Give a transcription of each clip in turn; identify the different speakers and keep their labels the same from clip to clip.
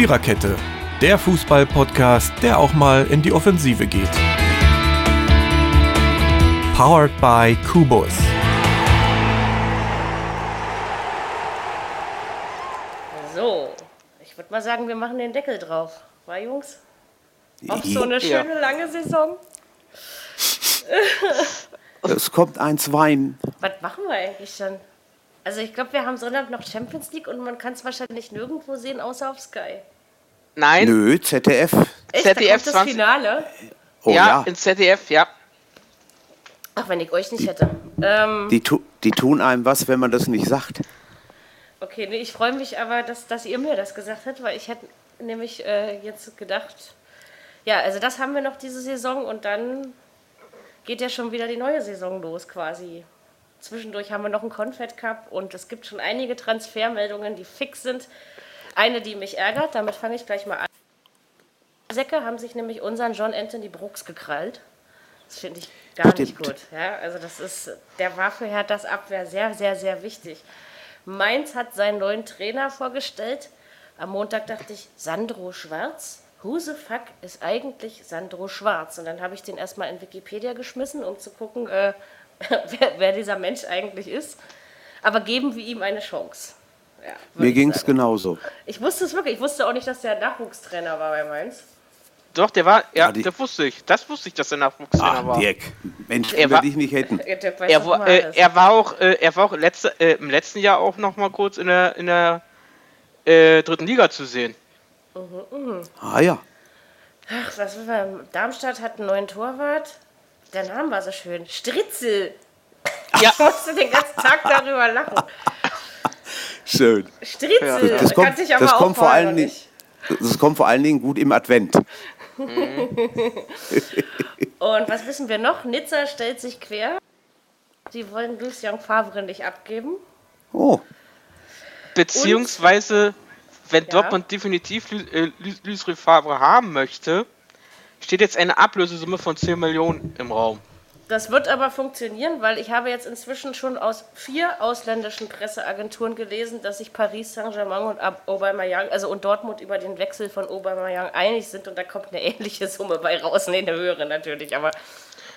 Speaker 1: Viererkette, der Fußball-Podcast, der auch mal in die Offensive geht. Powered by Kubus.
Speaker 2: So, ich würde mal sagen, wir machen den Deckel drauf. War, Jungs? Auch so eine schöne lange Saison.
Speaker 3: Es kommt eins Wein.
Speaker 2: Was machen wir eigentlich schon? Also ich glaube, wir haben Sonntag noch Champions League und man kann es wahrscheinlich nirgendwo sehen, außer auf Sky.
Speaker 4: Nein,
Speaker 3: Nö, ZDF.
Speaker 2: Echt,
Speaker 4: ZDF
Speaker 2: da kommt das
Speaker 4: 20.
Speaker 2: Finale?
Speaker 3: Oh
Speaker 4: ja,
Speaker 3: ja,
Speaker 4: ins ZDF, ja.
Speaker 2: Ach, wenn ich euch nicht hätte. Ähm,
Speaker 3: Die, tu die tun einem was, wenn man das nicht sagt.
Speaker 2: okay, nee, ich freue mich aber, dass, dass ihr mir das gesagt habt, weil ich hätte nämlich äh, jetzt gedacht, ja, also das haben wir noch diese Saison und dann geht ja schon wieder die neue Saison los quasi. Zwischendurch haben wir noch einen Confed Cup und es gibt schon einige Transfermeldungen, die fix sind. Eine, die mich ärgert, damit fange ich gleich mal an. Säcke haben sich nämlich unseren John Anthony Brooks gekrallt. Das finde ich gar nicht
Speaker 3: Stimmt.
Speaker 2: gut. Ja, also das ist, der war für Herthas Abwehr sehr, sehr, sehr wichtig. Mainz hat seinen neuen Trainer vorgestellt. Am Montag dachte ich, Sandro Schwarz? Who the fuck ist eigentlich Sandro Schwarz? Und dann habe ich den erstmal in Wikipedia geschmissen, um zu gucken, äh, wer, wer dieser Mensch eigentlich ist. Aber geben wir ihm eine Chance. Ja,
Speaker 3: Mir ging es genauso.
Speaker 2: Ich wusste es wirklich. Ich wusste auch nicht, dass der Nachwuchstrainer war bei Mainz.
Speaker 4: Doch, der war, ja,
Speaker 3: Ja, die-
Speaker 4: das wusste ich. Das wusste ich, dass er Nachwuchstrainer
Speaker 3: Ach,
Speaker 4: war.
Speaker 3: Dirk. Mensch,
Speaker 4: Er
Speaker 3: wenn wir
Speaker 4: war-
Speaker 3: dich nicht hätten.
Speaker 2: Der
Speaker 4: Er, war- äh, er war auch, äh, er war auch letzte, äh, im letzten Jahr auch noch mal kurz in der, in der äh, dritten Liga zu sehen.
Speaker 3: Ah ja.
Speaker 2: Ach, was man? Darmstadt hat einen neuen Torwart. Der Name war so schön. Stritzel.
Speaker 4: Ja.
Speaker 2: Ich musste den ganzen Tag darüber lachen.
Speaker 3: Schön.
Speaker 2: Stritzel.
Speaker 3: Das kommt,
Speaker 2: ich aber
Speaker 3: das
Speaker 2: auch
Speaker 3: kommt vor allen Dingen.
Speaker 2: nicht.
Speaker 3: Das kommt vor allen Dingen gut im Advent.
Speaker 2: Und was wissen wir noch? Nizza stellt sich quer. Sie wollen Lucien Favre nicht abgeben.
Speaker 3: Oh,
Speaker 4: Beziehungsweise, wenn
Speaker 2: Ja.
Speaker 4: Dortmund definitiv Lu- äh, Favre haben möchte, steht jetzt eine Ablösesumme von 10 Millionen im Raum.
Speaker 2: Das wird aber funktionieren, weil ich habe jetzt inzwischen schon aus vier ausländischen Presseagenturen gelesen, dass sich Paris Saint-Germain und Aubameyang, also und Dortmund über den Wechsel von Aubameyang einig sind und da kommt eine ähnliche Summe bei raus, nee, eine höhere natürlich, aber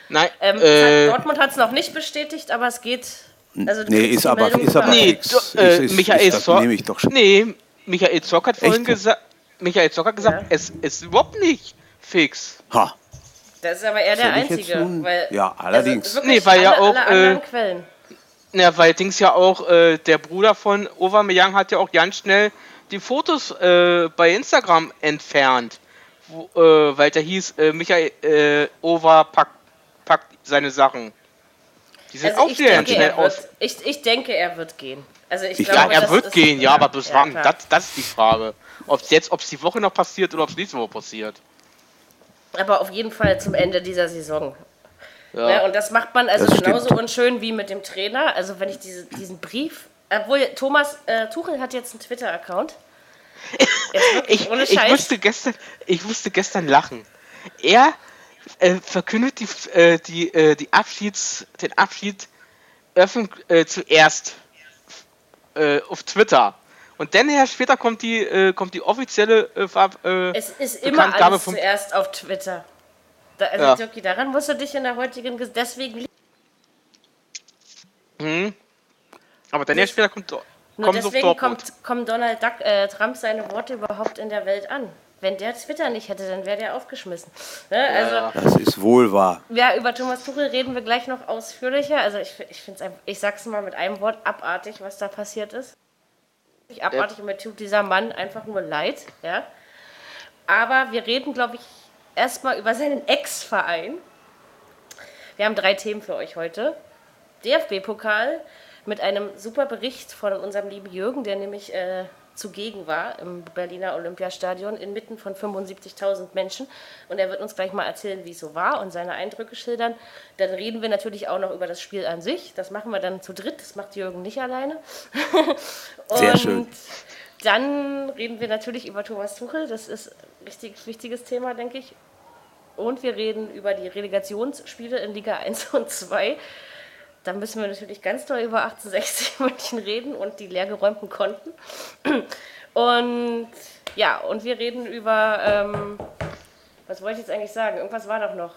Speaker 4: Nein,
Speaker 2: ähm,
Speaker 4: äh,
Speaker 2: Dortmund hat es noch nicht bestätigt, aber es geht. Also
Speaker 3: nee, ist aber,
Speaker 2: Meldung
Speaker 3: ist aber
Speaker 4: nee,
Speaker 3: Ist-
Speaker 4: äh,
Speaker 3: ist-
Speaker 4: Michael Zock,
Speaker 3: nehme ich doch schon.
Speaker 4: nee, Michael Zock hat vorhin gesagt, Michael Zock hat gesagt,
Speaker 2: Ja.
Speaker 4: es ist überhaupt nicht fix.
Speaker 3: Ha.
Speaker 2: Das ist aber eher der Einzige.
Speaker 3: nun-
Speaker 2: Weil,
Speaker 3: Ja, allerdings.
Speaker 2: Also
Speaker 4: Nee, weil ja
Speaker 2: alle,
Speaker 4: auch,
Speaker 2: alle anderen
Speaker 4: äh,
Speaker 2: Quellen.
Speaker 4: Ja, weil Dings ja auch, äh, der Bruder von Aubameyang hat ja auch ganz schnell die Fotos äh, bei Instagram entfernt. Wo, äh, weil der hieß, äh, Michael äh, Ova packt, packt seine Sachen. Die sind
Speaker 2: Also
Speaker 4: auch
Speaker 2: ich
Speaker 4: sehr
Speaker 2: denke,
Speaker 4: schnell
Speaker 2: er
Speaker 4: aus.
Speaker 2: wird, ich, ich denke, er wird gehen. Also ich
Speaker 3: Ich-
Speaker 4: Ja,
Speaker 2: glaube,
Speaker 4: er
Speaker 2: das
Speaker 4: wird gehen, ja, aber bis wann?
Speaker 2: klar.
Speaker 4: das, das ist die Frage. Ob es jetzt, ob es die Woche noch passiert oder ob es nächste Woche passiert.
Speaker 2: Aber auf jeden Fall zum Ende dieser Saison.
Speaker 4: Ja.
Speaker 2: Ja, und das macht man also
Speaker 3: Das stimmt.
Speaker 2: genauso unschön wie mit dem Trainer. Also wenn ich diese, diesen Brief, obwohl Thomas äh, Tuchel hat jetzt einen Twitter-Account.
Speaker 4: Ich,
Speaker 2: ohne
Speaker 4: ich,
Speaker 2: Scheiß.
Speaker 4: musste gestern, ich musste gestern lachen. Er äh, verkündet die, äh, die, äh, die Abschieds, den Abschied öffn, äh, zuerst äh, auf Twitter. Und dann her später kommt die, äh, kommt die offizielle äh, äh,
Speaker 2: es ist immer
Speaker 4: Bekanntgabe
Speaker 2: alles
Speaker 4: vom-
Speaker 2: zuerst auf Twitter. Da, also
Speaker 4: Ja.
Speaker 2: Türki, daran musst du dich in der heutigen, Ges- deswegen
Speaker 4: Mhm. Aber dann her später kommt,
Speaker 2: nur
Speaker 4: kommt
Speaker 2: deswegen kommt, kommt Donald Duck, äh, Trump seine Worte überhaupt in der Welt an. Wenn der Twitter nicht hätte, dann wäre der aufgeschmissen. Ne? Also
Speaker 4: ja.
Speaker 3: Das ist wohl wahr.
Speaker 2: Ja, über Thomas Tuchel reden wir gleich noch ausführlicher. Also ich, ich finde es, ich sag's mal mit einem Wort, abartig, was da passiert ist. Nicht abartig und mir tut dieser Mann einfach nur leid, ja. Aber wir reden, glaube ich, erstmal über seinen Ex-Verein. Wir haben drei Themen für euch heute. DFB-Pokal mit einem super Bericht von unserem lieben Jürgen, der nämlich äh, zugegen war im Berliner Olympiastadion inmitten von 75.000 Menschen. Und er wird uns gleich mal erzählen, wie es so war und seine Eindrücke schildern. Dann reden wir natürlich auch noch über das Spiel an sich. Das machen wir dann zu dritt. Das macht Jürgen nicht alleine.
Speaker 3: Sehr
Speaker 2: und
Speaker 3: schön.
Speaker 2: Dann reden wir natürlich über Thomas Tuchel. Das ist ein richtig wichtiges Thema, denke ich. Und wir reden über die Relegationsspiele in Liga 1 und 2. Da müssen wir natürlich ganz doll über 1860 München reden und die leergeräumten Konten. Und Ja, und wir reden über, ähm, was wollte ich jetzt eigentlich sagen? Irgendwas war doch noch.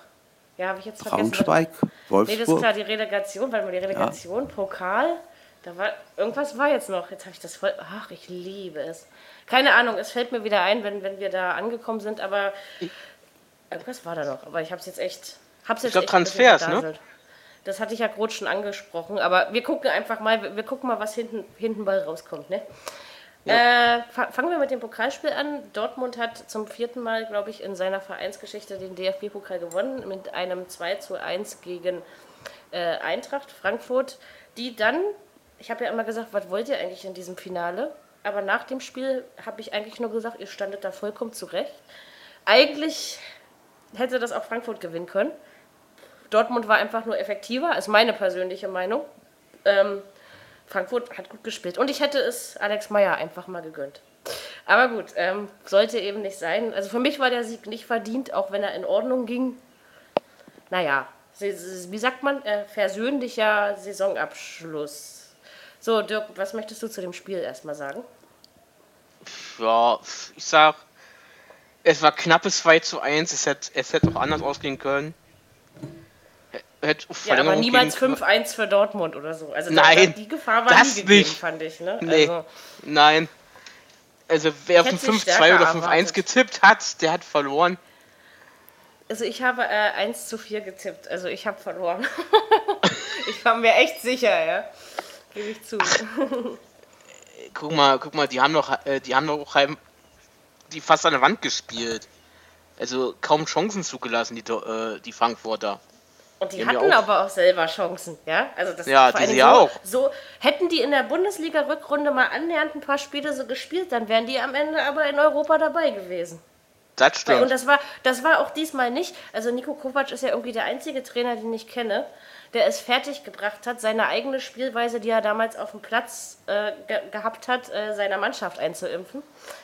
Speaker 2: Ja, habe ich jetzt vergessen.
Speaker 3: Braunschweig, Wolfsburg.
Speaker 2: Nee, das ist klar, die Relegation, warte mal, die Relegation, Pokal, da war, irgendwas war jetzt noch. Jetzt habe ich das voll, ach, ich liebe es. Keine Ahnung, es fällt mir wieder ein, wenn, wenn wir da angekommen sind, aber irgendwas war da noch. Aber ich habe es jetzt echt, hab's jetzt
Speaker 4: glaub,
Speaker 2: echt ein bisschen
Speaker 4: Transfers, ne?
Speaker 2: Das hatte ich ja gerade schon angesprochen, aber wir gucken einfach mal, wir- gucken mal, was hinten, hinten bei rauskommt, ne? Äh, fa- fangen wir mit dem Pokalspiel an. Dortmund hat zum vierten Mal, glaube ich, in seiner Vereinsgeschichte den DFB-Pokal gewonnen mit einem 2 zu 1 gegen äh, Eintracht Frankfurt, die dann, ich habe ja immer gesagt, was wollt ihr eigentlich in diesem Finale? Aber nach dem Spiel habe ich eigentlich nur gesagt, ihr standet da vollkommen zurecht. Eigentlich hätte das auch Frankfurt gewinnen können. Dortmund war einfach nur effektiver, ist meine persönliche Meinung. Ähm, Frankfurt hat gut gespielt. Und ich hätte es Alex Meyer einfach mal gegönnt. Aber gut, ähm, sollte eben nicht sein. Also für mich war der Sieg nicht verdient, auch wenn er in Ordnung ging. Naja, wie sagt man, äh, versöhnlicher Saisonabschluss. So, Dirk, was möchtest du zu dem Spiel erstmal sagen?
Speaker 4: Ja, ich sag, es war knappes 2 zu 1, es hätte, es hätte auch anders ausgehen können. Hätte auf
Speaker 2: Ja, aber niemals
Speaker 4: gehen-
Speaker 2: 5-1 für Dortmund oder so. Also da-
Speaker 4: Nein,
Speaker 2: die Gefahr war
Speaker 4: das
Speaker 2: nie gegeben,
Speaker 4: nicht.
Speaker 2: fand ich. Ne?
Speaker 4: Nee,
Speaker 2: Also,
Speaker 4: nein. Also wer auf ein
Speaker 2: sie
Speaker 4: 5-2
Speaker 2: stärker
Speaker 4: oder 5-1
Speaker 2: erwartet.
Speaker 4: getippt hat, der hat verloren.
Speaker 2: Also ich habe äh, 1 zu 4 getippt. Also ich habe verloren. ich war mir echt sicher, ja. Gebe ich zu.
Speaker 4: Guck mal, guck mal, die haben doch, äh, die haben auch heim, die fast an der Wand gespielt. Also kaum Chancen zugelassen, die, äh, die Frankfurter.
Speaker 2: Und die
Speaker 4: ja
Speaker 2: hatten
Speaker 4: auch-
Speaker 2: aber auch selber Chancen, ja? Also das
Speaker 4: Ja,
Speaker 2: vor
Speaker 4: die
Speaker 2: Dingen
Speaker 4: auch.
Speaker 2: So, so hätten die in der Bundesliga-Rückrunde mal annähernd ein paar Spiele so gespielt, dann wären die am Ende aber in Europa dabei gewesen.
Speaker 4: Das stimmt.
Speaker 2: Und das war, das war auch diesmal nicht. Also Nico Kovac ist ja irgendwie der einzige Trainer, den ich kenne, der es fertiggebracht hat, seine eigene Spielweise, die er damals auf dem Platz äh, ge gehabt hat, äh, seiner Mannschaft einzuimpfen.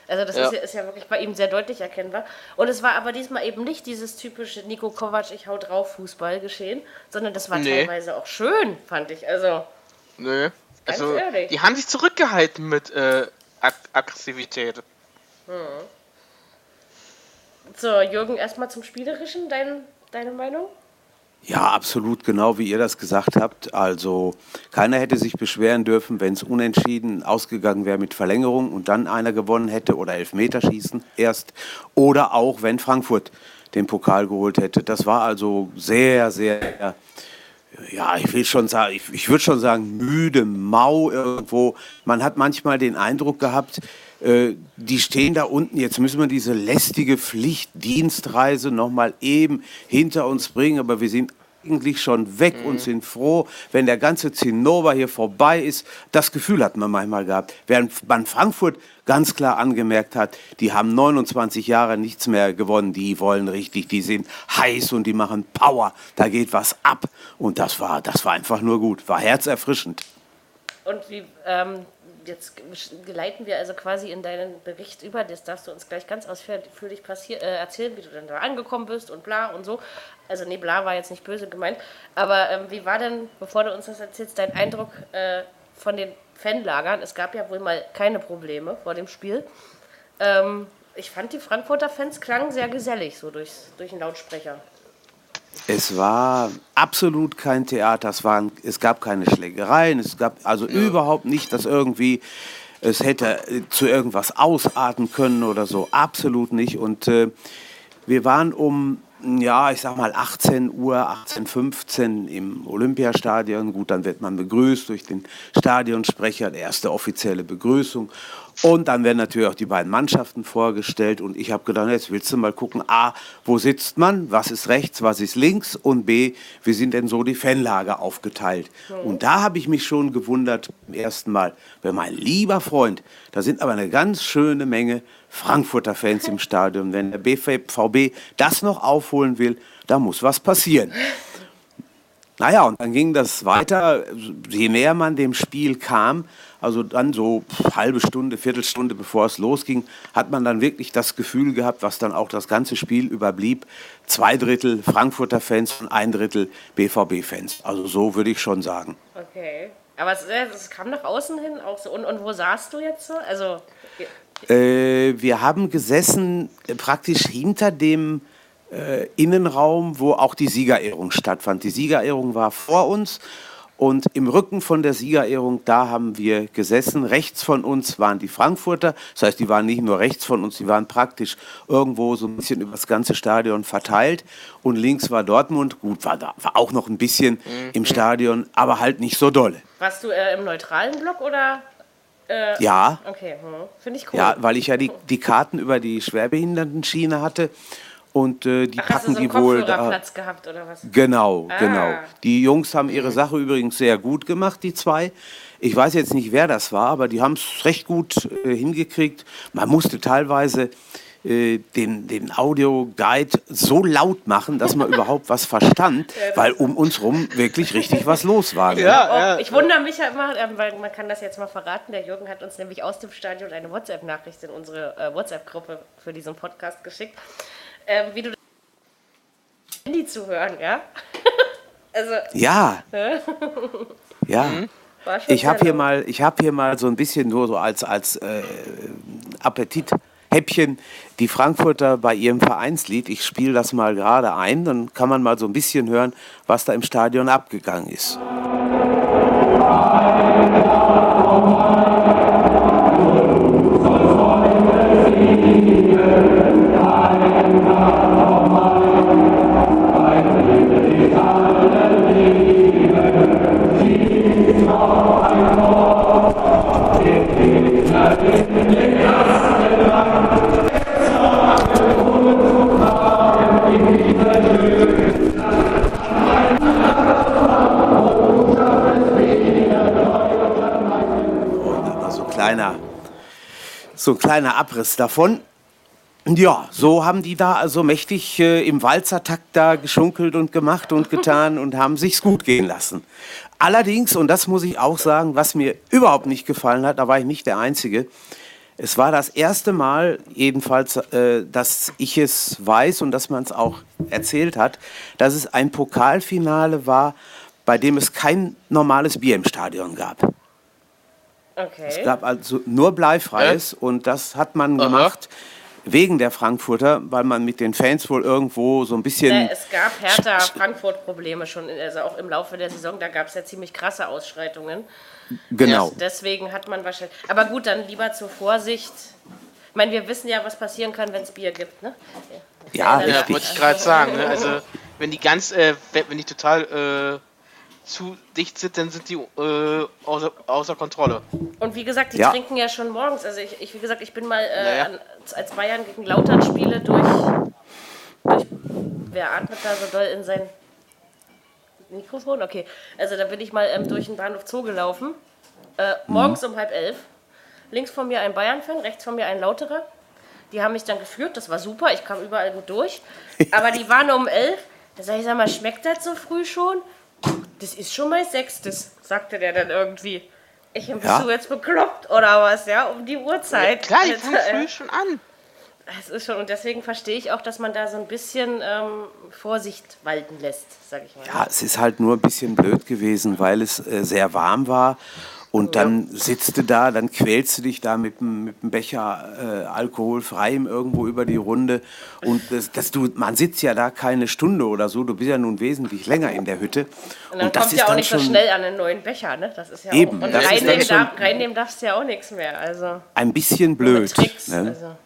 Speaker 2: Also das
Speaker 4: Ja.
Speaker 2: ist, ja, ist ja wirklich bei ihm sehr deutlich erkennbar. Und es war aber diesmal eben nicht dieses typische Nico Kovac, ich hau drauf Fußball geschehen, sondern das war
Speaker 4: Nee.
Speaker 2: teilweise auch schön, fand ich. Also
Speaker 4: Nö.
Speaker 2: Ganz
Speaker 4: Also,
Speaker 2: ehrlich.
Speaker 4: die haben sich zurückgehalten mit äh, Ag Aggressivität.
Speaker 2: so, Jürgen, erstmal zum Spielerischen, dein, deine Meinung?
Speaker 3: Ja, absolut genau, wie ihr das gesagt habt. Also keiner hätte sich beschweren dürfen, wenn es unentschieden ausgegangen wäre mit Verlängerung und dann einer gewonnen hätte oder Elfmeterschießen erst. Oder auch, wenn Frankfurt den Pokal geholt hätte. Das war also sehr, sehr, ja, ich will schon sagen, ich, ich würde schon sagen, müde, mau irgendwo. Man hat manchmal den Eindruck gehabt, äh, die stehen da unten, jetzt müssen wir diese lästige Pflichtdienstreise nochmal eben hinter uns bringen, aber wir sind eigentlich schon weg und sind froh, wenn der ganze Zinnober hier vorbei ist. Das Gefühl hat man manchmal gehabt. Während man Frankfurt ganz klar angemerkt hat, die haben 29 Jahre nichts mehr gewonnen, die wollen richtig, die sind heiß und die machen Power, da geht was ab. Und das war, das war einfach nur gut, war herzerfrischend.
Speaker 2: Und wie, ähm, jetzt geleiten wir also quasi in deinen Bericht über, das darfst du uns gleich ganz ausführlich passier äh, erzählen, wie du dann da angekommen bist und bla und so. Also nee, bla war jetzt nicht böse gemeint. Aber ähm, wie war denn, bevor du uns das erzählst, dein Eindruck äh, von den Fanlagern? Es gab ja wohl mal keine Probleme vor dem Spiel. Ähm, ich fand, die Frankfurter Fans klangen sehr gesellig, so durchs, durch den Lautsprecher.
Speaker 3: Es war absolut kein Theater, es, waren, es gab keine Schlägereien, es gab also überhaupt nicht, dass irgendwie es hätte zu irgendwas ausarten können oder so, absolut nicht. Und äh, wir waren um, ja, ich sag mal 18 Uhr, 18.15 Uhr im Olympiastadion. Gut, dann wird man begrüßt durch den Stadionsprecher, die erste offizielle Begrüßung. Und dann werden natürlich auch die beiden Mannschaften vorgestellt. Und ich habe gedacht, jetzt willst du mal gucken, A, wo sitzt man, was ist rechts, was ist links und B, wie sind denn so die Fanlager aufgeteilt. Und da habe ich mich schon gewundert beim ersten Mal, weil mein lieber Freund, da sind aber eine ganz schöne Menge Frankfurter Fans im Stadion. Wenn der BVB das noch aufholen will, da muss was passieren. Naja, und dann ging das weiter. Je näher man dem Spiel kam, also dann so halbe Stunde, Viertelstunde bevor es losging, hat man dann wirklich das Gefühl gehabt, was dann auch das ganze Spiel überblieb, zwei Drittel Frankfurter Fans und ein Drittel BVB-Fans. Also so würde ich schon sagen.
Speaker 2: Okay. Aber es, äh, es kam nach außen hin auch so. Und, und wo saßt du jetzt so? Also.
Speaker 3: Äh, wir haben gesessen äh, praktisch hinter dem äh, Innenraum, wo auch die Siegerehrung stattfand. Die Siegerehrung war vor uns und im Rücken von der Siegerehrung, da haben wir gesessen. Rechts von uns waren die Frankfurter. Das heißt, die waren nicht nur rechts von uns, die waren praktisch irgendwo so ein bisschen über das ganze Stadion verteilt. Und links war Dortmund. Gut, war da war auch noch ein bisschen mhm. im Stadion, aber halt nicht so dolle.
Speaker 2: Warst du äh, im neutralen Block oder?
Speaker 3: Äh, ja.
Speaker 2: Okay, hm. finde ich cool.
Speaker 3: Ja, weil ich ja die, die Karten über die Schwerbehindertenschiene hatte. Und äh, die
Speaker 2: Ach,
Speaker 3: packen
Speaker 2: hast du so
Speaker 3: die wohl
Speaker 2: da. Platz gehabt oder was?
Speaker 3: Genau,
Speaker 2: Ah.
Speaker 3: genau. Die Jungs haben ihre Sache übrigens sehr gut gemacht, die zwei. Ich weiß jetzt nicht, wer das war, aber die haben es recht gut äh, hingekriegt. Man musste teilweise äh, den, den Audioguide so laut machen, dass man überhaupt was verstand, weil um uns rum wirklich richtig was los war. ne?
Speaker 4: Ja,
Speaker 2: Oh,
Speaker 4: ja.
Speaker 2: ich wundere mich ja immer, ähm, weil man kann das jetzt mal verraten. Der Jürgen hat uns nämlich aus dem Stadion eine WhatsApp-Nachricht in unsere äh, WhatsApp-Gruppe für diesen Podcast geschickt, ähm, wie du das Handy zu hören, ja? also
Speaker 3: Ja. Ja.
Speaker 2: schon
Speaker 3: Ich habe hier mal, ich habe hier mal so ein bisschen nur so als als äh, Appetithäppchen die Frankfurter bei ihrem Vereinslied. Ich spiele das mal gerade ein, dann kann man mal so ein bisschen hören, was da im Stadion abgegangen ist. So ein kleiner Abriss davon. Ja, so haben die da also mächtig äh, im Walzertakt da geschunkelt und gemacht und getan und haben sich's gut gehen lassen. Allerdings, und das muss ich auch sagen, was mir überhaupt nicht gefallen hat, da war ich nicht der Einzige. Es war das erste Mal, jedenfalls, äh, dass ich es weiß und dass man es auch erzählt hat, dass es ein Pokalfinale war, bei dem es kein normales Bier im Stadion gab.
Speaker 2: Okay.
Speaker 3: Es gab also nur Bleifreies und das hat man
Speaker 4: Aha.
Speaker 3: gemacht wegen der Frankfurter, weil man mit den Fans wohl irgendwo so ein bisschen.
Speaker 2: Äh, es gab Hertha Frankfurt-Probleme schon, also auch im Laufe der Saison, da gab es ja ziemlich krasse Ausschreitungen.
Speaker 3: genau.
Speaker 2: Das, deswegen hat man wahrscheinlich. Aber gut, dann lieber zur Vorsicht. Ich meine, wir wissen ja, was passieren kann, wenn es Bier gibt, ne?
Speaker 3: Ja,
Speaker 2: Ja,
Speaker 4: Ja, wollte ich gerade sagen. Ne? Also, wenn die ganz, äh, wenn wenn die total äh, zu dicht sind, dann sind die äh, außer, außer Kontrolle.
Speaker 2: Und wie gesagt, die
Speaker 3: Ja.
Speaker 2: trinken ja schon morgens. Also ich, ich wie gesagt, ich bin mal äh,
Speaker 4: Ja, ja.
Speaker 2: an, als Bayern gegen Lautern spiele durch, durch. Wer atmet da so doll in sein Mikrofon? Okay. Also da bin ich mal ähm, durch den Bahnhof Zoo gelaufen. Äh, morgens um halb elf. Links von mir ein Bayern-Fan, rechts von mir ein Lauterer. Die haben mich dann geführt, das war super, ich kam überall gut durch. Aber die waren um elf. Da sag ich, sag mal, schmeckt das so früh schon? Das ist schon mein Sechstes, sagte der dann irgendwie. Ich, bist
Speaker 3: Ja.
Speaker 2: du jetzt bekloppt oder was, ja, um die Uhrzeit?
Speaker 4: Klar, die
Speaker 2: Alter,
Speaker 4: fangen
Speaker 2: äh,
Speaker 4: früh schon an.
Speaker 2: Es ist schon, und deswegen verstehe ich auch, dass man da so ein bisschen ähm, Vorsicht walten lässt, sag ich mal.
Speaker 3: Ja, es ist halt nur ein bisschen blöd gewesen, weil es äh, sehr warm war. Und dann sitzt du da, dann quälst du dich da mit dem Becher äh, alkoholfreiem irgendwo über die Runde. Und das, das, du, man sitzt ja da keine Stunde oder so, du bist ja nun wesentlich länger in der Hütte.
Speaker 2: Und dann
Speaker 3: das
Speaker 2: kommt
Speaker 3: ist
Speaker 2: ja auch nicht so schnell an einen neuen Becher, ne? Das ist ja
Speaker 3: Eben,
Speaker 2: auch. Und reinnehmen, darf, reinnehmen darfst du ja auch nichts mehr. Also
Speaker 3: ein bisschen blöd.
Speaker 2: Tricks.
Speaker 3: ne?
Speaker 2: Also.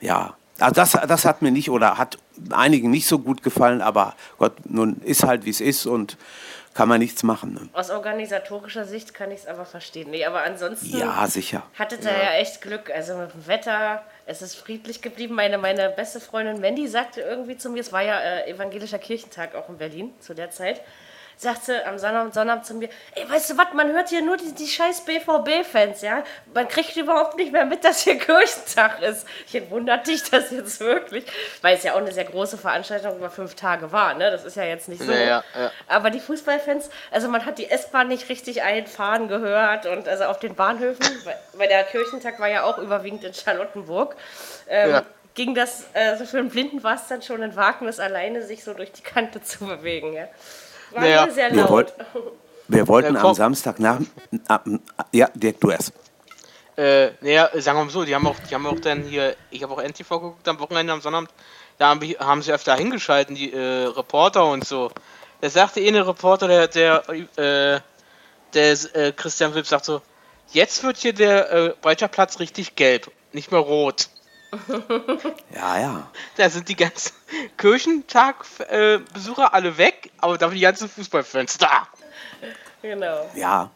Speaker 3: Ja, also das, das hat mir nicht oder hat einigen nicht so gut gefallen, aber Gott, nun ist halt wie es ist und kann man nichts machen. Ne?
Speaker 2: Aus organisatorischer Sicht kann ich es aber verstehen. Nee, aber ansonsten
Speaker 3: Ja, sicher.
Speaker 2: hattet ihr ja. echt Glück. Also mit dem Wetter, es ist friedlich geblieben. Meine, meine beste Freundin Mandy sagte irgendwie zu mir, es war ja äh, evangelischer Kirchentag auch in Berlin zu der Zeit, sagte am Sonnabend, Sonnabend zu mir, ey, weißt du was, man hört hier nur die, die scheiß BVB-Fans, ja? Man kriegt überhaupt nicht mehr mit, dass hier Kirchentag ist. Ich wundert dich das jetzt wirklich, weil es ja auch eine sehr große Veranstaltung über fünf Tage war, ne? Das ist ja jetzt nicht so.
Speaker 4: Ja, ja.
Speaker 2: Aber die Fußballfans, also man hat die S-Bahn nicht richtig einfahren gehört und also auf den Bahnhöfen, weil, weil der Kirchentag war ja auch überwiegend in Charlottenburg, ähm,
Speaker 4: Ja.
Speaker 2: ging das, also für einen Blinden war es dann schon ein Wagnis, alleine sich so durch die Kante zu bewegen. Ja. War
Speaker 4: Ja,
Speaker 2: sehr
Speaker 3: Wir,
Speaker 2: laut.
Speaker 3: wollt, Wir wollten am. Samstag nach. Ja, Dirk, du erst.
Speaker 4: Äh, naja, sagen wir mal so, die haben auch, die haben auch dann hier, ich habe auch NTV geguckt am Wochenende, am Sonnabend, da haben, haben sie öfter hingeschalten, die äh, Reporter und so. Da sagte eh eine Reporter, der, der, äh, der äh, Christian Wilp sagt so, jetzt wird hier der äh, Breitscheidplatz richtig gelb, nicht mehr rot.
Speaker 3: Ja, ja.
Speaker 4: Da sind die ganzen Kirchentag-Besucher Besucher alle weg, aber dafür die ganzen Fußballfans da.
Speaker 2: Genau.
Speaker 3: Ja.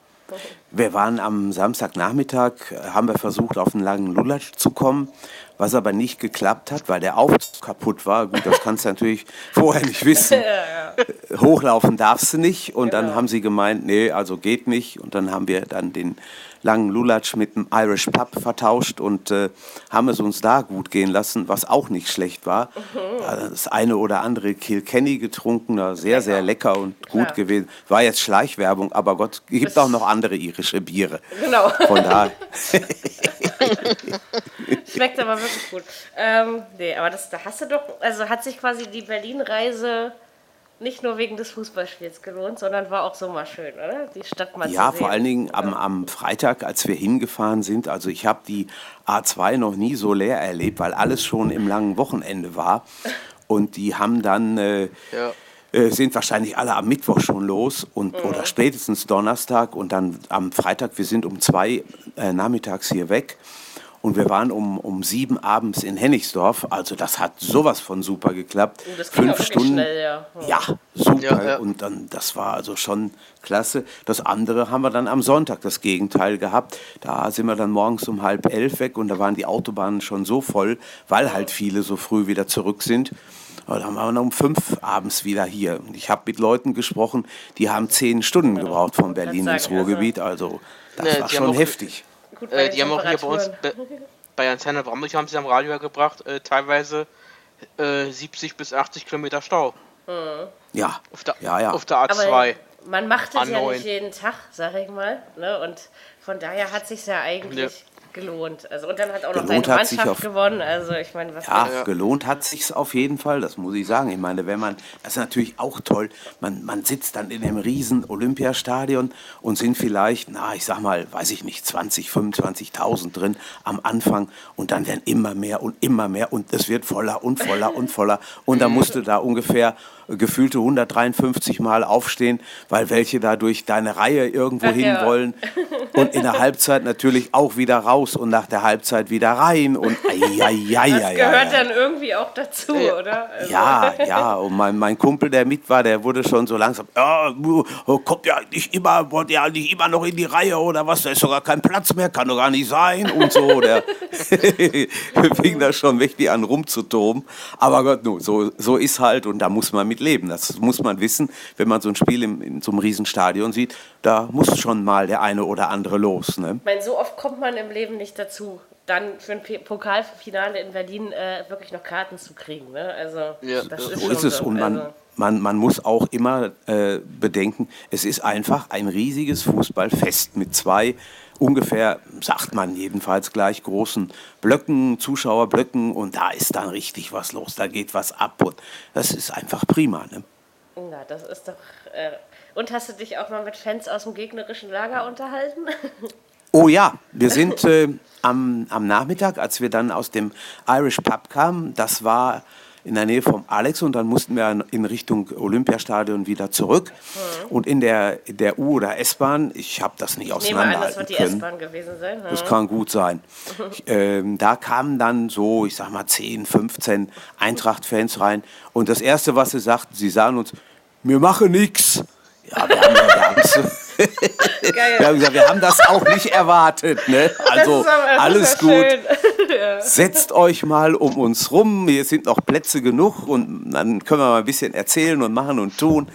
Speaker 3: Wir waren am Samstagnachmittag, haben wir versucht, auf einen langen Lulatsch zu kommen, was aber nicht geklappt hat, weil der Aufzug kaputt war. Gut, das kannst du natürlich vorher nicht wissen. Hochlaufen darfst du nicht. Und dann
Speaker 2: Genau.
Speaker 3: haben sie gemeint, nee, also geht nicht. Und dann haben wir dann den langen Lulatsch mit dem Irish Pub vertauscht und äh, haben es uns da gut gehen lassen, was auch nicht schlecht war. Ja, Das eine oder andere Kilkenny getrunken, sehr, sehr lecker und gut gewesen. War jetzt Schleichwerbung, aber Gott, es gibt auch noch andere irische Biere.
Speaker 2: Genau.
Speaker 3: Von daher,
Speaker 2: Schmeckt aber wirklich gut. Ähm, nee, aber das, da hast du doch, also hat sich quasi die Berlin-Reise nicht nur wegen des Fußballspiels gelohnt, sondern war auch so mal schön, oder? Die Stadt mal
Speaker 3: ja,
Speaker 2: zu sehen.
Speaker 3: vor allen Dingen am, am Freitag, als wir hingefahren sind, also ich habe die A2 noch nie so leer erlebt, weil alles schon im langen Wochenende war. Und die haben dann, äh,
Speaker 4: Ja.
Speaker 3: äh, sind wahrscheinlich alle am Mittwoch schon los und,
Speaker 2: Mhm.
Speaker 3: oder spätestens Donnerstag und dann am Freitag, wir sind um zwei äh, nachmittags hier weg. Und wir waren um, um sieben abends in Hennigsdorf. Also das hat sowas von super geklappt.
Speaker 2: Oh,
Speaker 3: Fünf Stunden.
Speaker 2: schnell, ja.
Speaker 3: Ja, super.
Speaker 4: Ja, ja.
Speaker 3: Und dann, das war also schon klasse. Das andere haben wir dann am Sonntag das Gegenteil gehabt. Da sind wir dann morgens um halb elf weg und da waren die Autobahnen schon so voll, weil halt viele so früh wieder zurück sind. Aber dann waren wir um fünf abends wieder hier. Und ich habe mit Leuten gesprochen, die haben zehn Stunden gebraucht von Berlin ins
Speaker 2: also-
Speaker 3: Ruhrgebiet. Also das
Speaker 4: Ne,
Speaker 3: war schon
Speaker 4: auch-
Speaker 3: heftig.
Speaker 2: Gut,
Speaker 4: Äh, die haben auch hier bei uns, bei, bei Antenne Bramwich haben sie am Radio gebracht, äh, teilweise äh, 70 bis 80 Kilometer Stau
Speaker 3: Ja,
Speaker 4: auf der,
Speaker 3: ja, ja.
Speaker 4: Auf der A2.
Speaker 2: Aber man macht es ja
Speaker 4: A9.
Speaker 2: nicht jeden Tag, sag ich mal. Ne? Und von daher hat sich ja eigentlich gelohnt. Also, und dann hat auch noch
Speaker 3: Gelohnt
Speaker 2: deine
Speaker 3: hat sich
Speaker 2: Mannschaft
Speaker 3: auf-
Speaker 2: gewonnen. Also ich meine, was
Speaker 3: Ja,
Speaker 4: Ja.
Speaker 3: gelohnt hat sich's auf jeden Fall, das muss ich sagen. Ich meine, wenn man, das ist natürlich auch toll, man, man sitzt dann in dem riesen Olympiastadion und sind vielleicht, na, ich sag mal, weiß ich nicht, 20, 25.000 drin am Anfang und dann werden immer mehr und immer mehr und es wird voller und voller und voller und dann musst du da ungefähr gefühlte 153 Mal aufstehen, weil welche da durch deine Reihe irgendwo
Speaker 2: Ach
Speaker 3: hin
Speaker 2: ja.
Speaker 3: wollen und in der Halbzeit natürlich auch wieder raus und nach der Halbzeit wieder rein und ai,
Speaker 2: das gehört dann irgendwie auch dazu, oder? Also,
Speaker 3: Ja, ja, und mein, mein Kumpel, der mit war, der wurde schon so langsam, ja, du, kommt ja nicht immer, wollt ja nicht immer noch in die Reihe oder was, da ist sogar kein Platz mehr, kann doch gar nicht sein und so. Der fing da schon mächtig an rumzutoben. Aber Gott, so, so ist halt und da muss man mit leben. Das muss man wissen, wenn man so ein Spiel im, in so einem Riesenstadion sieht, da muss schon mal der eine oder andere los. Ne?
Speaker 2: Ich meine, so oft kommt man im Leben nicht dazu, dann für ein P- Pokalfinale in Berlin äh, wirklich noch Karten zu kriegen. Ne? Also,
Speaker 4: Ja,
Speaker 2: das
Speaker 4: so
Speaker 2: ist
Speaker 3: ist es.
Speaker 2: so.
Speaker 3: Und man,
Speaker 2: also,
Speaker 3: man, man muss auch immer äh, bedenken, es ist einfach ein riesiges Fußballfest mit zwei ungefähr, sagt man jedenfalls gleich, großen Blöcken, Zuschauerblöcken und da ist dann richtig was los, da geht was ab und das ist einfach prima. Ne?
Speaker 2: na, das ist doch. Äh, und hast du dich auch mal mit Fans aus dem gegnerischen Lager unterhalten?
Speaker 3: Oh ja, wir sind äh, am, am Nachmittag, als wir dann aus dem Irish Pub kamen, das war in der Nähe vom Alex und dann mussten wir in Richtung Olympiastadion wieder zurück. Und in der, der U- oder S-Bahn, ich habe das nicht
Speaker 2: Ich nehme an, das
Speaker 3: auseinanderhalten
Speaker 2: wird die
Speaker 3: können.
Speaker 2: S-Bahn gewesen sein.
Speaker 3: Das
Speaker 2: hm?
Speaker 3: kann gut sein. Ich, ähm, da kamen dann so, ich sag mal, 10, 15 Eintracht-Fans rein. Und das Erste, was sie sagten, sie sahen uns, wir machen nichts. Ja, wir haben, ja, wir, wir haben gesagt, wir haben das auch nicht erwartet. Ne? Also
Speaker 2: aber-
Speaker 3: alles
Speaker 2: ja
Speaker 3: gut.
Speaker 2: schön.
Speaker 3: Setzt euch mal um uns rum, hier sind noch Plätze genug und dann können wir mal ein bisschen erzählen und machen und tun.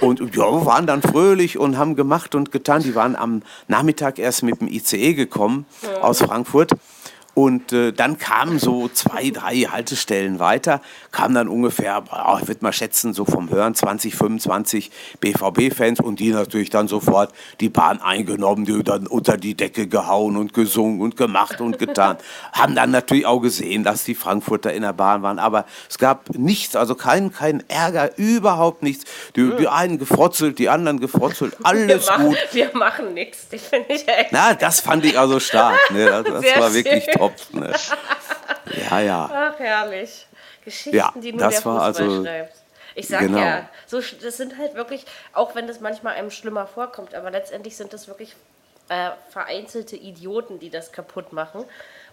Speaker 3: Und ja, wir waren dann fröhlich und haben gemacht und getan. Die waren am Nachmittag erst mit dem ICE gekommen aus Frankfurt. Und äh, dann kamen so zwei, drei Haltestellen weiter, kamen dann ungefähr, oh, ich würde mal schätzen, so vom Hören 20, 25 BVB-Fans und die natürlich dann sofort die Bahn eingenommen, die dann unter die Decke gehauen und gesungen und gemacht und getan. Haben dann natürlich auch gesehen, dass die Frankfurter in der Bahn waren, aber es gab nichts, also kein, kein Ärger, überhaupt nichts. Die, die einen gefrotzelt, die anderen gefrotzelt, alles
Speaker 2: wir machen,
Speaker 3: gut.
Speaker 2: Wir machen nichts, die finde ich echt.
Speaker 3: Na, das fand ich also stark. Ne? Das, das war wirklich
Speaker 2: schön.
Speaker 3: Top. Ne? Ja, ja.
Speaker 2: Ach, herrlich. Geschichten,
Speaker 3: Ja,
Speaker 2: die nur
Speaker 3: das
Speaker 2: der
Speaker 3: war
Speaker 2: Fußball
Speaker 3: also-
Speaker 2: schreibt. Ich sag
Speaker 3: Genau.
Speaker 2: ja, so, das sind halt wirklich, auch wenn das manchmal einem schlimmer vorkommt, aber letztendlich sind das wirklich äh, vereinzelte Idioten, die das kaputt machen.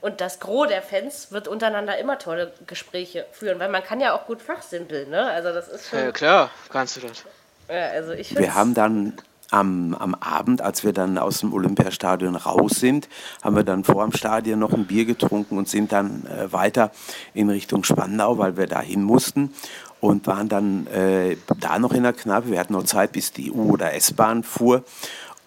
Speaker 2: Und das Gros der Fans wird untereinander immer tolle Gespräche führen, weil man kann ja auch gut fachsimpeln, ne? Also das ist schon,
Speaker 4: Ja, klar, kannst du das.
Speaker 2: ja, also ich
Speaker 3: Wir haben dann am, am Abend, als wir dann aus dem Olympiastadion raus sind, haben wir dann vor dem Stadion noch ein Bier getrunken und sind dann äh, weiter in Richtung Spandau, weil wir da hin mussten und waren dann äh, da noch in der Kneipe. Wir hatten noch Zeit, bis die U- oder S-Bahn fuhr.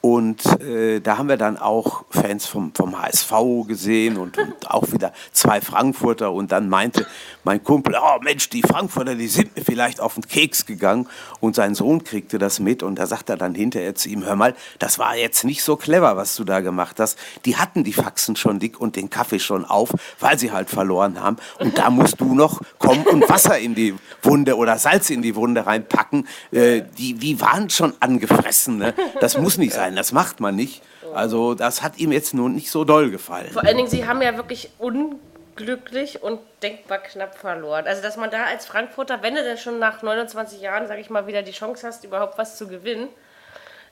Speaker 3: Und äh, da haben wir dann auch Fans vom, vom HSV gesehen und, und auch wieder zwei Frankfurter. Und dann meinte mein Kumpel, oh Mensch, die Frankfurter, die sind mir vielleicht auf den Keks gegangen. Und sein Sohn kriegte das mit und da sagt er dann hinterher zu ihm, hör mal, das war jetzt nicht so clever, was du da gemacht hast. Die hatten die Faxen schon dick und den Kaffee schon auf, weil sie halt verloren haben. Und da musst du noch kommen und Wasser in die Wunde oder Salz in die Wunde reinpacken. Äh, die, die waren schon angefressen. Ne? Das muss nicht sein, das macht man nicht. Also das hat ihm jetzt nun nicht so doll gefallen.
Speaker 2: Vor allen Dingen, sie haben ja wirklich unglücklich und denkbar knapp verloren. Also, dass man da als Frankfurter, wenn du denn schon nach 29 Jahren, sag ich mal, wieder die Chance hast, überhaupt was zu gewinnen,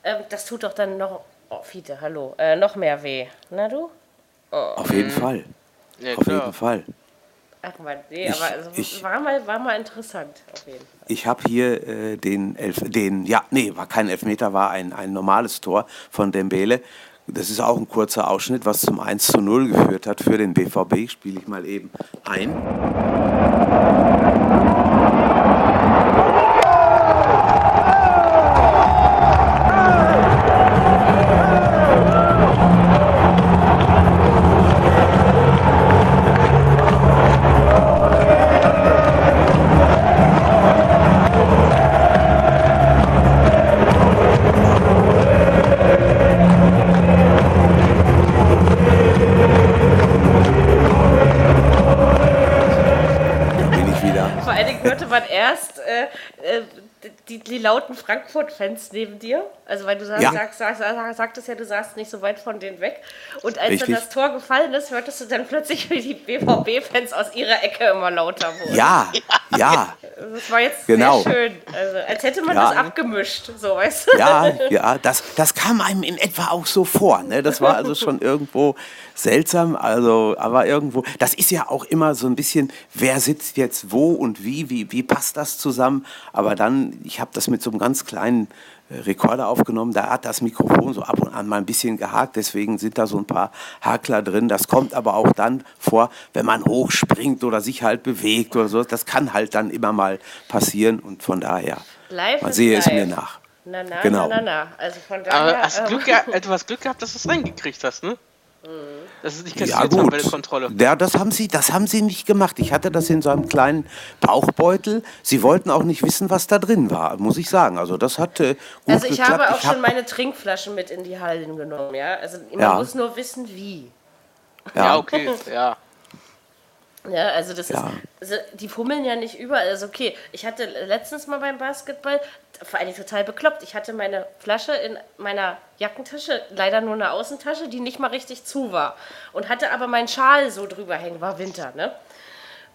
Speaker 2: ähm, das tut doch dann noch, oh, Fiete, hallo, äh, noch mehr weh. Na du?
Speaker 3: Auf jeden Fall.
Speaker 4: Ja,
Speaker 3: Auf
Speaker 4: klar.
Speaker 3: jeden Fall.
Speaker 2: Ach man, nee,
Speaker 3: Ich-
Speaker 2: aber also,
Speaker 3: ich-
Speaker 2: war, mal, war mal interessant, auf jeden Fall.
Speaker 3: Ich habe hier äh, den, Elf den, ja, nee, war kein Elfmeter, war ein, ein normales Tor von Dembele. Das ist auch ein kurzer Ausschnitt, was zum 1 zu 0 geführt hat für den BVB. Spiele ich mal eben ein.
Speaker 2: Lauten Frankfurt-Fans neben dir. Also, weil du sagst,
Speaker 3: Ja.
Speaker 2: sagst, sagst, sagst, sagtest ja, du saßt nicht so weit von denen weg. Und als
Speaker 3: Richtig.
Speaker 2: dann das Tor gefallen ist, hörtest du dann plötzlich, wie die BVB-Fans aus ihrer Ecke immer lauter wurden.
Speaker 3: Ja, ja,
Speaker 2: Das war jetzt
Speaker 3: Genau.
Speaker 2: sehr schön. Also, als hätte man
Speaker 3: Ja.
Speaker 2: das abgemischt, so weißt du.
Speaker 3: ja, ja. Das, das kam einem in etwa auch so vor. Ne? Das war also schon irgendwo seltsam. Also, aber irgendwo, das ist ja auch immer so ein bisschen, wer sitzt jetzt wo und wie, wie, wie passt das zusammen? Aber dann, ich habe das mit so einem ganz kleinen Rekorder aufgenommen, da hat das Mikrofon so ab und an mal ein bisschen gehakt, deswegen sind da so ein paar Hakler drin. Das kommt aber auch dann vor, wenn man hochspringt oder sich halt bewegt oder so. Das kann halt dann immer mal passieren und von daher,
Speaker 2: Live
Speaker 3: man sehe es
Speaker 2: live.
Speaker 3: mir nach.
Speaker 2: Na, na,
Speaker 3: Genau.
Speaker 2: na, na, na. Also von
Speaker 4: Aber
Speaker 2: daher.
Speaker 4: hast
Speaker 2: ähm,
Speaker 4: Glück äh, du hast Glück gehabt, dass du es reingekriegt hast, ne? Dass es nicht
Speaker 3: Ja gut,
Speaker 4: bei der Kontrolle.
Speaker 3: ja, das haben sie, das haben sie nicht gemacht. Ich hatte das in so einem kleinen Bauchbeutel. Sie wollten auch nicht wissen, was da drin war, muss ich sagen. Also das hat äh, gut
Speaker 2: Also ich
Speaker 3: geklappt.
Speaker 2: habe auch
Speaker 3: hab-
Speaker 2: schon meine Trinkflaschen mit in die Hallen genommen, ja. Also man
Speaker 3: Ja.
Speaker 2: muss nur wissen, wie.
Speaker 4: Ja, okay, ja.
Speaker 2: Ja, also das
Speaker 3: Ja.
Speaker 2: ist, also die fummeln ja nicht überall. Also okay, ich hatte letztens mal beim Basketball, vor allem total bekloppt, ich hatte meine Flasche in meiner Jackentasche, leider nur eine Außentasche, die nicht mal richtig zu war. Und hatte aber meinen Schal so drüber hängen, war Winter, ne?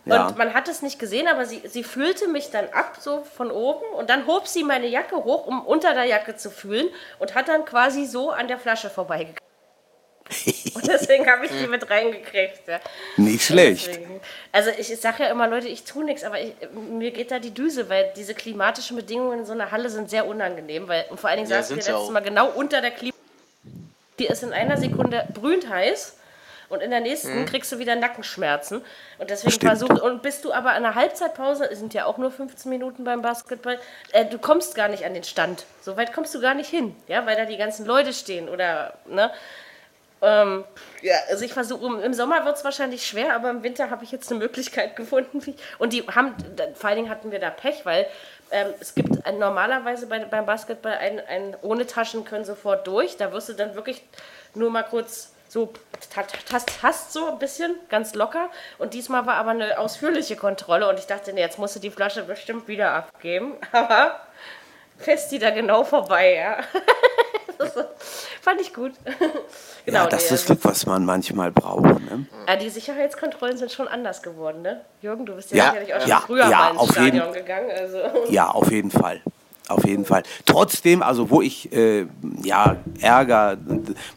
Speaker 3: Ja.
Speaker 2: Und man hat es nicht gesehen, aber sie, sie fühlte mich dann ab, so von oben. Und dann hob sie meine Jacke hoch, um unter der Jacke zu fühlen. Und hat dann quasi so an der Flasche vorbeigekriegt. Und deswegen habe ich die mit reingekriegt. Ja.
Speaker 3: Nicht schlecht.
Speaker 2: Deswegen. Also ich, sage ja immer, Leute, ich tue nichts, aber ich, mir geht da die Düse, weil diese klimatischen Bedingungen in so einer Halle sind sehr unangenehm. Weil, und vor allen Dingen
Speaker 4: Ja,
Speaker 2: saßen wir letztes
Speaker 4: auch.
Speaker 2: Mal genau unter der Klima. Die ist in einer Sekunde brühend heiß und in der nächsten kriegst du wieder Nackenschmerzen. Und deswegen versucht, und bist du aber an der Halbzeitpause, es sind ja auch nur 15 Minuten beim Basketball, äh, du kommst gar nicht an den Stand. So weit kommst du gar nicht hin, ja, weil da die ganzen Leute stehen oder, ne? Ähm, ja, also ich versuche, im Sommer wird es wahrscheinlich schwer, aber im Winter habe ich jetzt eine Möglichkeit gefunden. Und die haben, vor allen Dingen hatten wir da Pech, weil ähm, es gibt ein, normalerweise bei, beim Basketball ein, ein ohne Taschen können sofort durch. Da wirst du dann wirklich nur mal kurz so tast, tast so ein bisschen, ganz locker. Und diesmal war aber eine ausführliche Kontrolle und ich dachte, nee, jetzt musst du die Flasche bestimmt wieder abgeben. Aber fest die da genau vorbei, ja. das fand ich gut.
Speaker 3: genau, ja, das ist das Glück, was man manchmal braucht. Ne?
Speaker 2: Ja, die Sicherheitskontrollen sind schon anders geworden, ne? Jürgen, du bist ja, ja sicherlich auch schon
Speaker 3: ja,
Speaker 2: früher
Speaker 3: ja,
Speaker 2: mal ins Stadion
Speaker 3: jeden,
Speaker 2: gegangen. Also.
Speaker 3: Ja, auf jeden Fall. Auf jeden Fall. Trotzdem, also wo ich äh, ja Ärger,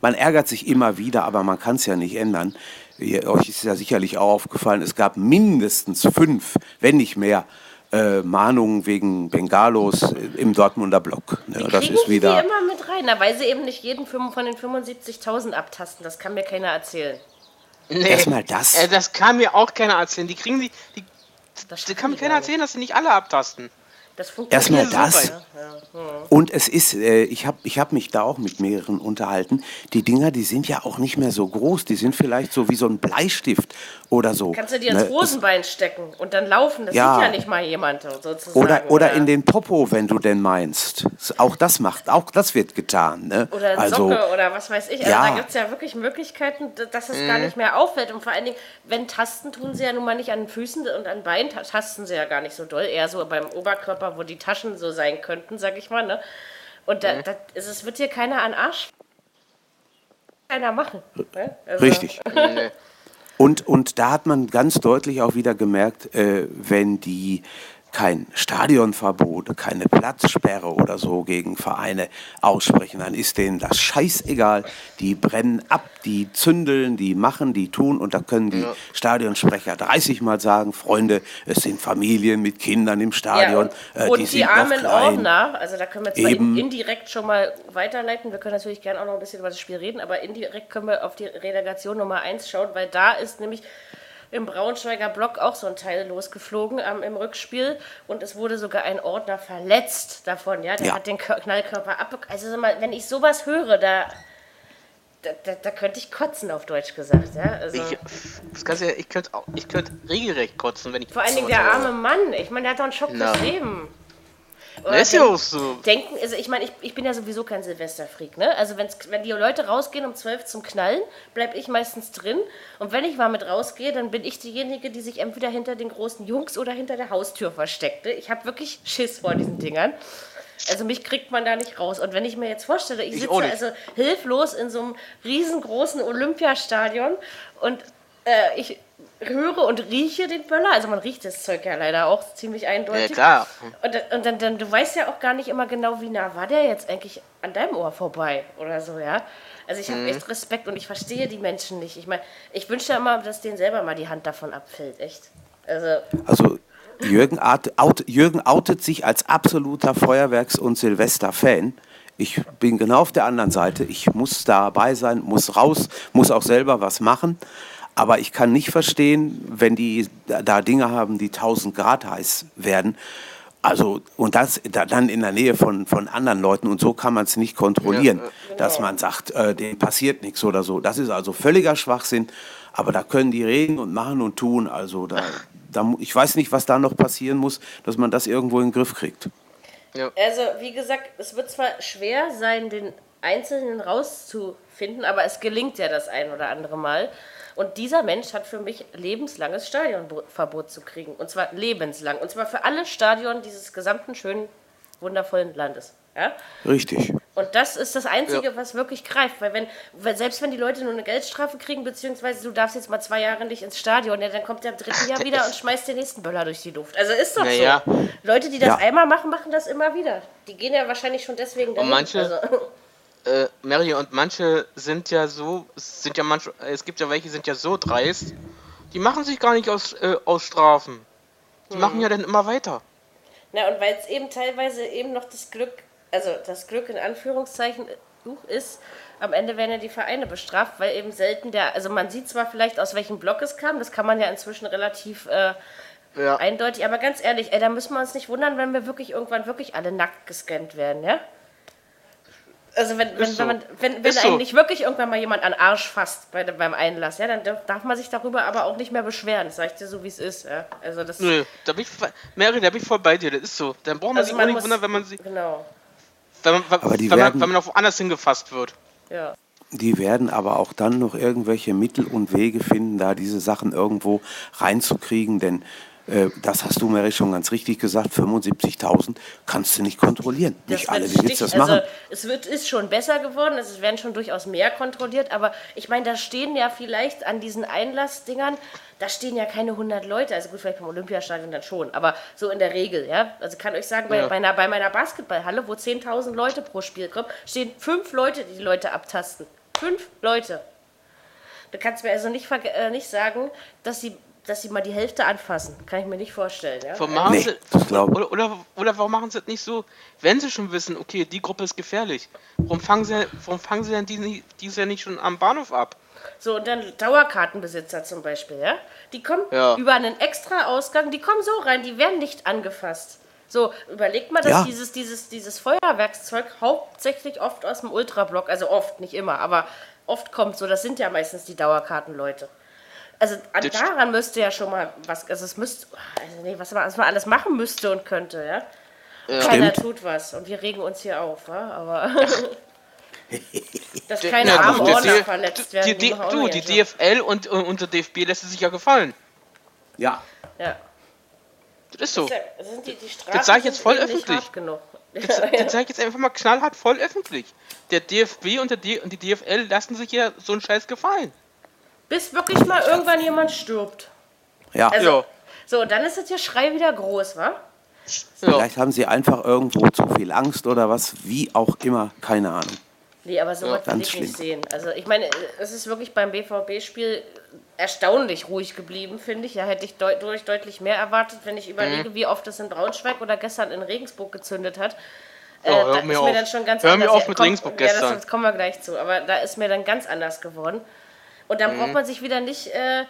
Speaker 3: man ärgert sich immer wieder, aber man kann es ja nicht ändern. Euch ist ja sicherlich auch aufgefallen, es gab mindestens fünf, wenn nicht mehr, äh, Mahnungen wegen Bengalos im Dortmunder Block.
Speaker 2: Ne, das ist wieder. Die immer mit rein, weil sie eben nicht jeden von den 75.000 abtasten. Das kann mir keiner erzählen.
Speaker 4: Nee, Erstmal das. Äh, das kann mir auch keiner erzählen. Die kriegen die. die das, kann mir keiner erzählen, dass sie nicht alle abtasten.
Speaker 3: Das Erstmal das. Ja. Und es ist, äh, ich habe ich hab mich da auch mit mehreren unterhalten. Die Dinger, die sind ja auch nicht mehr so groß. Die sind vielleicht so wie so ein Bleistift oder so.
Speaker 2: Kannst du dir ins ne? Hosenbein stecken und dann laufen. Das
Speaker 3: ja.
Speaker 2: sieht ja nicht mal jemand sozusagen.
Speaker 3: Oder, oder in den Popo, wenn du denn meinst. Auch das macht, auch das wird getan. Ne?
Speaker 2: Oder in also, Socke oder was weiß ich. Also ja. da gibt es ja wirklich Möglichkeiten, dass es mhm. gar nicht mehr auffällt. Und vor allen Dingen, wenn Tasten tun sie ja nun mal nicht an den Füßen und an Beinen, tasten sie ja gar nicht so doll. Eher so beim Oberkörper, wo die Taschen so sein könnten, sag ich mal. Ne? Und da, mhm. da, es wird hier keiner an Arsch keiner machen.
Speaker 3: Ne? Also. Richtig. Und, und da hat man ganz deutlich auch wieder gemerkt, äh, wenn die kein Stadionverbot, keine Platzsperre oder so gegen Vereine aussprechen, dann ist denen das scheißegal. Die brennen ab, die zündeln, die machen, die tun und da können die ja. Stadionsprecher 30 Mal sagen, Freunde, es sind Familien mit Kindern im Stadion.
Speaker 2: Ja, und, äh, die, die armen Ordner, also da können wir zwar Eben. indirekt schon mal weiterleiten, wir können natürlich gerne auch noch ein bisschen über das Spiel reden, aber indirekt können wir auf die Relegation Nummer 1 schauen, weil da ist nämlich im Braunschweiger Block auch so ein Teil losgeflogen ähm, im Rückspiel und es wurde sogar ein Ordner verletzt davon, ja, der ja. hat den Knallkörper ab. Also mal, wenn ich sowas höre, da, da, da, da, könnte ich kotzen, auf Deutsch gesagt. Ja? Also,
Speaker 4: ich, das kannst ja, ich könnte ich könnt regelrecht kotzen, wenn ich.
Speaker 2: Vor allen Dingen der arme Mann. Ich meine, der hat doch einen Schock fürs Leben.
Speaker 4: Oder ist ja auch so.
Speaker 2: Denken, also ich meine, ich, ich bin ja sowieso kein Silvesterfreak, ne? Also wenn's, wenn die Leute rausgehen um 12 zum Knallen, bleibe ich meistens drin. Und wenn ich mal mit rausgehe, dann bin ich diejenige, die sich entweder hinter den großen Jungs oder hinter der Haustür versteckte. Ich habe wirklich Schiss vor diesen Dingern. Also mich kriegt man da nicht raus. Und wenn ich mir jetzt vorstelle, ich sitze also hilflos in so einem riesengroßen Olympiastadion und äh, ich höre und rieche den Böller. Also man riecht das Zeug ja leider auch ziemlich eindeutig.
Speaker 4: Ja, klar.
Speaker 2: Und, und dann, dann, du weißt ja auch gar nicht immer genau, wie nah war der jetzt eigentlich an deinem Ohr vorbei oder so, ja. Also ich habe mhm. echt Respekt und ich verstehe die Menschen nicht. Ich meine, ich wünsche ja immer, dass denen selber mal die Hand davon abfällt, echt. Also,
Speaker 3: also Jürgen, out, Jürgen outet sich als absoluter Feuerwerks- und Silvester-Fan. Ich bin genau auf der anderen Seite. Ich muss dabei sein, muss raus, muss auch selber was machen. Aber ich kann nicht verstehen, wenn die da Dinge haben, die 1000 Grad heiß werden. Also, und das da, dann in der Nähe von, von anderen Leuten. Und so kann man es nicht kontrollieren, ja, genau. dass man sagt, äh, dem passiert nichts oder so. Das ist also völliger Schwachsinn. Aber da können die reden und machen und tun. Also, da, da, ich weiß nicht, was da noch passieren muss, dass man das irgendwo in den Griff kriegt.
Speaker 2: Ja. Also, wie gesagt, es wird zwar schwer sein, den Einzelnen rauszufinden, aber es gelingt ja das ein oder andere Mal. Und dieser Mensch hat für mich lebenslanges Stadionverbot zu kriegen. Und zwar lebenslang. Und zwar für alle Stadion dieses gesamten schönen, wundervollen Landes. Ja?
Speaker 3: Richtig.
Speaker 2: Und das ist das Einzige, ja. was wirklich greift. Weil wenn, weil selbst wenn die Leute nur eine Geldstrafe kriegen, beziehungsweise du darfst jetzt mal zwei Jahre nicht ins Stadion, ja, dann kommt der im dritten Jahr wieder und schmeißt den nächsten Böller durch die Luft. Also ist doch naja. so. Leute, die das einmal machen, machen das immer wieder. Die gehen ja wahrscheinlich schon deswegen
Speaker 4: dahin. Und manche, also. Äh, Mary, und manche sind ja so, sind ja manche, es gibt ja welche, sind ja so dreist, die machen sich gar nicht aus, äh, aus Strafen. Die hm. machen ja dann immer weiter.
Speaker 2: Na, und weil es eben teilweise eben noch das Glück, also das Glück in Anführungszeichen ist, am Ende werden ja die Vereine bestraft, weil eben selten der, also man sieht zwar vielleicht, aus welchem Block es kam, das kann man ja inzwischen relativ äh, ja. eindeutig, aber ganz ehrlich, ey, da müssen wir uns nicht wundern, wenn wir wirklich irgendwann wirklich alle nackt gescannt werden, ja? Also wenn, wenn, wenn,
Speaker 4: so.
Speaker 2: man, wenn, wenn
Speaker 4: Ist so.
Speaker 2: nicht wirklich irgendwann mal jemand an Arsch fasst bei, beim Einlass, ja, dann darf- man sich darüber aber auch nicht mehr beschweren. Das sag ich dir so, wie es ist. Ja. Also das,
Speaker 4: Nö, da bin ich, voll- Mary, da bin ich voll bei dir, das ist so. Dann braucht man
Speaker 2: also
Speaker 4: sich auch
Speaker 2: man
Speaker 4: nicht
Speaker 2: muss,
Speaker 4: wundern, wenn man, sie,
Speaker 2: Genau,
Speaker 4: wenn man,
Speaker 3: Aber die
Speaker 4: wenn man,
Speaker 3: werden-
Speaker 4: wenn man auch woanders hingefasst wird.
Speaker 2: ja.
Speaker 3: Die werden aber auch dann noch irgendwelche Mittel und Wege finden, da diese Sachen irgendwo reinzukriegen, denn das hast du, Mary, schon ganz richtig gesagt, 75.000 kannst du nicht kontrollieren.
Speaker 2: Das
Speaker 3: nicht alle, wie willst du das
Speaker 2: also
Speaker 3: machen?
Speaker 2: es wird, ist schon besser geworden, also es werden schon durchaus mehr kontrolliert, aber ich meine, da stehen ja vielleicht an diesen Einlassdingern, da stehen ja keine 100 Leute, also gut, vielleicht beim Olympiastadion dann schon, aber so in der Regel, ja. Also kann euch sagen, bei,
Speaker 4: Ja.
Speaker 2: bei, einer, bei meiner Basketballhalle, wo 10.000 Leute pro Spiel kommen, stehen fünf Leute, die die Leute abtasten. Fünf Leute. Du kannst mir also nicht, äh, nicht sagen, dass sie, dass sie mal die Hälfte anfassen. Kann ich mir nicht vorstellen, ja.
Speaker 4: Warum machen
Speaker 3: Nee,
Speaker 4: sie,
Speaker 3: das
Speaker 4: oder, oder, oder warum machen sie das nicht so, wenn sie schon wissen, okay, die Gruppe ist gefährlich, warum fangen sie, warum fangen sie denn diese ja nicht schon am Bahnhof ab?
Speaker 2: So, und dann Dauerkartenbesitzer zum Beispiel, ja? Die kommen
Speaker 4: Ja.
Speaker 2: über einen extra Ausgang, die kommen so rein, die werden nicht angefasst. So, überlegt mal, dass
Speaker 3: Ja.
Speaker 2: dieses, dieses, dieses Feuerwerkszeug hauptsächlich oft aus dem Ultrablock, also oft, nicht immer, aber oft kommt so, das sind ja meistens die Dauerkartenleute. Also an,
Speaker 4: Das-
Speaker 2: daran müsste ja schon mal was, also es müsste, also nee, was man, was man alles machen müsste und könnte, ja? Keiner
Speaker 3: Stimmt.
Speaker 2: tut was und wir regen uns hier auf, wa? aber dass keine
Speaker 4: na
Speaker 2: armen Ordner verletzt
Speaker 4: die,
Speaker 2: werden.
Speaker 4: die,
Speaker 2: auch
Speaker 4: du, die
Speaker 2: Job.
Speaker 4: DFL und, und, und der DFB lässt es sich ja gefallen.
Speaker 3: Ja.
Speaker 2: Ja.
Speaker 4: Das ist so.
Speaker 2: Ja, sind die, die Strafen
Speaker 4: Das sag ich jetzt voll öffentlich. Das, das sage ich jetzt einfach mal knallhart voll öffentlich. Der DFB und, der D und die DFL lassen sich ja so einen Scheiß gefallen.
Speaker 2: Bis wirklich mal irgendwann jemand stirbt.
Speaker 3: Ja.
Speaker 2: Also,
Speaker 4: Ja.
Speaker 2: So, dann ist das hier Schrei wieder groß, wa?
Speaker 4: Ja.
Speaker 3: Vielleicht haben sie einfach irgendwo zu viel Angst oder was, wie auch immer, keine Ahnung.
Speaker 2: Nee, aber so
Speaker 4: Ja,
Speaker 2: was will
Speaker 3: ganz
Speaker 2: ich nicht
Speaker 3: schlimm.
Speaker 2: sehen. Also ich meine, es ist wirklich beim BVB-Spiel erstaunlich ruhig geblieben, finde ich. Da hätte ich deut durch deutlich mehr erwartet, wenn ich überlege,
Speaker 4: Mhm.
Speaker 2: wie oft es in Braunschweig oder gestern in Regensburg gezündet hat. Äh,
Speaker 4: Ja, hör
Speaker 2: da
Speaker 4: mir
Speaker 2: ist
Speaker 4: auf.
Speaker 2: mir dann schon ganz
Speaker 4: Hör mir
Speaker 2: anders.
Speaker 4: auf mit
Speaker 2: komm,
Speaker 4: Regensburg
Speaker 2: Ja,
Speaker 4: gestern.
Speaker 2: das kommen wir gleich zu. Aber da ist mir dann ganz anders geworden. Und dann
Speaker 4: Mhm.
Speaker 2: braucht man sich wieder nicht äh,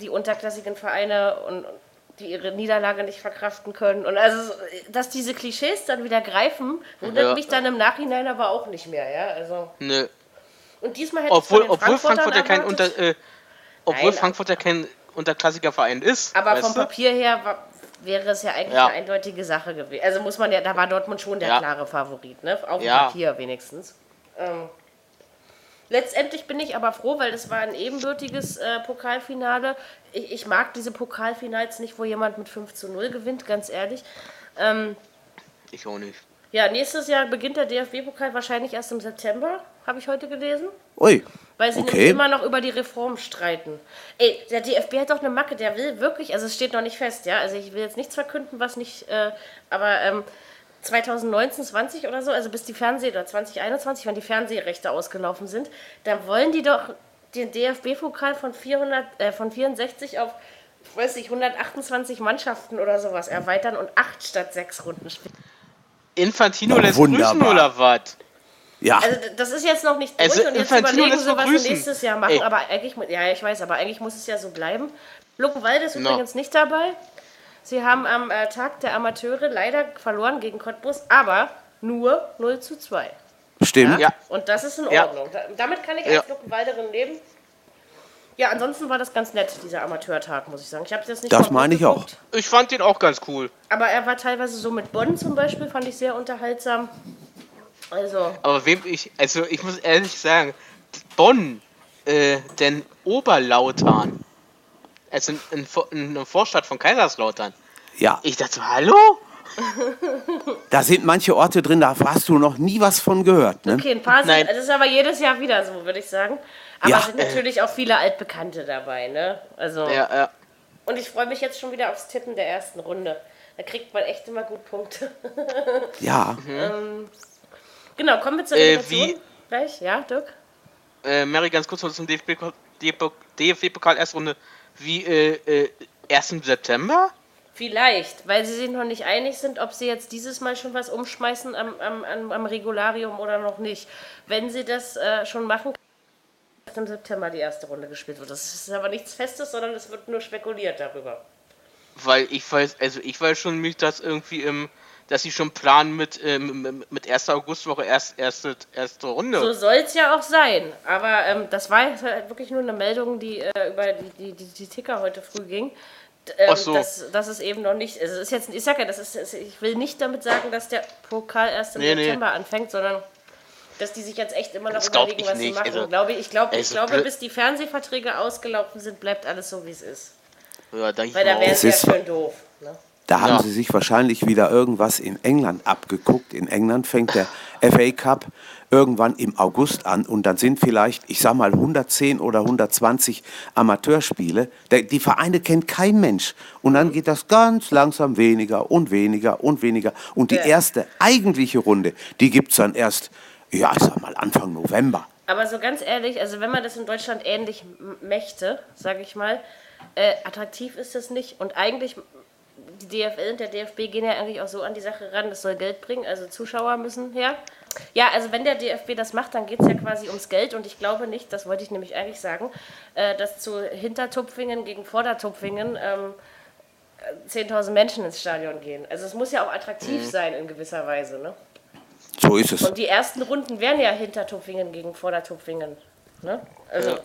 Speaker 2: die unterklassigen Vereine und und die ihre Niederlage nicht verkraften können. Und also, so, dass diese Klischees dann wieder greifen, wundert
Speaker 4: Ja.
Speaker 2: mich dann im Nachhinein aber auch nicht mehr. Ja? Also,
Speaker 4: Nö.
Speaker 2: und diesmal hätte
Speaker 4: Obwohl,
Speaker 2: ich
Speaker 4: obwohl Frankfurt ja kein unter, äh, obwohl
Speaker 2: Nein,
Speaker 4: Frankfurt ja kein unterklassiger Verein ist.
Speaker 2: Aber vom
Speaker 4: du?
Speaker 2: Papier her war, wäre es ja eigentlich
Speaker 4: Ja.
Speaker 2: eine eindeutige Sache gewesen. Also muss man ja, da war Dortmund schon der
Speaker 4: Ja.
Speaker 2: klare Favorit, ne? Auf dem. Papier wenigstens. Ähm, letztendlich bin ich aber froh, weil das war ein ebenbürtiges äh, Pokalfinale. Ich, ich mag diese Pokalfinals nicht, wo jemand mit 5 zu 0 gewinnt, ganz ehrlich.
Speaker 4: Ich auch nicht.
Speaker 2: Ja, nächstes Jahr beginnt der DFB-Pokal wahrscheinlich erst im September, habe ich heute gelesen.
Speaker 3: Ui.
Speaker 2: Weil sie
Speaker 3: Okay.
Speaker 2: immer noch über die Reform streiten. Ey, der DFB hat doch eine Macke, der will wirklich, also es steht noch nicht fest, ja, also ich will jetzt nichts verkünden, was nicht, äh, aber ähm, 2019, 20 oder so, also bis die Fernseh- oder 2021, wenn die Fernsehrechte ausgelaufen sind, dann wollen die doch den DFB-Pokal von 400, äh, von 64 auf, ich weiß nicht, 128 Mannschaften oder sowas erweitern und 8 statt 6 Runden spielen.
Speaker 4: Infantino
Speaker 3: Na,
Speaker 4: lässt
Speaker 3: wunderbar.
Speaker 4: grüßen oder was?
Speaker 3: Ja.
Speaker 2: Also das ist jetzt noch nicht durch
Speaker 4: Also,
Speaker 2: und jetzt
Speaker 4: Infantino
Speaker 2: überlegen
Speaker 4: lässt
Speaker 2: sie, was sie
Speaker 4: grüßen.
Speaker 2: nächstes Jahr machen.
Speaker 4: Ey.
Speaker 2: Aber eigentlich, ja, ich weiß, aber eigentlich muss es ja so bleiben. Luckenwalde ist
Speaker 4: No.
Speaker 2: übrigens nicht dabei. Sie haben am äh, Tag der Amateure leider verloren gegen Cottbus, aber nur 0 zu 2.
Speaker 3: Stimmt.
Speaker 4: Ja.
Speaker 2: Und das ist in
Speaker 4: Ja.
Speaker 2: Ordnung. Da, damit kann ich
Speaker 4: Ja.
Speaker 2: als Luckenwalderin leben. Ja, ansonsten war das ganz nett, dieser Amateurtag, muss ich sagen. Ich habe jetzt nicht
Speaker 3: Das meine ich auch.
Speaker 4: Ich fand den auch ganz cool.
Speaker 2: Aber er war teilweise so mit Bonn zum Beispiel, fand ich sehr unterhaltsam. Also,
Speaker 4: Aber wem ich, also ich muss ehrlich sagen, Bonn, äh, denn Oberlautern, also in, in, Vor- in der Vorstadt von Kaiserslautern.
Speaker 3: Ja.
Speaker 4: Ich dachte so, hallo?
Speaker 3: Da sind manche Orte drin, da hast du noch nie was von gehört. Ne?
Speaker 2: Okay, ein paar sind,
Speaker 4: Nein.
Speaker 2: das ist aber jedes Jahr wieder so, würde ich sagen. Aber
Speaker 3: Ja.
Speaker 2: es sind natürlich auch viele Altbekannte dabei, ne? Also,
Speaker 4: Ja, ja.
Speaker 2: und ich freue mich jetzt schon wieder aufs Tippen der ersten Runde. Da kriegt man echt immer gut Punkte.
Speaker 3: Ja.
Speaker 2: genau, kommen wir zur
Speaker 4: Äh,
Speaker 2: Relegation.
Speaker 4: wie-
Speaker 2: Gleich, ja, Dirk?
Speaker 4: Äh, Mary, ganz kurz noch zum DFB DFB-Pokal Erstrunde. Wie, äh, äh, 1. September?
Speaker 2: Vielleicht, weil sie sich noch nicht einig sind, ob sie jetzt dieses Mal schon was umschmeißen am, am, am, am Regularium oder noch nicht. Wenn sie das äh, schon machen, dass im September die erste Runde gespielt wird. Das ist aber nichts Festes, sondern es wird nur spekuliert darüber.
Speaker 4: Weil ich weiß, also ich weiß schon mich, dass irgendwie im dass sie schon planen mit, äh, mit 1. Augustwoche erst, erste, erste Runde.
Speaker 2: So soll es ja auch sein. Aber ähm, das war jetzt halt wirklich nur eine Meldung, die äh, über die, die, die, die, Ticker heute früh ging. Ähm, so. dass, dass es eben noch nicht, also es ist jetzt, ich sag ja, das ist, ich will nicht damit sagen, dass der Pokal erst im nee, September nee. anfängt, sondern dass die sich jetzt echt immer noch das überlegen, was nicht. sie machen. Also, glaube ich, glaube, also, ich glaube, bis die Fernsehverträge ausgelaufen sind, bleibt alles so, wie es ist. Ja, Weil da wäre es ja schön doof.
Speaker 3: Da haben ja. sie sich wahrscheinlich wieder irgendwas in England abgeguckt. In England fängt der FA Cup irgendwann im August an und dann sind vielleicht, ich sag mal, 110 oder 120 Amateurspiele. Die Vereine kennt kein Mensch. Und dann geht das ganz langsam weniger und weniger und weniger. Und die erste eigentliche Runde, die gibt es dann erst, ja, ich sag mal, Anfang November.
Speaker 2: Aber so ganz ehrlich, also wenn man das in Deutschland ähnlich möchte, sage ich mal, äh, attraktiv ist das nicht. Und eigentlich die DFL und der DFB gehen ja eigentlich auch so an die Sache ran, das soll Geld bringen, also Zuschauer müssen her. Ja, also wenn der DFB das macht, dann geht es ja quasi ums Geld und ich glaube nicht, das wollte ich nämlich eigentlich sagen, äh, dass zu Hintertupfingen gegen Vordertupfingen ähm, 10.000 Menschen ins Stadion gehen. Also es muss ja auch attraktiv mhm. sein in gewisser Weise, ne?
Speaker 3: So ist es.
Speaker 2: Und die ersten Runden wären ja Hintertupfingen gegen Vordertupfingen. Ne? Also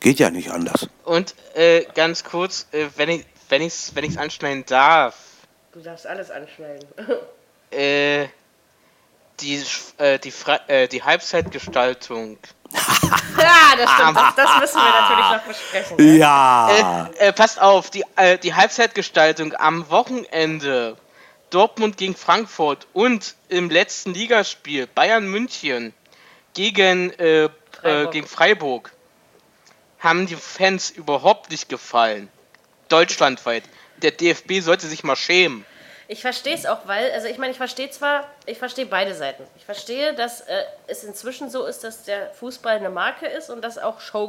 Speaker 3: Geht ja nicht anders.
Speaker 4: Und äh, ganz kurz, äh, wenn ich wenn ich es wenn ich's anschneiden darf.
Speaker 2: Du darfst alles anschneiden.
Speaker 4: äh, die, äh, die, Fre äh, die Halbzeitgestaltung.
Speaker 2: ja, das stimmt. Das, das, müssen wir natürlich noch besprechen. Ne?
Speaker 3: Ja.
Speaker 4: Äh, äh, passt auf, die, äh, die Halbzeitgestaltung am Wochenende. Dortmund gegen Frankfurt und im letzten Ligaspiel Bayern München gegen, äh, Freiburg. gegen Freiburg haben die Fans überhaupt nicht gefallen deutschlandweit. Der DFB sollte sich mal schämen.
Speaker 2: Ich verstehe es auch, weil, also ich meine, ich verstehe zwar, ich verstehe beide Seiten. Ich verstehe, dass äh, es inzwischen so ist, dass der Fußball eine Marke ist und dass auch Show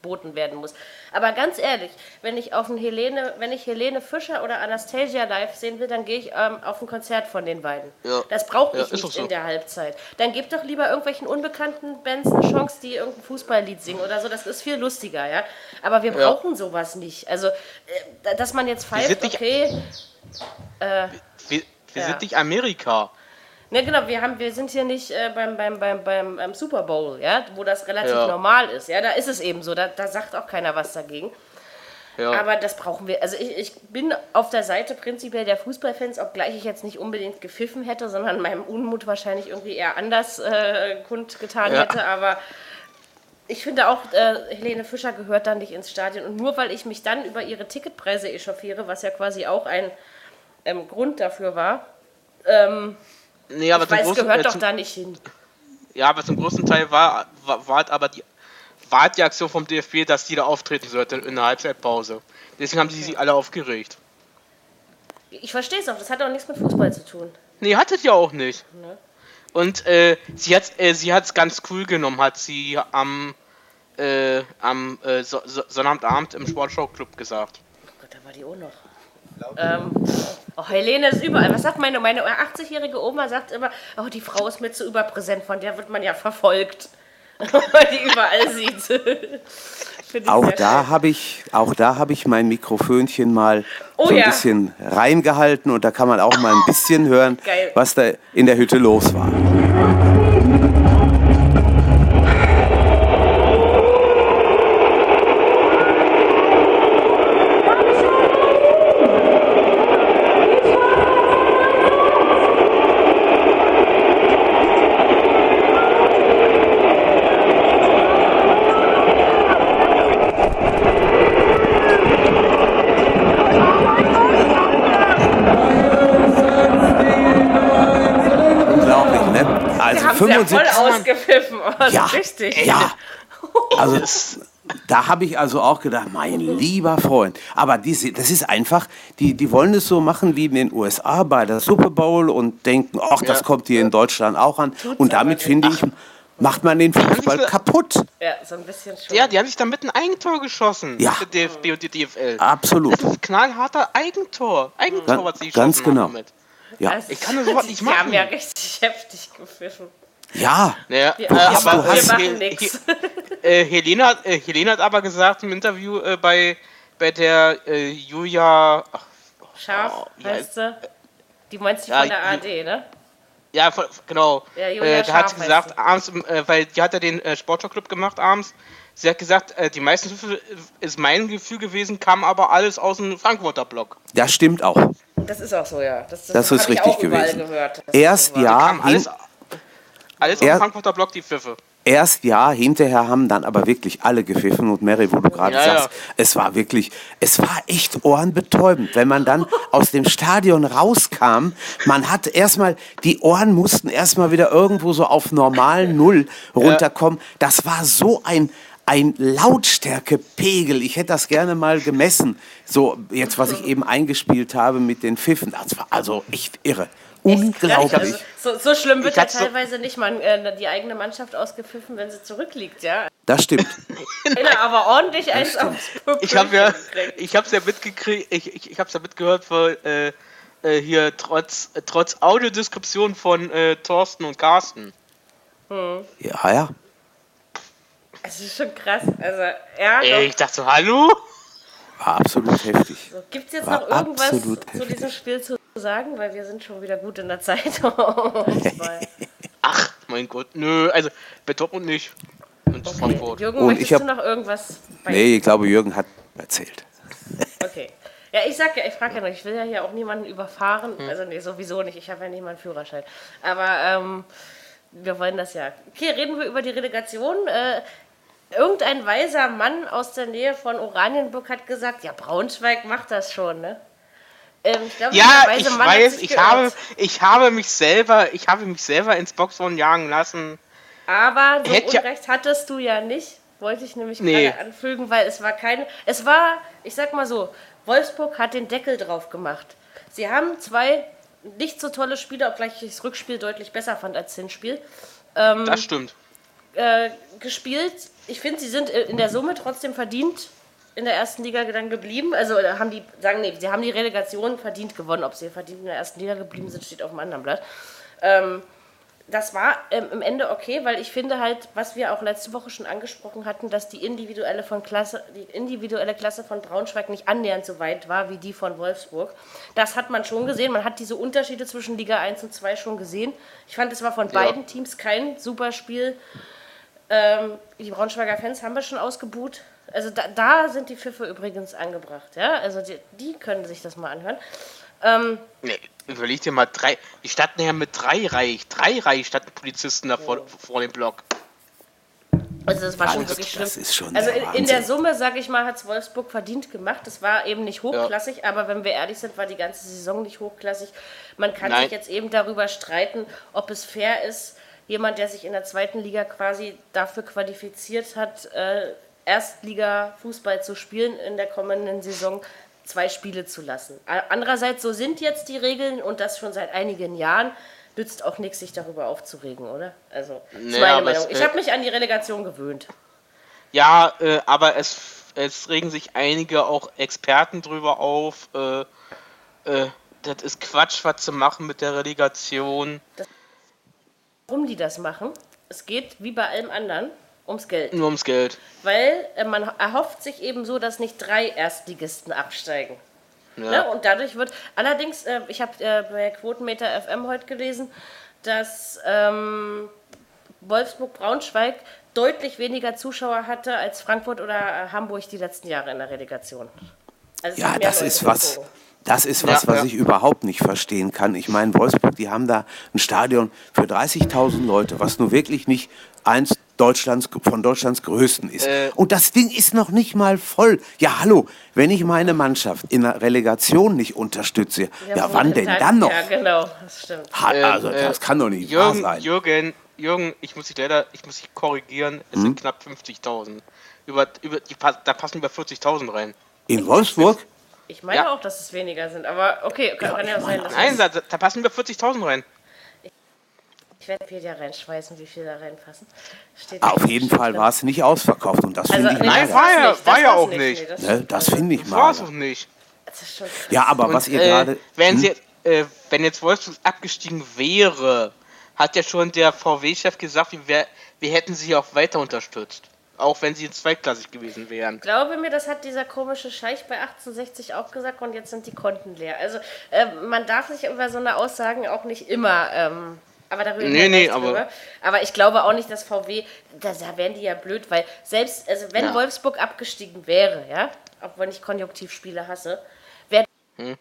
Speaker 2: geboten werden muss. Aber ganz ehrlich, wenn ich auf ein Helene, wenn ich Helene Fischer oder Anastasia live sehen will, dann gehe ich ähm, auf ein Konzert von den beiden. Ja. Das brauche ich ja, nicht so. in der Halbzeit. Dann gib doch lieber irgendwelchen unbekannten Bands eine Chance, die irgendein Fußballlied singen oder so. Das ist viel lustiger, ja. Aber wir brauchen ja. sowas nicht. Also, äh, dass man jetzt pfeift, okay.
Speaker 4: Äh, wir, wir sind nicht Amerika.
Speaker 2: Ne, genau, wir, haben, wir sind hier nicht äh, beim, beim, beim, beim, beim, Super Bowl, ja, wo das relativ ja. normal ist. Ja, da ist es eben so, da, da sagt auch keiner was dagegen. Ja. Aber das brauchen wir. Also ich, ich bin auf der Seite prinzipiell der Fußballfans, obgleich ich jetzt nicht unbedingt gepfiffen hätte, sondern meinem Unmut wahrscheinlich irgendwie eher anders äh, kundgetan ja. hätte. Aber ich finde auch, äh, Helene Fischer gehört dann nicht ins Stadion. Und nur weil ich mich dann über ihre Ticketpreise echauffiere, was ja quasi auch ein ähm, Grund dafür war, ähm,
Speaker 4: Nee, aber
Speaker 2: ich weiß, großen, gehört äh, doch da nicht hin.
Speaker 4: Ja, aber zum großen Teil war, war, war aber die, war die Aktion vom DFB, dass die da auftreten sollte in der Halbzeitpause. Deswegen haben sie sich alle aufgeregt.
Speaker 2: Ich verstehe es auch, das hat auch nichts mit Fußball zu tun.
Speaker 4: Nee, hat es ja auch nicht. Ne? Und äh, sie hat äh, sie hat's ganz cool genommen, hat sie am äh, am äh, so Sonnabendabend im Sportschau-Club gesagt.
Speaker 2: Oh Gott, da war die auch noch. Ähm, oh, Helene ist überall. Was sagt meine, meine 80-jährige Oma sagt immer, oh, die Frau ist mir zu überpräsent, von der wird man ja verfolgt. Weil die überall sieht.
Speaker 3: auch da habe ich, auch da habe ich mein Mikrofönchen mal oh, so ein ja. bisschen reingehalten und da kann man auch mal ein bisschen hören, Geil. was da in der Hütte los war.
Speaker 2: Haben voll ausgepfiffen. Oh,
Speaker 3: ja,
Speaker 2: richtig.
Speaker 3: Ja. Also da habe ich also auch gedacht, mein lieber Freund. Aber diese, das ist einfach, die, die wollen es so machen wie in den USA bei der Super Bowl und denken, ach, das ja. kommt hier in Deutschland auch an. Tut's und damit finde ich, macht man den Fußball kaputt.
Speaker 2: Ja, so ein bisschen schon.
Speaker 4: Ja, die haben sich da mit ein Eigentor geschossen.
Speaker 3: Ja.
Speaker 4: Der DFB und die DFL.
Speaker 3: Absolut.
Speaker 4: Das ist ein knallharter Eigentor. Eigentor, was sie
Speaker 3: Ganz genau. Damit.
Speaker 2: Ja. Also, ich kann das überhaupt nicht machen. Die haben ja richtig heftig gepfiffen.
Speaker 3: Ja,
Speaker 4: naja,
Speaker 3: äh, aber
Speaker 2: wir machen nichts.
Speaker 4: Äh, Helena, äh, Helena hat aber gesagt im Interview äh, bei, bei der äh, Julia. Ach,
Speaker 2: Scharf, oh, heißt sie? Die meinst du
Speaker 4: Ja,
Speaker 2: von der ARD, ne?
Speaker 4: Ja, von, genau.
Speaker 2: Ja, Julia
Speaker 4: äh, da hat sie gesagt,
Speaker 2: sie.
Speaker 4: abends, äh, weil die hat ja den äh, Sportclub gemacht abends. Sie hat gesagt, äh, die meisten äh, ist mein Gefühl gewesen, kam aber alles aus dem Frankfurter Block.
Speaker 3: Das stimmt auch.
Speaker 2: Das ist auch so, ja. Das,
Speaker 3: Das
Speaker 2: hab
Speaker 3: ist
Speaker 2: ich
Speaker 3: richtig
Speaker 2: auch überall
Speaker 3: gewesen.
Speaker 2: Das
Speaker 3: Erst ja,
Speaker 4: alles,
Speaker 3: Er-
Speaker 4: dem Frankfurter Block, die Pfiffe.
Speaker 3: erst ja, hinterher haben dann aber wirklich alle gepfiffen und Mary, wo du gerade
Speaker 4: Ja,
Speaker 3: sagst,
Speaker 4: ja.
Speaker 3: es war wirklich, es war echt ohrenbetäubend, wenn man dann aus dem Stadion rauskam, man hat erstmal, die Ohren mussten erstmal wieder irgendwo so auf normalen Null runterkommen. Das war so ein, ein Lautstärkepegel. Ich hätte das gerne mal gemessen. So, jetzt, was ich eben eingespielt habe mit den Pfiffen. Das war also echt irre. Unglaublich.
Speaker 2: Also, so, so schlimm wird ja
Speaker 4: hab's so-
Speaker 2: teilweise nicht mal äh, die eigene Mannschaft ausgepfiffen, wenn sie zurückliegt, ja.
Speaker 3: Das stimmt.
Speaker 2: Aber ordentlich eins aufs
Speaker 4: Ich habe ja, ich hab's ja mitgekriegt, ich, ich, ich hab's ja mitgehört von, äh, äh, hier trotz, trotz Audiodeskription von äh, Thorsten und Carsten.
Speaker 3: Ja, ja.
Speaker 2: Das ist schon krass. Also, ja,
Speaker 4: Ey, ich dachte so, hallo?
Speaker 3: War absolut heftig.
Speaker 2: So, Gibt es jetzt
Speaker 3: War
Speaker 2: noch irgendwas zu
Speaker 3: heftig.
Speaker 2: diesem Spiel zu sagen? Weil wir sind schon wieder gut in der Zeit. Weil-
Speaker 4: Ach, mein Gott, nö, also bei Dortmund nicht. Und Frankfurt.
Speaker 2: Jürgen,
Speaker 3: Und
Speaker 2: möchtest
Speaker 3: ich hab-
Speaker 2: du noch irgendwas bei
Speaker 3: Nee, ich glaube, Jürgen hat erzählt.
Speaker 2: Okay. Ja, ich sag ja, ich frage ja noch, ich will ja hier auch niemanden überfahren.
Speaker 3: Hm.
Speaker 2: Also nee, sowieso nicht. Ich habe ja nicht mal einen Führerschein. Aber ähm, wir wollen das ja. Okay, reden wir über die Relegation. Äh, irgendein weiser Mann aus der Nähe von Oranienburg hat gesagt, ja, Braunschweig macht das schon, ne? Ähm, ich glaube,
Speaker 4: Ja, ich weiß, ich habe, ich habe mich selber, ich habe mich selber ins Boxhorn jagen lassen.
Speaker 2: Aber so
Speaker 4: Hätte ja-
Speaker 2: Unrecht hattest du ja nicht. Wollte ich nämlich
Speaker 4: Nee.
Speaker 2: gerade anfügen, weil es war keine. Es war, ich sag mal so, Wolfsburg hat den Deckel drauf gemacht. Sie haben zwei nicht so tolle Spiele, obgleich ich das Rückspiel deutlich besser fand als das Hinspiel,
Speaker 4: Das stimmt.
Speaker 2: äh, gespielt. Ich finde, sie sind in der Summe trotzdem verdient in der ersten Liga dann geblieben. Also haben die, sagen, nee, sie haben die Relegation verdient gewonnen. Ob sie verdient in der ersten Liga geblieben sind, steht auf dem anderen Blatt. Ähm, das war ähm, im Ende okay, weil ich finde halt, was wir auch letzte Woche schon angesprochen hatten, dass die individuelle, von Klasse, die individuelle Klasse von Braunschweig nicht annähernd so weit war wie die von Wolfsburg. Das hat man schon gesehen. Man hat diese Unterschiede zwischen Liga 1 und 2 schon gesehen. Ich fand, es war von beiden Teams kein super Spiel. Ähm, die Braunschweiger Fans haben wir schon ausgebuht. Also da, da sind die Pfiffe übrigens angebracht. Ja? Also die, die können sich das mal anhören. Ähm,
Speaker 4: Nee, überleg dir mal, drei, die standen ja mit drei Reich, drei Reich standen Polizisten da vor, vor dem Block.
Speaker 2: Also das war schon
Speaker 3: das-
Speaker 2: wirklich schlimm.
Speaker 3: das ist schon
Speaker 2: also in, in der
Speaker 3: Wahnsinn.
Speaker 2: Summe, sage ich mal, hat es Wolfsburg verdient gemacht. Das war eben nicht hochklassig, aber wenn wir ehrlich sind, war die ganze Saison nicht hochklassig. Man kann
Speaker 4: Nein.
Speaker 2: sich jetzt eben darüber streiten, ob es fair ist, jemand, der sich in der zweiten Liga quasi dafür qualifiziert hat, äh, Erstliga-Fußball zu spielen in der kommenden Saison, zwei Spiele zu lassen. Andererseits, so sind jetzt die Regeln und das schon seit einigen Jahren. Nützt auch nichts, sich darüber aufzuregen, oder? Also, das ist
Speaker 4: Nee,
Speaker 2: meine
Speaker 4: es,
Speaker 2: Meinung. Ich habe mich an die Relegation gewöhnt.
Speaker 4: Ja, äh, aber es, es regen sich einige auch Experten drüber auf. Äh, äh, das ist Quatsch, was zu machen mit der Relegation.
Speaker 2: warum die das machen. Es geht wie bei allem anderen ums Geld.
Speaker 4: Nur ums Geld.
Speaker 2: Weil äh, man erhofft sich eben so, dass nicht drei Erstligisten absteigen.
Speaker 4: Ja.
Speaker 2: Ne? Und dadurch wird, allerdings, äh, ich habe äh, bei Quotenmeter FM heute gelesen, dass ähm, Wolfsburg-Braunschweig deutlich weniger Zuschauer hatte als Frankfurt oder Hamburg die letzten Jahre in der Relegation. Also
Speaker 3: Ja, das
Speaker 2: Leute
Speaker 3: ist was.
Speaker 2: gezogen.
Speaker 3: Das ist was,
Speaker 4: Ja,
Speaker 3: was
Speaker 4: ja.
Speaker 3: ich überhaupt nicht verstehen kann. Ich meine, Wolfsburg, die haben da ein Stadion für 30.000 Leute, was nur wirklich nicht eins Deutschlands, von Deutschlands größten ist.
Speaker 4: Äh.
Speaker 3: Und das Ding ist noch nicht mal voll. Ja, hallo, wenn ich meine Mannschaft in der Relegation nicht unterstütze, ja,
Speaker 2: wo
Speaker 3: wann denn dann noch?
Speaker 2: Ja, genau, das stimmt.
Speaker 3: Ha, also,
Speaker 4: äh,
Speaker 3: das kann doch nicht wahr
Speaker 4: Jürgen,
Speaker 3: sein.
Speaker 4: Jürgen, Jürgen, ich muss dich leider, ich muss dich korrigieren, es
Speaker 3: Hm?
Speaker 4: sind knapp 50.000. Über, über, da passen über 40.000 rein.
Speaker 3: In Wolfsburg?
Speaker 2: Ich meine
Speaker 4: Ja.
Speaker 2: auch, dass es weniger sind, aber okay, kann, kann ja auch sein. dass
Speaker 4: Nein, da, da passen über 40.000 rein.
Speaker 2: Ich werde Wikipedia reinschmeißen, wie viel da reinpassen. Steht
Speaker 3: Ah, Auf jeden Fall war es nicht ausverkauft und das
Speaker 2: Also,
Speaker 3: finde ich
Speaker 2: nee,
Speaker 4: Nein, war ja- war ja auch
Speaker 2: nicht.
Speaker 4: nicht.
Speaker 2: Nee, das,
Speaker 3: Ne, das finde ich
Speaker 4: War es auch nicht.
Speaker 3: Ja, aber was ihr
Speaker 4: äh,
Speaker 3: gerade...
Speaker 4: wenn,
Speaker 3: Hm?
Speaker 4: sie, äh, wenn jetzt Wolfsburg abgestiegen wäre, hat ja schon der VW-Chef gesagt, wir, wir hätten sie auch weiter unterstützt. Auch wenn sie jetzt zweitklassig gewesen wären.
Speaker 2: glaube mir, das hat dieser komische Scheich bei 1860 auch gesagt und jetzt sind die Konten leer. Also äh, man darf sich über so eine Aussagen auch nicht immer, ähm, aber darüber
Speaker 4: Nee, nee, aber-
Speaker 2: aber ich glaube auch nicht, dass VW, da, da wären die ja blöd, weil selbst, also wenn
Speaker 4: Ja.
Speaker 2: Wolfsburg abgestiegen wäre, ja, obwohl ich Konjunktivspiele hasse, wäre
Speaker 4: Hm.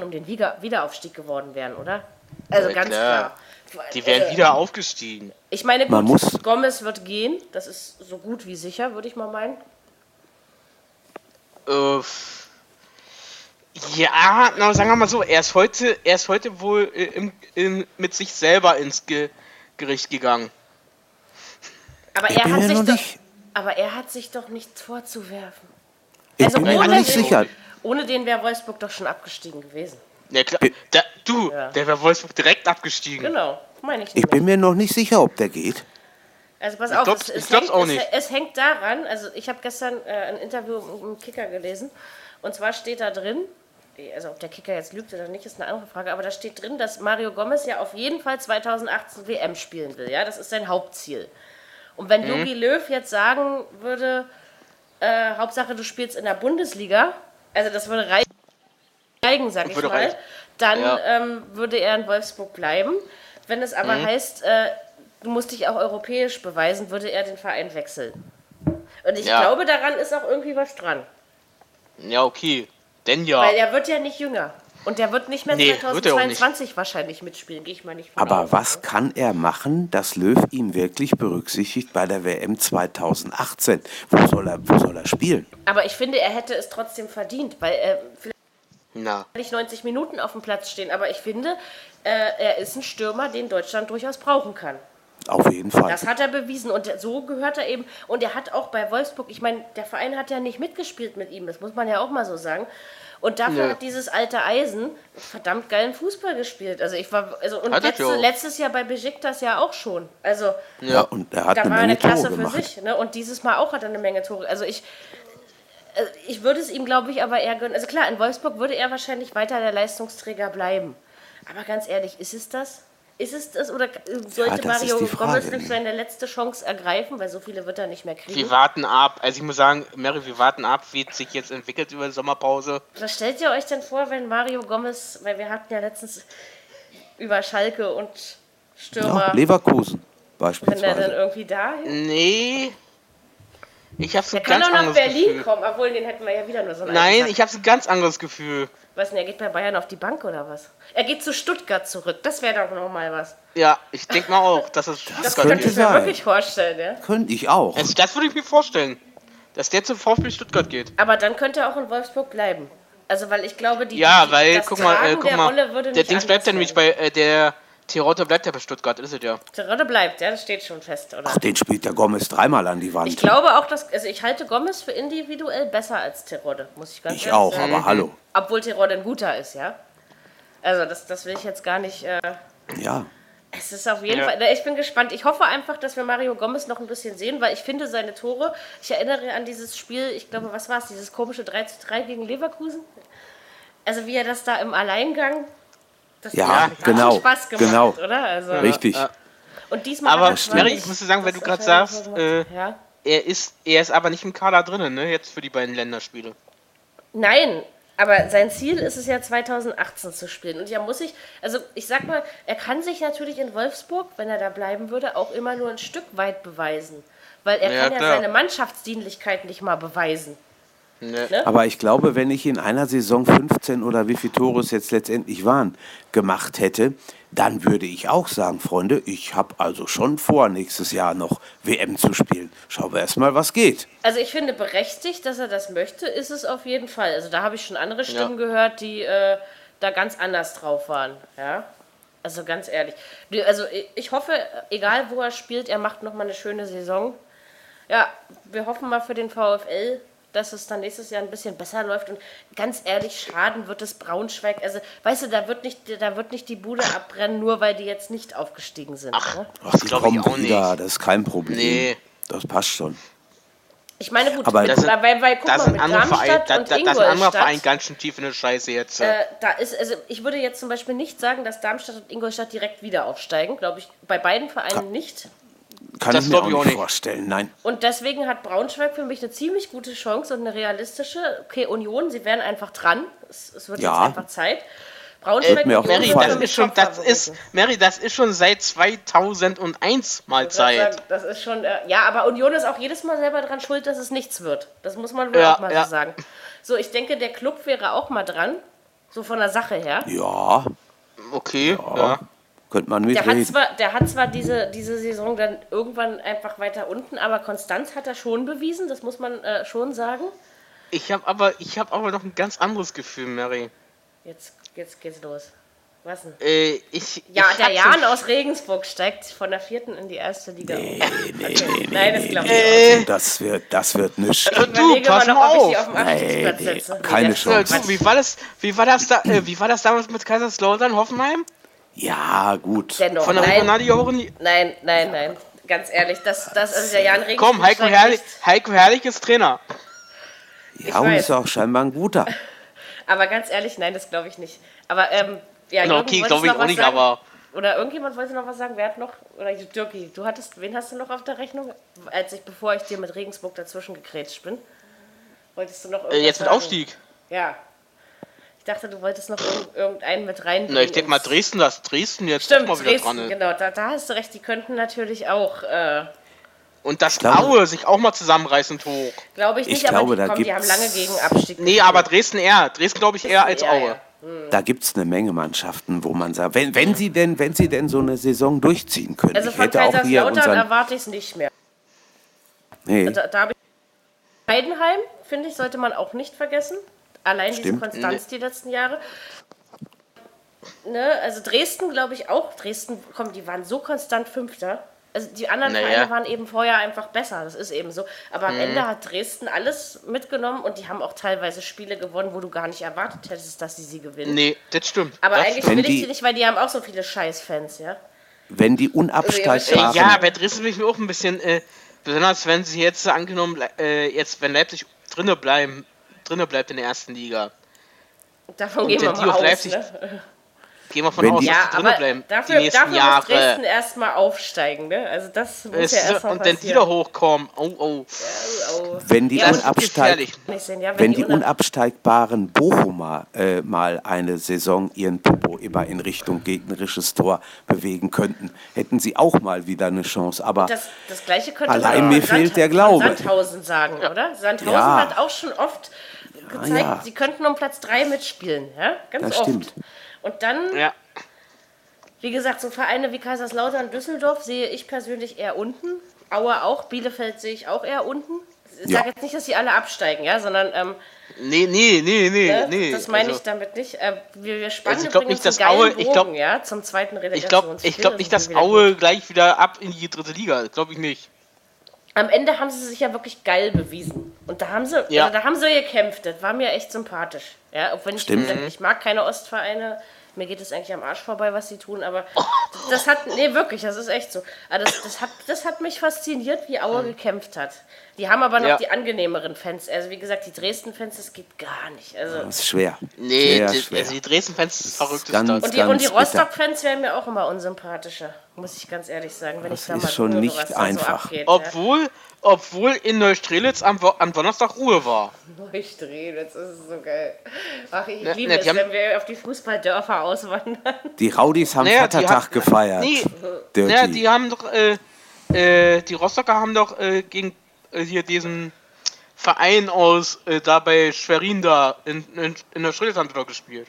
Speaker 2: um den Wieder Wiederaufstieg geworden wären, oder? Also
Speaker 4: Ja,
Speaker 2: ganz
Speaker 4: klar.
Speaker 2: klar.
Speaker 4: Die wären
Speaker 2: Also,
Speaker 4: wieder aufgestiegen.
Speaker 2: Ich meine, gut,
Speaker 3: Man muss-
Speaker 2: Gomez wird gehen, das ist so gut wie sicher, würde ich mal meinen.
Speaker 4: Äh, ja, na, sagen wir mal so, er ist heute, er ist heute wohl äh, im, im, mit sich selber ins Ge Gericht gegangen.
Speaker 2: Aber
Speaker 3: Ich
Speaker 2: er
Speaker 3: bin
Speaker 2: hat
Speaker 3: mir
Speaker 2: sich
Speaker 3: noch
Speaker 2: doch,
Speaker 3: nicht-
Speaker 2: aber er hat sich doch nichts vorzuwerfen.
Speaker 3: Ich
Speaker 2: Also
Speaker 3: bin mir noch
Speaker 2: ohne
Speaker 3: nicht
Speaker 2: den-
Speaker 3: sicher.
Speaker 2: Ohne den wäre Wolfsburg doch schon abgestiegen gewesen.
Speaker 4: Ja, klar. Da, du,
Speaker 2: Ja.
Speaker 4: der wäre Wolfsburg direkt abgestiegen.
Speaker 2: Genau, meine ich
Speaker 3: Ich
Speaker 2: nicht.
Speaker 3: bin mir noch nicht sicher, ob der geht.
Speaker 2: Also pass
Speaker 4: Ich
Speaker 2: auf,
Speaker 4: glaub's-
Speaker 2: es, es,
Speaker 4: ich
Speaker 2: hängt,
Speaker 4: auch
Speaker 2: es,
Speaker 4: nicht.
Speaker 2: es hängt daran, also ich habe gestern äh, ein Interview im Kicker gelesen und zwar steht da drin, also ob der Kicker jetzt lügt oder nicht, ist eine andere Frage, aber da steht drin, dass Mario Gomez ja auf jeden Fall 2018 WM spielen will, ja, das ist sein Hauptziel. Und wenn
Speaker 4: Mhm.
Speaker 2: Jogi Löw jetzt sagen würde, äh, Hauptsache du spielst in der Bundesliga, also das würde reichen, sag ich mal, dann
Speaker 4: Ja.
Speaker 2: ähm, würde er in Wolfsburg bleiben. Wenn es
Speaker 4: Mhm.
Speaker 2: aber heißt, äh, du musst dich auch europäisch beweisen, würde er den Verein wechseln. Und ich
Speaker 4: Ja.
Speaker 2: glaube, daran ist auch irgendwie was dran.
Speaker 4: Ja, okay. Denn ja.
Speaker 2: Weil er wird ja nicht jünger. Und der wird nicht mehr
Speaker 4: Nee, wird er auch
Speaker 2: 2022 wahrscheinlich mitspielen, gehe ich mal nicht von
Speaker 3: Aber
Speaker 2: aus.
Speaker 3: was kann er machen, dass Löw ihn wirklich berücksichtigt bei der WM 2018? Wo soll er, wo soll er spielen?
Speaker 2: Aber ich finde, er hätte es trotzdem verdient, weil er vielleicht
Speaker 4: Na.
Speaker 2: nicht 90 Minuten auf dem Platz stehen, aber ich finde, äh, er ist ein Stürmer, den Deutschland durchaus brauchen kann.
Speaker 3: Auf jeden Fall.
Speaker 2: Das hat er bewiesen und so gehört er eben. Und er hat auch bei Wolfsburg, ich meine, der Verein hat ja nicht mitgespielt mit ihm, das muss man ja auch mal so sagen. Und dafür
Speaker 4: Nö.
Speaker 2: hat dieses alte Eisen verdammt geilen Fußball gespielt. Also ich war, also und letzte, letztes Jahr bei Besiktas ja auch schon. Also
Speaker 3: ja, und er hat
Speaker 2: da
Speaker 3: eine
Speaker 2: war er eine
Speaker 3: Menge Tore
Speaker 2: Klasse für
Speaker 3: gemacht.
Speaker 2: sich. Ne? Und dieses Mal auch hat er eine Menge Tore. Also ich, äh, ich würde es ihm, glaube ich, aber eher gönnen. Also klar, in Wolfsburg würde er wahrscheinlich weiter der Leistungsträger bleiben. Aber ganz ehrlich, ist es das? Ist es das oder sollte
Speaker 3: das ist
Speaker 2: Mario Gomez nicht
Speaker 3: ne?
Speaker 2: seine letzte Chance ergreifen, weil so viele wird er nicht mehr kriegen?
Speaker 4: Wir warten ab. Also ich muss sagen, Mary, wir warten ab, wie es sich jetzt entwickelt über die Sommerpause.
Speaker 2: Was stellt ihr euch denn vor, wenn Mario Gomez, weil wir hatten ja letztens über Schalke und Stürmer,
Speaker 3: Ja, Leverkusen
Speaker 2: wenn er dann
Speaker 3: beispielsweise.
Speaker 2: irgendwie dahin?
Speaker 4: Nee. Ich habe so
Speaker 2: Der
Speaker 4: ein
Speaker 2: kann
Speaker 4: ganz
Speaker 2: doch nach
Speaker 4: anderes
Speaker 2: Berlin
Speaker 4: Gefühl.
Speaker 2: kommen, obwohl den hätten wir ja wieder nur so einen
Speaker 4: Nein, ich habe ein ganz anderes Gefühl.
Speaker 2: Was denn, er geht bei Bayern auf die Bank oder was? Er geht zu Stuttgart zurück. Das wäre doch noch mal was.
Speaker 4: Ja, ich denke mal auch, dass es
Speaker 2: Das
Speaker 3: könnte
Speaker 2: könnte ich mir wirklich vorstellen, ja.
Speaker 3: Könnte ich auch.
Speaker 4: Also das würde ich mir vorstellen. Dass der zum VfB Stuttgart geht.
Speaker 2: Aber dann könnte er auch in Wolfsburg bleiben. Also, weil ich glaube, die.
Speaker 4: Ja,
Speaker 2: die,
Speaker 4: weil,
Speaker 2: das
Speaker 4: guck mal, äh, guck
Speaker 2: der
Speaker 4: mal,
Speaker 2: Rolle würde
Speaker 4: der
Speaker 2: nicht
Speaker 4: Dings bleibt ja nämlich bei, äh, der Terodde bleibt ja bei Stuttgart, ist es ja.
Speaker 2: Terodde bleibt, ja, das steht schon fest, oder?
Speaker 3: Ach, den spielt der Gomez dreimal an die Wand.
Speaker 2: ich glaube auch, dass. Also, ich halte Gomez für individuell besser als Terodde, muss ich ganz
Speaker 3: Ich
Speaker 2: ehrlich
Speaker 3: auch,
Speaker 2: sagen.
Speaker 3: aber hallo.
Speaker 2: Obwohl Terodde ein guter ist, ja. Also, das, das will ich jetzt gar nicht. Äh,
Speaker 3: Ja.
Speaker 2: Es ist auf jeden
Speaker 4: Ja.
Speaker 2: Fall, ich bin gespannt. Ich hoffe einfach, dass wir Mario Gomez noch ein bisschen sehen, weil ich finde seine Tore, ich erinnere an dieses Spiel, ich glaube, was war es, dieses komische 3 zu 3 gegen Leverkusen? Also wie er das da im Alleingang, das
Speaker 3: Ja, genau,
Speaker 2: Spaß gemacht,
Speaker 3: genau.
Speaker 2: oder? Also,
Speaker 3: Richtig.
Speaker 4: Ja.
Speaker 2: Und diesmal
Speaker 4: Aber,
Speaker 2: er
Speaker 4: Mary, ich muss sagen, weil
Speaker 2: das
Speaker 4: du gerade sagst, äh,
Speaker 2: ja.
Speaker 4: Er ist, er ist aber nicht im Kader drinnen, ne? Jetzt für die beiden Länderspiele.
Speaker 2: Nein, aber sein Ziel ist es ja 2018 zu spielen. Und ja muss ich, also ich sag mal, er kann sich natürlich in Wolfsburg, wenn er da bleiben würde, auch immer nur ein Stück weit beweisen. Weil er
Speaker 4: Ja,
Speaker 2: kann ja
Speaker 4: klar.
Speaker 2: seine Mannschaftsdienlichkeit nicht mal beweisen.
Speaker 4: Ne?
Speaker 2: Ne?
Speaker 3: Aber ich glaube, wenn ich in einer Saison 15 oder wie viele Tore es jetzt letztendlich waren, gemacht hätte, dann würde ich auch sagen, Freunde, ich habe also schon vor, nächstes Jahr noch WM zu spielen. Schauen wir erstmal, was geht.
Speaker 2: Also ich finde berechtigt, dass er das möchte, ist es auf jeden Fall. Also da habe ich schon andere Stimmen gehört, die äh, da ganz anders drauf waren. Ja. Also ganz ehrlich. Also ich- ich hoffe, egal wo er spielt, er macht nochmal eine schöne Saison. Ja, wir hoffen mal für den VfL, dass es dann nächstes Jahr ein bisschen besser läuft. Und ganz ehrlich, schaden wird es Braunschweig. Also, weißt du, da wird nicht, da wird nicht die Bude abbrennen, nur weil die jetzt nicht aufgestiegen sind.
Speaker 4: Ach,
Speaker 2: Ne?
Speaker 3: Ach,
Speaker 4: das
Speaker 3: die
Speaker 4: glaube ich
Speaker 3: kommen
Speaker 4: auch
Speaker 3: wieder,
Speaker 4: nicht.
Speaker 3: das ist kein Problem.
Speaker 4: Nee.
Speaker 3: Das passt schon.
Speaker 2: Ich meine, gut,
Speaker 3: Aber das
Speaker 4: sind-
Speaker 2: weil, weil, guck
Speaker 4: Da
Speaker 2: mal,
Speaker 4: sind
Speaker 2: mit Darmstadt
Speaker 4: da,
Speaker 2: und
Speaker 4: da, da ist ein anderer Verein ganz schön tief in der Scheiße jetzt.
Speaker 2: Äh, da ist, also ich würde jetzt zum Beispiel nicht sagen, dass Darmstadt und Ingolstadt direkt wieder aufsteigen. Glaube ich, bei beiden Vereinen nicht.
Speaker 3: Kann
Speaker 4: Das
Speaker 3: ich mir auch nicht vorstellen, nein.
Speaker 2: Und deswegen hat Braunschweig für mich eine ziemlich gute Chance und eine realistische. Okay, Union, sie werden einfach dran. Es, es wird
Speaker 3: Ja.
Speaker 2: jetzt einfach Zeit. Braunschweig
Speaker 3: mir auch
Speaker 2: Union
Speaker 4: Mary, das ist schon, das ist. Mary, das ist schon seit 2001 mal Zeit.
Speaker 2: sagen, Das ist schon, äh, ja, aber Union ist auch jedes Mal selber dran schuld, dass es nichts wird. Das muss man wohl
Speaker 4: Ja,
Speaker 2: auch mal
Speaker 4: ja.
Speaker 2: so sagen. So, ich denke, der Club wäre auch mal dran. So von der Sache her.
Speaker 3: Ja,
Speaker 4: Okay, ja.
Speaker 3: Könnte man
Speaker 2: Der hat
Speaker 3: mitreden.
Speaker 2: zwar, der hat zwar diese, diese Saison dann irgendwann einfach weiter unten, aber Konstanz hat er schon bewiesen, das muss man äh, schon sagen.
Speaker 4: Ich habe aber, ich habe aber noch ein ganz anderes Gefühl, Mary.
Speaker 2: Jetzt, jetzt geht's los. Was denn?
Speaker 4: Äh, ich,
Speaker 2: Ja,
Speaker 4: ich
Speaker 2: der
Speaker 4: hab
Speaker 2: Jan aus Regensburg steigt von der vierten in die erste Liga. Nee, nee, Nein, das glaube ich
Speaker 4: Äh,
Speaker 2: nicht.
Speaker 3: Das wird, das wird nicht.
Speaker 4: du,
Speaker 2: Überlege
Speaker 4: pass
Speaker 2: mal noch,
Speaker 4: auf.
Speaker 2: auf dem
Speaker 3: Nee, nee.
Speaker 2: Nee,
Speaker 3: keine
Speaker 2: das-
Speaker 3: Chance.
Speaker 4: Äh, du, wie war das, wie war das da, äh, wie war das damals mit Kaiserslautern Hoffenheim?
Speaker 3: Ja, gut.
Speaker 2: Dennoch,
Speaker 4: Von der
Speaker 2: nein,
Speaker 4: Regionalliga hoch in die,
Speaker 2: nein, nein, nein. Ganz ehrlich, das, das also der Jan Regensburg.
Speaker 4: Komm, Heiko Herrlich. Heiko Herrlich ist Trainer.
Speaker 3: Ja, und
Speaker 2: weiß.
Speaker 3: ist auch scheinbar ein guter.
Speaker 2: Aber ganz ehrlich, nein, das glaube ich nicht. Aber, ähm, ja,
Speaker 4: Na,
Speaker 2: Jürgen,
Speaker 4: okay, glaube ich auch nicht,
Speaker 2: sagen?
Speaker 4: aber
Speaker 2: Oder irgendjemand wollte noch was sagen? Wer hat noch? Oder Dirki, du hattest, wen hast du noch auf der Rechnung? Als ich, bevor ich dir mit Regensburg dazwischen gegrätscht bin. Wolltest du noch
Speaker 4: äh,
Speaker 2: irgendwas
Speaker 4: jetzt mit
Speaker 2: sagen?
Speaker 4: Aufstieg.
Speaker 2: Ja. Ich dachte, du wolltest noch irgend, irgendeinen mit rein.
Speaker 4: Na, ich denke mal Dresden, das Dresden jetzt
Speaker 2: Stimmt,
Speaker 4: auch mal wieder
Speaker 2: Dresden,
Speaker 4: dran ist.
Speaker 2: genau, da, da hast du recht, die könnten natürlich auch, äh,
Speaker 4: Und dass
Speaker 3: glaube-
Speaker 4: Aue sich auch mal zusammenreißen hoch.
Speaker 2: glaube ich
Speaker 3: Ich
Speaker 2: nicht,
Speaker 3: glaube,
Speaker 2: aber die,
Speaker 3: da
Speaker 2: komm, die haben lange gegen Abstieg.
Speaker 4: Nee, aber Dresden eher. Dresden glaube ich eher als
Speaker 2: Ja,
Speaker 4: Aue.
Speaker 2: ja.
Speaker 3: Da gibt es eine Menge Mannschaften, wo man sagt, wenn, wenn, sie denn, wenn sie denn so eine Saison durchziehen können.
Speaker 2: Also
Speaker 3: ich
Speaker 2: von
Speaker 3: hätte auch hier
Speaker 2: Kaiserslautern
Speaker 3: unseren.
Speaker 2: erwarte ich es nicht mehr.
Speaker 3: Nee,
Speaker 2: Da, da habe ich Heidenheim, finde ich, sollte man auch nicht vergessen. Allein
Speaker 3: Stimmt.
Speaker 2: diese Konstanz die letzten Jahre. Ne, also Dresden glaube ich auch. Dresden, komm, die waren so konstant Fünfter. Also die anderen
Speaker 4: Naja.
Speaker 2: Vereine waren eben vorher einfach besser, das ist eben so. Aber am
Speaker 3: Mhm.
Speaker 2: Ende hat Dresden alles mitgenommen und die haben auch teilweise Spiele gewonnen, wo du gar nicht erwartet hättest, dass sie sie gewinnen.
Speaker 4: Nee, das stimmt.
Speaker 2: Aber
Speaker 4: das
Speaker 2: eigentlich
Speaker 3: Wenn
Speaker 2: will ich sie nicht, weil die haben auch so viele Scheißfans, ja.
Speaker 3: wenn die
Speaker 2: Also,
Speaker 3: unabsteigbaren.
Speaker 4: Äh, ja, bei Dresden bin ich mir auch ein bisschen, äh, besonders wenn sie jetzt angenommen, äh, jetzt wenn Leipzig drinne bleiben, drinne bleibt in der ersten Liga.
Speaker 2: Davon
Speaker 4: Und
Speaker 2: gehen wir
Speaker 4: wenn die
Speaker 2: mal aus.
Speaker 4: Leipzig
Speaker 2: Ne?
Speaker 4: Gehen wir von
Speaker 3: Wenn
Speaker 4: aus,
Speaker 3: die-
Speaker 4: dass
Speaker 2: Ja,
Speaker 4: drinne bleiben
Speaker 2: dafür,
Speaker 4: die nächsten
Speaker 2: dafür muss
Speaker 4: Jahre.
Speaker 2: Dresden erstmal aufsteigen, ne? Also das muss
Speaker 4: Es,
Speaker 2: ja erstmal
Speaker 4: und dann
Speaker 2: passieren.
Speaker 4: wieder hochkommen. Oh, oh.
Speaker 2: Oh.
Speaker 3: Wenn die,
Speaker 2: Ja,
Speaker 3: unabsteig,
Speaker 2: ja,
Speaker 3: wenn die
Speaker 2: unab-
Speaker 3: unabsteigbaren Bochumer äh, mal eine Saison ihren Popo immer in Richtung gegnerisches Tor bewegen könnten, hätten sie auch mal wieder eine Chance. Aber
Speaker 2: das, das gleiche könnte
Speaker 3: Allein
Speaker 2: man
Speaker 3: mir fehlt der Glaube.
Speaker 2: Sandhausen sagen, oder? Sandhausen
Speaker 3: Ja.
Speaker 2: hat auch schon oft gezeigt,
Speaker 3: ja.
Speaker 2: sie könnten um Platz 3 mitspielen, ja? Ganz
Speaker 3: Das
Speaker 2: oft.
Speaker 3: stimmt.
Speaker 2: Und dann,
Speaker 4: Ja.
Speaker 2: wie gesagt, so Vereine wie Kaiserslautern, Düsseldorf sehe ich persönlich eher unten. Aue auch, Bielefeld sehe ich auch eher unten. Ich
Speaker 3: Ja.
Speaker 2: sage jetzt nicht, dass sie alle absteigen, ja, sondern ähm,
Speaker 4: Nee, nee, nee, nee,
Speaker 2: Ne?
Speaker 4: nee.
Speaker 2: das meine
Speaker 4: also,
Speaker 2: ich damit nicht. Äh, wir, wir spannen
Speaker 4: Also ich glaub
Speaker 2: übrigens
Speaker 4: nicht, dass Aue- ich glaub-
Speaker 2: Bogen, ja, zum zweiten
Speaker 4: Ich
Speaker 2: Relegationsspiel.
Speaker 4: glaube ich glaub nicht,
Speaker 2: Das
Speaker 4: dass Aue gleich wieder ab in die dritte Liga. Glaube ich nicht.
Speaker 2: Am Ende haben sie sich ja wirklich geil bewiesen. Und da haben sie,
Speaker 4: Ja.
Speaker 2: also da haben sie gekämpft. Das war mir echt sympathisch. Ja, auch wenn ich, gesagt, ich mag keine Ostvereine. Mir geht es eigentlich am Arsch vorbei, was sie tun, aber das hat, nee, wirklich, das ist echt so. Aber das, das, hat, das hat mich fasziniert, wie Aue gekämpft hat. Die haben aber noch
Speaker 4: Ja.
Speaker 2: die angenehmeren Fans. Also, wie gesagt, die Dresden-Fans, das geht gar nicht. Also,
Speaker 3: das ist schwer.
Speaker 4: Nee,
Speaker 3: Sehr
Speaker 4: die,
Speaker 3: schwer.
Speaker 4: also die Dresden-Fans ist verrückt. Ist
Speaker 3: ganz-
Speaker 4: das.
Speaker 2: Und die, und die. Rostock-Fans wären mir auch immer unsympathischer, muss ich ganz ehrlich sagen, wenn
Speaker 3: Das
Speaker 2: ich da
Speaker 3: ist
Speaker 2: mal
Speaker 3: schon
Speaker 2: höre,
Speaker 3: nicht einfach.
Speaker 2: So abgeht, ja.
Speaker 4: Obwohl, obwohl in Neustrelitz am, am Donnerstag Ruhe war.
Speaker 2: Durchdrehen, jetzt ist so geil. Ach, ich
Speaker 4: Ne,
Speaker 2: liebe
Speaker 4: ne,
Speaker 2: es, wenn wir auf die Fußballdörfer auswandern.
Speaker 3: Die Raudis haben
Speaker 4: Naja, die
Speaker 3: Vatertag gefeiert.
Speaker 4: Nee,
Speaker 3: Dirty.
Speaker 4: Ja, die haben doch, äh, äh, die Rostocker haben doch äh, gegen äh, hier diesen Verein aus äh, da bei Schwerin da in, in, in der Schritt haben die doch gespielt.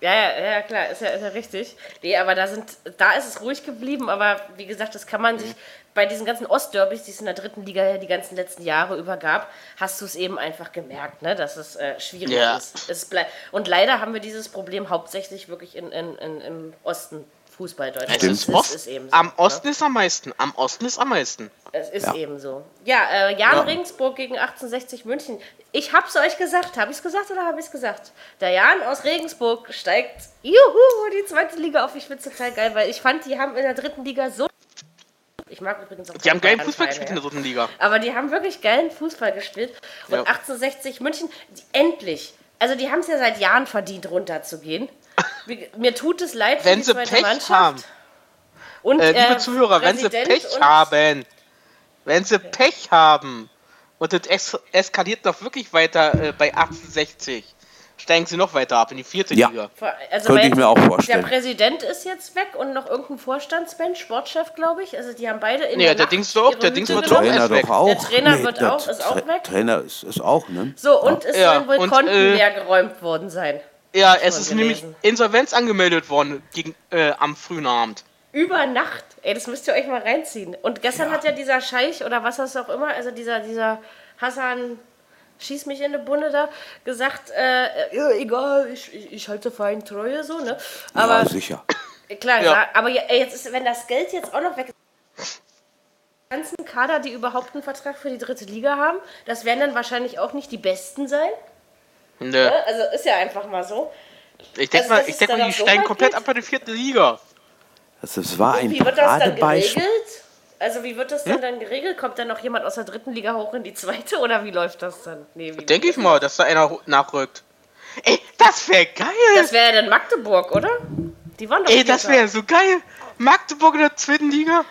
Speaker 2: Ja, ja, ja, klar, ist ja, ist ja richtig. Nee, aber da sind, da ist es ruhig geblieben, aber wie gesagt, das kann man sich bei diesen ganzen Ostderbys, die es in der dritten Liga ja die ganzen letzten Jahre über gab, hast du es eben einfach gemerkt, ne, dass es äh, schwierig
Speaker 4: Ja.
Speaker 2: ist. Es Und leider haben wir dieses Problem hauptsächlich wirklich in, in, in, im Osten Fußball Deutschland.
Speaker 4: Es ist
Speaker 2: Das
Speaker 4: Ost,
Speaker 2: ist eben so,
Speaker 4: am
Speaker 2: ne?
Speaker 4: Osten ist am meisten. Am Osten ist am meisten.
Speaker 2: Es ist
Speaker 3: Ja.
Speaker 2: eben so. Ja, äh, Jan Regensburg gegen 1860 München. Ich hab's euch gesagt. Habe ich's gesagt oder habe ich's gesagt? Der Jan aus Regensburg steigt, juhu, die zweite Liga auf. Ich find's total geil, weil ich fand, die haben in der dritten Liga so. Ich mag übrigens auch
Speaker 4: Die haben geilen Fußball gespielt in
Speaker 2: ja.
Speaker 4: der dritten Liga.
Speaker 2: Aber die haben wirklich geilen Fußball gespielt. Und
Speaker 4: Ja.
Speaker 2: 1860 München, die, endlich. Also die haben es ja seit Jahren verdient, runterzugehen. Mir tut es leid für
Speaker 4: Wenn
Speaker 2: die
Speaker 4: sie Pech
Speaker 2: Mannschaft.
Speaker 4: haben.
Speaker 2: Und,
Speaker 4: Äh, liebe
Speaker 2: äh,
Speaker 4: Zuhörer, wenn Sie
Speaker 2: Präsident
Speaker 4: Pech haben, wenn Sie Pech haben und das es eskaliert noch wirklich weiter äh, bei 1860, steigen Sie noch weiter ab in die vierte
Speaker 3: Ja.
Speaker 4: Liga.
Speaker 2: Also
Speaker 3: Könnte ich mir auch vorstellen.
Speaker 2: Der Präsident ist jetzt weg und noch irgendein Vorstandsmensch, Sportchef, glaube ich. Also die haben beide in
Speaker 4: Nee,
Speaker 2: der
Speaker 4: der Dings doch, der Dings wird doch.
Speaker 3: Trainer
Speaker 4: ist weg.
Speaker 3: doch auch.
Speaker 2: Der Trainer wird
Speaker 3: der
Speaker 2: auch- ist auch weg.
Speaker 3: Trainer ist, ist auch, ne?
Speaker 2: So, und es
Speaker 4: Ja,
Speaker 2: sollen wohl
Speaker 4: und,
Speaker 2: Konten
Speaker 4: äh,
Speaker 2: leer geräumt worden sein.
Speaker 4: Ja, es ist nämlich. Insolvenz angemeldet worden gegen, äh, am frühen Abend.
Speaker 2: Über Nacht. Ey, das müsst ihr euch mal reinziehen. Und gestern hat ja dieser Scheich oder was das auch immer, also dieser, dieser Hassan, schieß mich in die Bunde da, gesagt, äh, ja, egal, ich, ich, ich halte fein Treue, so, ne? Aber
Speaker 3: ja, sicher.
Speaker 2: Klar,
Speaker 4: Ja.
Speaker 2: aber ja- jetzt ist, wenn das Geld jetzt auch noch weg ist, die ganzen Kader, die überhaupt einen Vertrag für die dritte Liga haben, das werden dann wahrscheinlich auch nicht die besten sein.
Speaker 4: Und,
Speaker 2: Ne? Also ist ja einfach mal so.
Speaker 4: ich denke
Speaker 2: Also,
Speaker 4: mal, ich denk mal, die
Speaker 2: so
Speaker 4: steigen
Speaker 2: weit
Speaker 4: komplett
Speaker 2: geht?
Speaker 4: ab bei der vierten Liga.
Speaker 3: Also, es war ein
Speaker 2: Wie wird das dann geregelt? Also wie wird das denn dann geregelt? Kommt dann noch jemand aus der dritten Liga hoch in die zweite oder wie läuft das dann? Nee,
Speaker 4: Denke ich mal, dass da einer nachrückt. Ey, das wäre geil!
Speaker 2: Das wäre ja dann Magdeburg, oder? Die waren doch
Speaker 4: Ey, das wäre so geil! Magdeburg in der zweiten Liga?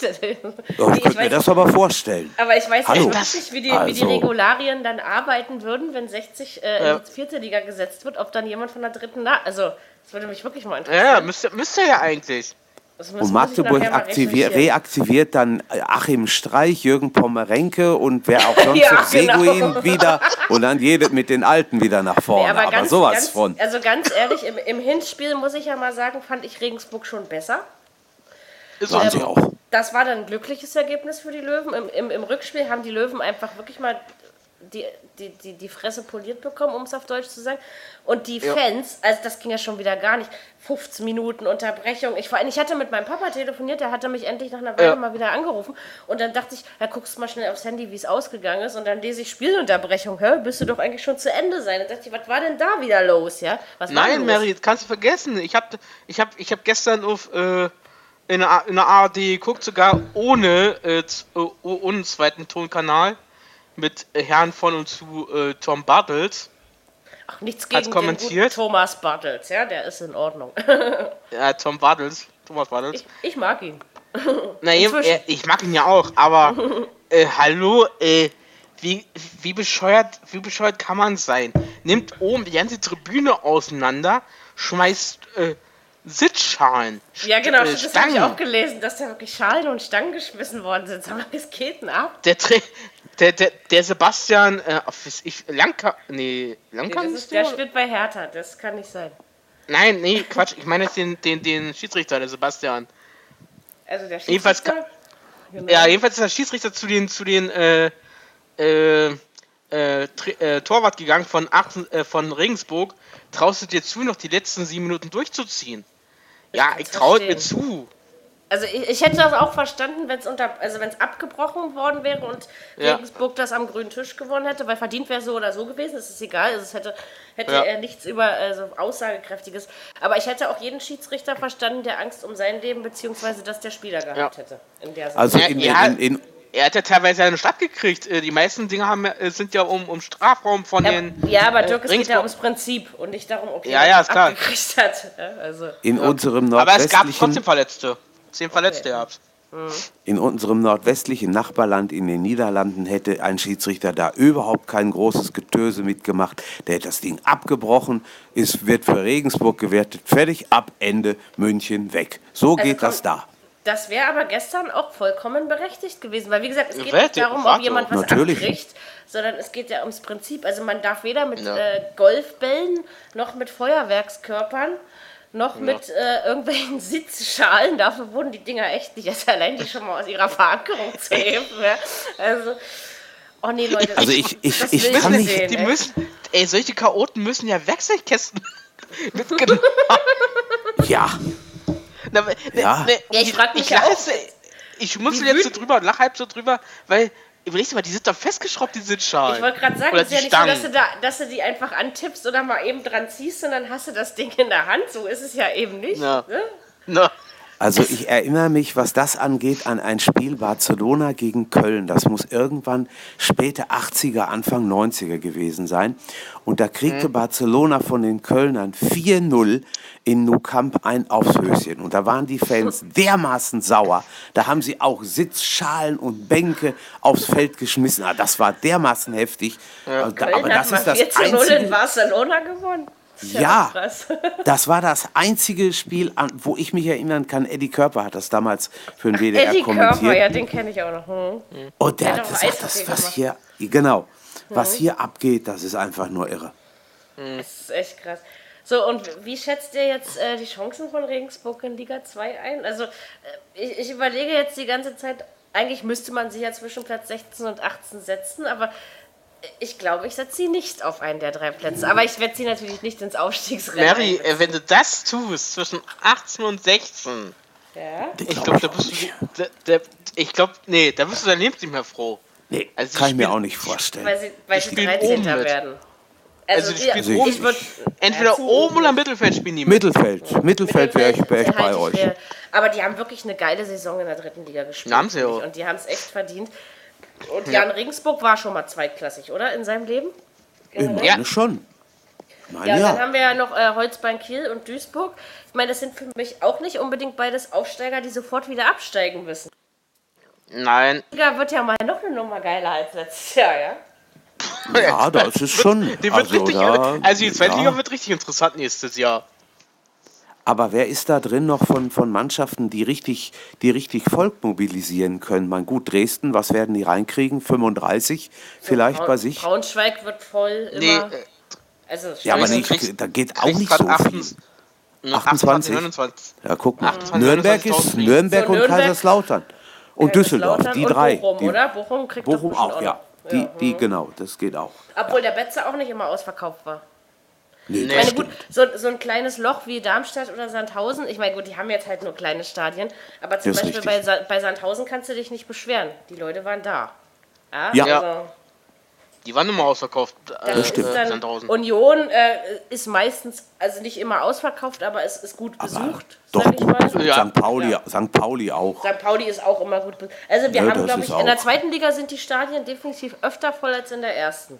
Speaker 3: Doch,
Speaker 2: Nee,
Speaker 3: ich
Speaker 2: ich
Speaker 3: könnte mir das aber vorstellen.
Speaker 2: Aber ich weiß
Speaker 3: Hallo.
Speaker 2: nicht wie die, wie die
Speaker 3: Also-
Speaker 2: Regularien dann arbeiten würden, wenn 60 äh,
Speaker 4: Ja.
Speaker 2: in die vierte Liga gesetzt wird, ob dann jemand von der dritten na Also, das würde mich wirklich mal interessieren.
Speaker 4: Ja, müsste, müsste ja eigentlich.
Speaker 3: Und Magdeburg aktiviert, reaktiviert dann Achim Streich, Jürgen Pommerenke und wer auch sonst
Speaker 2: Ja,
Speaker 3: noch,
Speaker 2: genau.
Speaker 3: Seguin wieder und dann jede mit den Alten wieder nach
Speaker 2: Nee,
Speaker 3: vorne. aber sowas
Speaker 2: ganz,
Speaker 3: von.
Speaker 2: Also ganz ehrlich, im, im Hinspiel muss ich ja mal sagen, fand ich Regensburg schon besser.
Speaker 4: Ist auch
Speaker 3: sie auch.
Speaker 2: Das war dann ein glückliches Ergebnis für die Löwen. Im, im, im Rückspiel haben die Löwen einfach wirklich mal die, die, die, die Fresse poliert bekommen, um es auf Deutsch zu sagen. Und die Fans, also das ging ja schon wieder gar nicht. 15 Minuten Unterbrechung. Ich, vor allem, ich hatte mit meinem Papa telefoniert, der hatte mich endlich nach einer Weile
Speaker 4: Ja.
Speaker 2: mal wieder angerufen. Und dann dachte ich, da guckst du mal schnell aufs Handy, wie es ausgegangen ist. Und dann lese ich Spielunterbrechung. Hä, bist du doch eigentlich schon zu Ende sein. Dann dachte ich, was war denn da wieder los? Ja? Was
Speaker 4: Nein,
Speaker 2: los?
Speaker 4: Mary, das kannst du vergessen. Ich habe ich hab, ich hab gestern auf, äh, in, der, in der ARD geguckt, sogar ohne, äh, äh, ohne zweiten Tonkanal mit äh, Herrn von und zu äh, Tom Bartels.
Speaker 2: Ach, nichts gegen
Speaker 4: kommentiert.
Speaker 2: Thomas Bartels, ja, der ist in Ordnung.
Speaker 4: Ja, Tom Bartels. Thomas Bartels.
Speaker 2: ich, ich mag ihn.
Speaker 4: Na, äh, ich mag ihn ja auch, aber äh, hallo, äh, wie, wie, bescheuert, wie bescheuert kann man sein? Nimmt oben die ganze Tribüne auseinander, schmeißt äh, Sitzschalen.
Speaker 2: Ja, genau,
Speaker 4: äh,
Speaker 2: das habe ich auch gelesen, dass da wirklich Schalen und Stangen geschmissen worden sind. Sag mal, was geht denn ab?
Speaker 4: Der, Tra- der, der, der Sebastian, äh, auf- ich, Lanka, nee, Lanka
Speaker 2: Das ist, der spielt bei Hertha, das kann nicht sein.
Speaker 4: Nein, nee, Quatsch, ich meine jetzt den, den, den Schiedsrichter, der Sebastian.
Speaker 2: Also der
Speaker 4: Jedenfalls
Speaker 2: Schiedsrichter. Genau.
Speaker 4: Ja, jedenfalls ist der Schiedsrichter zu den, zu den, äh, äh, äh, äh, Torwart gegangen von, 18, äh, von Regensburg. Traust du dir zu, noch die letzten sieben Minuten durchzuziehen? Ja, ich traue mir zu.
Speaker 2: Also ich, ich hätte das auch verstanden, wenn es unter, also wenn es abgebrochen worden wäre und
Speaker 4: Ja.
Speaker 2: Regensburg das am grünen Tisch gewonnen hätte, weil verdient wäre so oder so gewesen, es ist egal, also es hätte, hätte
Speaker 4: Ja.
Speaker 2: er nichts über also aussagekräftiges. Aber ich hätte auch jeden Schiedsrichter verstanden, der Angst um sein Leben beziehungsweise das der Spieler gehabt
Speaker 4: Ja.
Speaker 2: hätte in der Sache.
Speaker 3: Also in, in, in,
Speaker 4: Er hat ja teilweise eine Stadt gekriegt. Äh, Die meisten Dinge haben, äh, sind ja um, um Strafraum von
Speaker 2: Ja,
Speaker 4: den.
Speaker 2: ja, aber
Speaker 4: äh,
Speaker 2: Dirk, es geht ja ums Prinzip und nicht darum, ob
Speaker 4: Ja, ja, ist klar.
Speaker 2: abgekriegt hat. Ja, also.
Speaker 3: in unserem
Speaker 4: Aber es gab
Speaker 3: nordwestlichen
Speaker 4: trotzdem Verletzte. Zehn Verletzte gehabt.
Speaker 3: In unserem nordwestlichen Nachbarland in den Niederlanden hätte ein Schiedsrichter da überhaupt kein großes Getöse mitgemacht. Der hätte das Ding abgebrochen. Es wird für Regensburg gewertet. Fertig, ab Ende, München weg. So geht
Speaker 2: komm,
Speaker 3: das da.
Speaker 2: Das wäre aber gestern auch vollkommen berechtigt gewesen, weil wie gesagt, es geht
Speaker 4: Wette,
Speaker 2: nicht darum, ob jemand was
Speaker 3: Natürlich.
Speaker 2: abkriegt, sondern es geht ja ums Prinzip. Also man darf weder mit
Speaker 4: Ja.
Speaker 2: äh, Golfbällen noch mit Feuerwerkskörpern noch mit äh, irgendwelchen Sitzschalen, dafür wurden die Dinger echt nicht, also allein die schon mal aus ihrer Verankerung zu heben. Ja. Also, oh nee, Leute,
Speaker 3: Also ich- ich-
Speaker 2: das
Speaker 3: ich
Speaker 2: will
Speaker 3: kann nicht-
Speaker 2: sehen,
Speaker 4: Die
Speaker 2: ey.
Speaker 4: müssen. Ey, solche Chaoten müssen ja Wechselkästen. mit genau.
Speaker 3: Ja,
Speaker 4: Na, ne,
Speaker 3: Ja.
Speaker 4: Ne,
Speaker 2: Ja, ich frag mich
Speaker 4: ich
Speaker 2: ja auch,
Speaker 4: lache- Ich muss jetzt so drüber und lach halb so drüber, weil, überlegst du mal, die sind doch festgeschraubt, die Sitzschalen.
Speaker 2: Ich wollte gerade sagen,
Speaker 4: Oder
Speaker 2: es ist ja nicht so, dass du, da, dass du die einfach antippst oder mal eben dran ziehst und dann hast du das Ding in der Hand. So ist es ja eben nicht.
Speaker 4: Ja.
Speaker 2: Ne?
Speaker 4: Na,
Speaker 3: Also ich erinnere mich, was das angeht, an ein Spiel Barcelona gegen Köln. Das muss irgendwann späte 80er, Anfang 90er gewesen sein. Und da kriegte Barcelona von den Kölnern 4-0 in Nou Camp ein aufs Höschen. Und da waren die Fans dermaßen sauer. Da haben sie auch Sitzschalen und Bänke aufs Feld geschmissen. Ah, Das war dermaßen heftig. Also da- Aber das ist das
Speaker 2: 4 zu 0 in
Speaker 3: einzige...
Speaker 2: Barcelona gewonnen.
Speaker 3: Ja, das war das einzige Spiel, wo ich mich erinnern kann. Eddie Körper hat das damals für den WDR
Speaker 2: Eddie
Speaker 3: kommentiert.
Speaker 2: Körper, ja, den kenne ich auch noch. Hm.
Speaker 3: Und der
Speaker 2: Der
Speaker 3: hat gesagt, das, was hier, genau, was hier abgeht, das ist einfach nur irre.
Speaker 2: Das ist echt krass. So, und wie schätzt ihr jetzt äh, die Chancen von Regensburg in Liga 2 ein? Also, äh, ich, ich überlege jetzt die ganze Zeit, eigentlich müsste man sie ja zwischen Platz 16 und 18 setzen, aber ich glaube, ich setze sie nicht auf einen der drei Plätze. Aber ich werde sie natürlich nicht ins Aufstiegsrennen.
Speaker 4: Mary,
Speaker 2: einsetzen.
Speaker 4: äh, wenn du das tust zwischen 18 und 16,
Speaker 2: ja?
Speaker 4: Ich
Speaker 3: glaub
Speaker 4: glaube, da bist du. Da, da, ich glaube, nee, da bist du dein Leben nicht mehr froh.
Speaker 3: Nee,
Speaker 4: Also
Speaker 3: kann ich mir auch nicht vorstellen.
Speaker 2: Weil sie, weil sie
Speaker 4: spielen
Speaker 2: 13.
Speaker 4: oben mit.
Speaker 2: werden.
Speaker 4: Also
Speaker 2: Also,
Speaker 4: die spielen
Speaker 2: ich,
Speaker 3: oben.
Speaker 2: würd,
Speaker 4: Entweder
Speaker 2: ja,
Speaker 4: oben oder Mittelfeld spielen die mit.
Speaker 3: Mittelfeld, Mittelfeld wäre ich, wär ich bei
Speaker 2: ich
Speaker 3: euch.
Speaker 2: für- Aber die haben wirklich eine geile Saison in der dritten Liga gespielt.
Speaker 4: Haben sie
Speaker 2: ich.
Speaker 4: auch.
Speaker 2: Und die haben es echt verdient. Und Jan Regensburg war schon mal zweitklassig, oder? In seinem Leben?
Speaker 3: Ich meine
Speaker 4: Ja.
Speaker 3: schon. Ich meine,
Speaker 2: Ja,
Speaker 3: ja.
Speaker 2: dann haben wir ja noch äh, Holzbein Kiel und Duisburg. Ich meine, das sind für mich auch nicht unbedingt beides Aufsteiger, die sofort wieder absteigen müssen.
Speaker 4: Nein.
Speaker 2: Liga wird ja mal noch eine Nummer geiler als letztes Jahr, ja?
Speaker 3: Ja, das ist schon.
Speaker 4: Die wird
Speaker 3: also,
Speaker 4: richtig,
Speaker 3: da,
Speaker 4: also die zweite
Speaker 3: ja.
Speaker 4: Liga wird richtig interessant nächstes Jahr.
Speaker 3: Aber wer ist da drin noch von, von Mannschaften, die richtig, die richtig Volk mobilisieren können? Mein gut, Dresden, was werden die reinkriegen? 35 vielleicht
Speaker 2: Braun-
Speaker 3: bei sich?
Speaker 2: Braunschweig wird voll immer.
Speaker 4: Nee, äh,
Speaker 2: also
Speaker 3: Ja, aber nicht,
Speaker 4: kriegt-
Speaker 3: da geht auch nicht so
Speaker 4: 28,
Speaker 3: viel.
Speaker 4: 28,
Speaker 3: 28.
Speaker 4: 29.
Speaker 3: Ja, guck mal.
Speaker 4: 28,
Speaker 3: Nürnberg ist
Speaker 4: 29.000.
Speaker 3: Nürnberg
Speaker 2: So,
Speaker 3: und
Speaker 2: Nürnberg,
Speaker 3: Kaiserslautern. Und Düsseldorf, die
Speaker 2: und
Speaker 3: drei.
Speaker 2: Bochum,
Speaker 3: die,
Speaker 2: oder? Bochum kriegt
Speaker 3: Bochum
Speaker 2: bestimmt
Speaker 3: auch, ja. Die,
Speaker 2: Ja,
Speaker 3: die,
Speaker 2: mhm.
Speaker 3: genau, das geht auch.
Speaker 2: Obwohl der Betze auch nicht immer ausverkauft war.
Speaker 3: Nee,
Speaker 4: Nee.
Speaker 2: Meine, gut, so, so ein kleines Loch wie Darmstadt oder Sandhausen, ich meine, gut, die haben jetzt halt nur kleine Stadien, aber zum
Speaker 3: Das
Speaker 2: Beispiel bei, bei Sandhausen kannst du dich nicht beschweren. Die Leute waren da. Ja,
Speaker 3: Ja.
Speaker 2: Also,
Speaker 4: Die waren immer ausverkauft. Äh,
Speaker 3: stimmt.
Speaker 4: äh.
Speaker 2: Union äh, ist meistens, also nicht immer ausverkauft, aber es ist gut
Speaker 3: Aber
Speaker 2: besucht,
Speaker 3: doch gut.
Speaker 2: mal.
Speaker 4: Ja.
Speaker 3: St. Pauli,
Speaker 2: Ja.
Speaker 3: St. Pauli auch.
Speaker 2: St. Pauli ist auch immer gut. be- Also wir
Speaker 3: Ja,
Speaker 2: haben, glaube ich, in der zweiten Liga sind die Stadien definitiv öfter voll als in der ersten.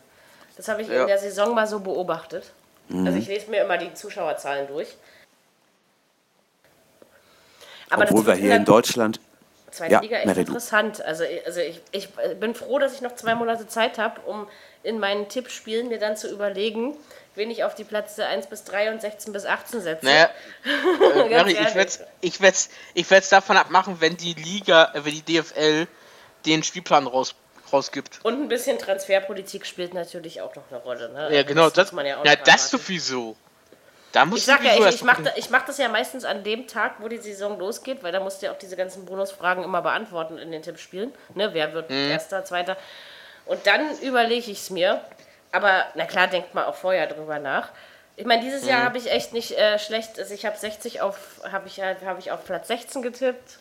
Speaker 2: Das habe ich
Speaker 4: Ja.
Speaker 2: in der Saison mal so beobachtet.
Speaker 3: Mhm.
Speaker 2: Also ich lese mir immer die Zuschauerzahlen durch. Aber das
Speaker 3: Obwohl wir hier in Deutschland.
Speaker 2: Zweiten
Speaker 3: Ja,
Speaker 2: Liga echt interessant. Also, also ich, ich bin froh, dass ich noch zwei Monate Zeit habe, um in meinen Tippspielen mir dann zu überlegen, wen ich auf die Plätze 1 bis 3 und 16 bis 18 setze.
Speaker 4: Naja, äh, ich werde ich werd's, ich werd's davon abmachen, wenn die Liga, äh, wenn die DFL den Spielplan raus, rausgibt.
Speaker 2: Und ein bisschen Transferpolitik spielt natürlich auch noch eine Rolle. Ne?
Speaker 4: Ja, genau, das,
Speaker 2: muss man ja auch
Speaker 4: ja, das
Speaker 2: erwarten.
Speaker 4: sowieso. Da muss
Speaker 2: Ich sag ja, ich, ich mache mach das ja meistens an dem Tag, wo die Saison losgeht, weil da musst du ja auch diese ganzen Bonusfragen immer beantworten in den Tippspielen. Ne, wer wird
Speaker 4: Mhm.
Speaker 2: Erster, Zweiter? Und dann überlege ich es mir. Aber na klar, denkt man auch vorher drüber nach. Ich meine, dieses
Speaker 4: Mhm.
Speaker 2: Jahr habe ich echt nicht äh, schlecht. Also ich habe 60 auf, habe ich, habe ich auf Platz 16 getippt.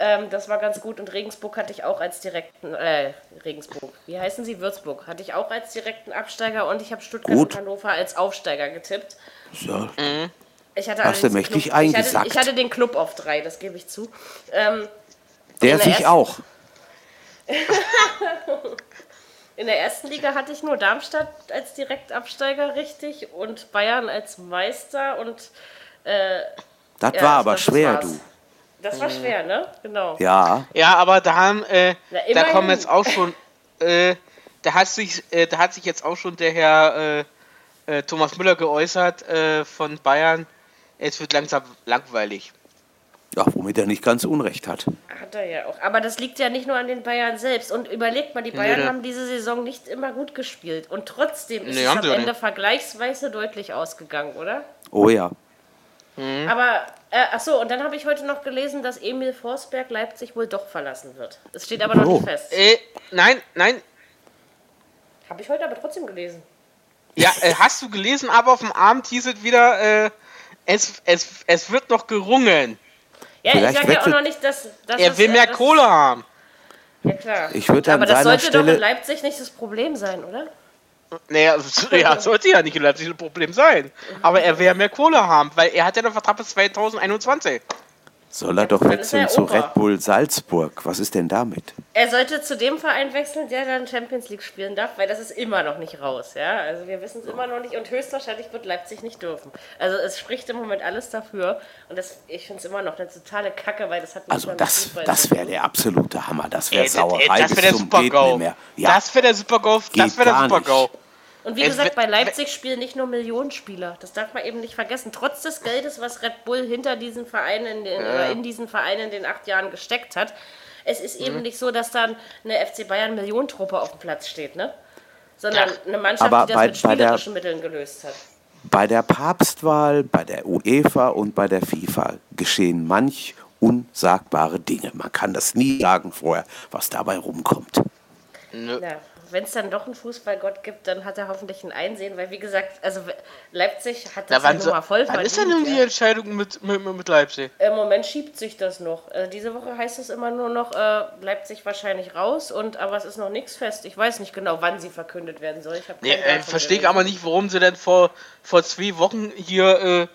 Speaker 2: Ähm, das war ganz gut und Regensburg hatte ich auch als direkten, äh, Regensburg, wie heißen sie? Würzburg, hatte ich auch als direkten Absteiger und ich habe Stuttgart
Speaker 3: Gut.
Speaker 2: und Hannover als Aufsteiger getippt.
Speaker 3: Ja,
Speaker 2: Ich hatte
Speaker 3: Hast du mächtig
Speaker 2: Club,
Speaker 3: eingesackt.
Speaker 2: Ich hatte, ich hatte den Club auf drei, das gebe ich zu. Ähm,
Speaker 3: der sich
Speaker 2: ersten-
Speaker 3: auch.
Speaker 2: in der ersten Liga hatte ich nur Darmstadt als Direktabsteiger richtig und Bayern als Meister und
Speaker 3: Das
Speaker 2: ja,
Speaker 3: war aber schwer,
Speaker 2: war's.
Speaker 3: du.
Speaker 2: Das war schwer, ne? Genau.
Speaker 3: Ja,
Speaker 4: Ja, aber da haben, äh,
Speaker 2: Na,
Speaker 4: da kommen jetzt auch schon, äh, da hat sich, äh, da hat sich jetzt auch schon der Herr äh, äh, Thomas Müller geäußert äh, von Bayern. Es wird langsam langweilig.
Speaker 3: ja, womit er nicht ganz Unrecht hat.
Speaker 2: Hat er ja auch. Aber das liegt ja nicht nur an den Bayern selbst. Und überlegt mal, die Bayern
Speaker 4: Nee.
Speaker 2: haben diese Saison nicht immer gut gespielt. Und trotzdem ist
Speaker 4: Nee,
Speaker 2: es am Ende
Speaker 4: nicht.
Speaker 2: vergleichsweise deutlich ausgegangen, oder?
Speaker 3: Oh ja.
Speaker 2: Aber, äh, achso, und dann habe ich heute noch gelesen, dass Emil Forsberg Leipzig wohl doch verlassen wird. Es steht aber noch
Speaker 3: Oh.
Speaker 2: nicht fest.
Speaker 4: Äh, nein, nein.
Speaker 2: Habe ich heute aber trotzdem gelesen.
Speaker 4: Ja, äh, hast du gelesen, aber auf dem Abend hieß es wieder, äh, es, es, es wird noch gerungen.
Speaker 2: Ja,
Speaker 3: Vielleicht
Speaker 2: ich sage ja auch noch nicht, dass. dass
Speaker 4: Er
Speaker 2: das,
Speaker 4: will
Speaker 2: äh,
Speaker 4: mehr
Speaker 2: das-
Speaker 4: Kohle haben.
Speaker 2: Ja, klar.
Speaker 3: Ich würde an
Speaker 2: aber das
Speaker 3: seiner
Speaker 2: sollte doch
Speaker 3: Stelle-
Speaker 2: in Leipzig nicht das Problem sein, oder?
Speaker 4: Naja, ja, sollte ja nicht in Leipzig ein Problem sein. Aber er will ja mehr Kohle haben, weil er hat ja den Vertrag bis 2021.
Speaker 3: Soll er doch wechseln zu. Red Bull Salzburg. Was ist denn damit?
Speaker 2: Er sollte zu dem Verein wechseln, der dann Champions League spielen darf, weil das ist immer noch nicht raus. Ja? Also wir wissen es immer noch nicht und höchstwahrscheinlich wird Leipzig nicht dürfen. Also es spricht im Moment alles dafür und das, ich finde es immer noch eine totale Kacke, weil das hat
Speaker 3: Also das, das wäre der absolute Hammer. Das
Speaker 4: Ey,
Speaker 3: wäre
Speaker 4: das- ey,
Speaker 3: Sauerei
Speaker 4: das
Speaker 3: bis
Speaker 4: wäre der
Speaker 3: zum geht nicht
Speaker 4: Super-GO.
Speaker 3: mehr. Ja,
Speaker 4: Das wäre der Super-GO. Das wäre der
Speaker 3: gar
Speaker 4: Super-GO.
Speaker 2: Und wie
Speaker 4: Es
Speaker 2: gesagt, bei Leipzig spielen nicht nur Millionenspieler. Das darf man eben nicht vergessen. Trotz des Geldes, was Red Bull hinter diesen Vereinen in, den, oder in diesen Vereinen in den acht Jahren gesteckt hat, es ist
Speaker 3: Mhm.
Speaker 2: eben nicht so, dass dann eine FC Bayern Millionentruppe auf dem Platz steht, ne? Sondern
Speaker 4: Ja.
Speaker 2: eine Mannschaft,
Speaker 3: Aber
Speaker 2: die das
Speaker 3: bei-
Speaker 2: mit spielerischen Mitteln gelöst hat.
Speaker 3: Bei der Papstwahl, bei der UEFA und bei der FIFA geschehen manch unsagbare Dinge. Man kann das nie sagen vorher, was dabei rumkommt.
Speaker 4: Nö.
Speaker 2: Ja, wenn es dann doch einen Fußballgott gibt, dann hat er hoffentlich ein Einsehen, weil wie gesagt, also Leipzig hat das ja
Speaker 4: so,
Speaker 2: mal voll
Speaker 4: wann ist denn nun die. Entscheidung mit, mit, mit Leipzig?
Speaker 2: Im Moment schiebt sich das noch. Äh, diese Woche heißt es immer nur noch, äh, Leipzig wahrscheinlich raus, und aber es ist noch nichts fest. Ich weiß nicht genau, wann sie verkündet werden soll. Ich
Speaker 4: Nee, äh, verstehe ich aber nicht, warum sie denn vor, vor zwei Wochen hier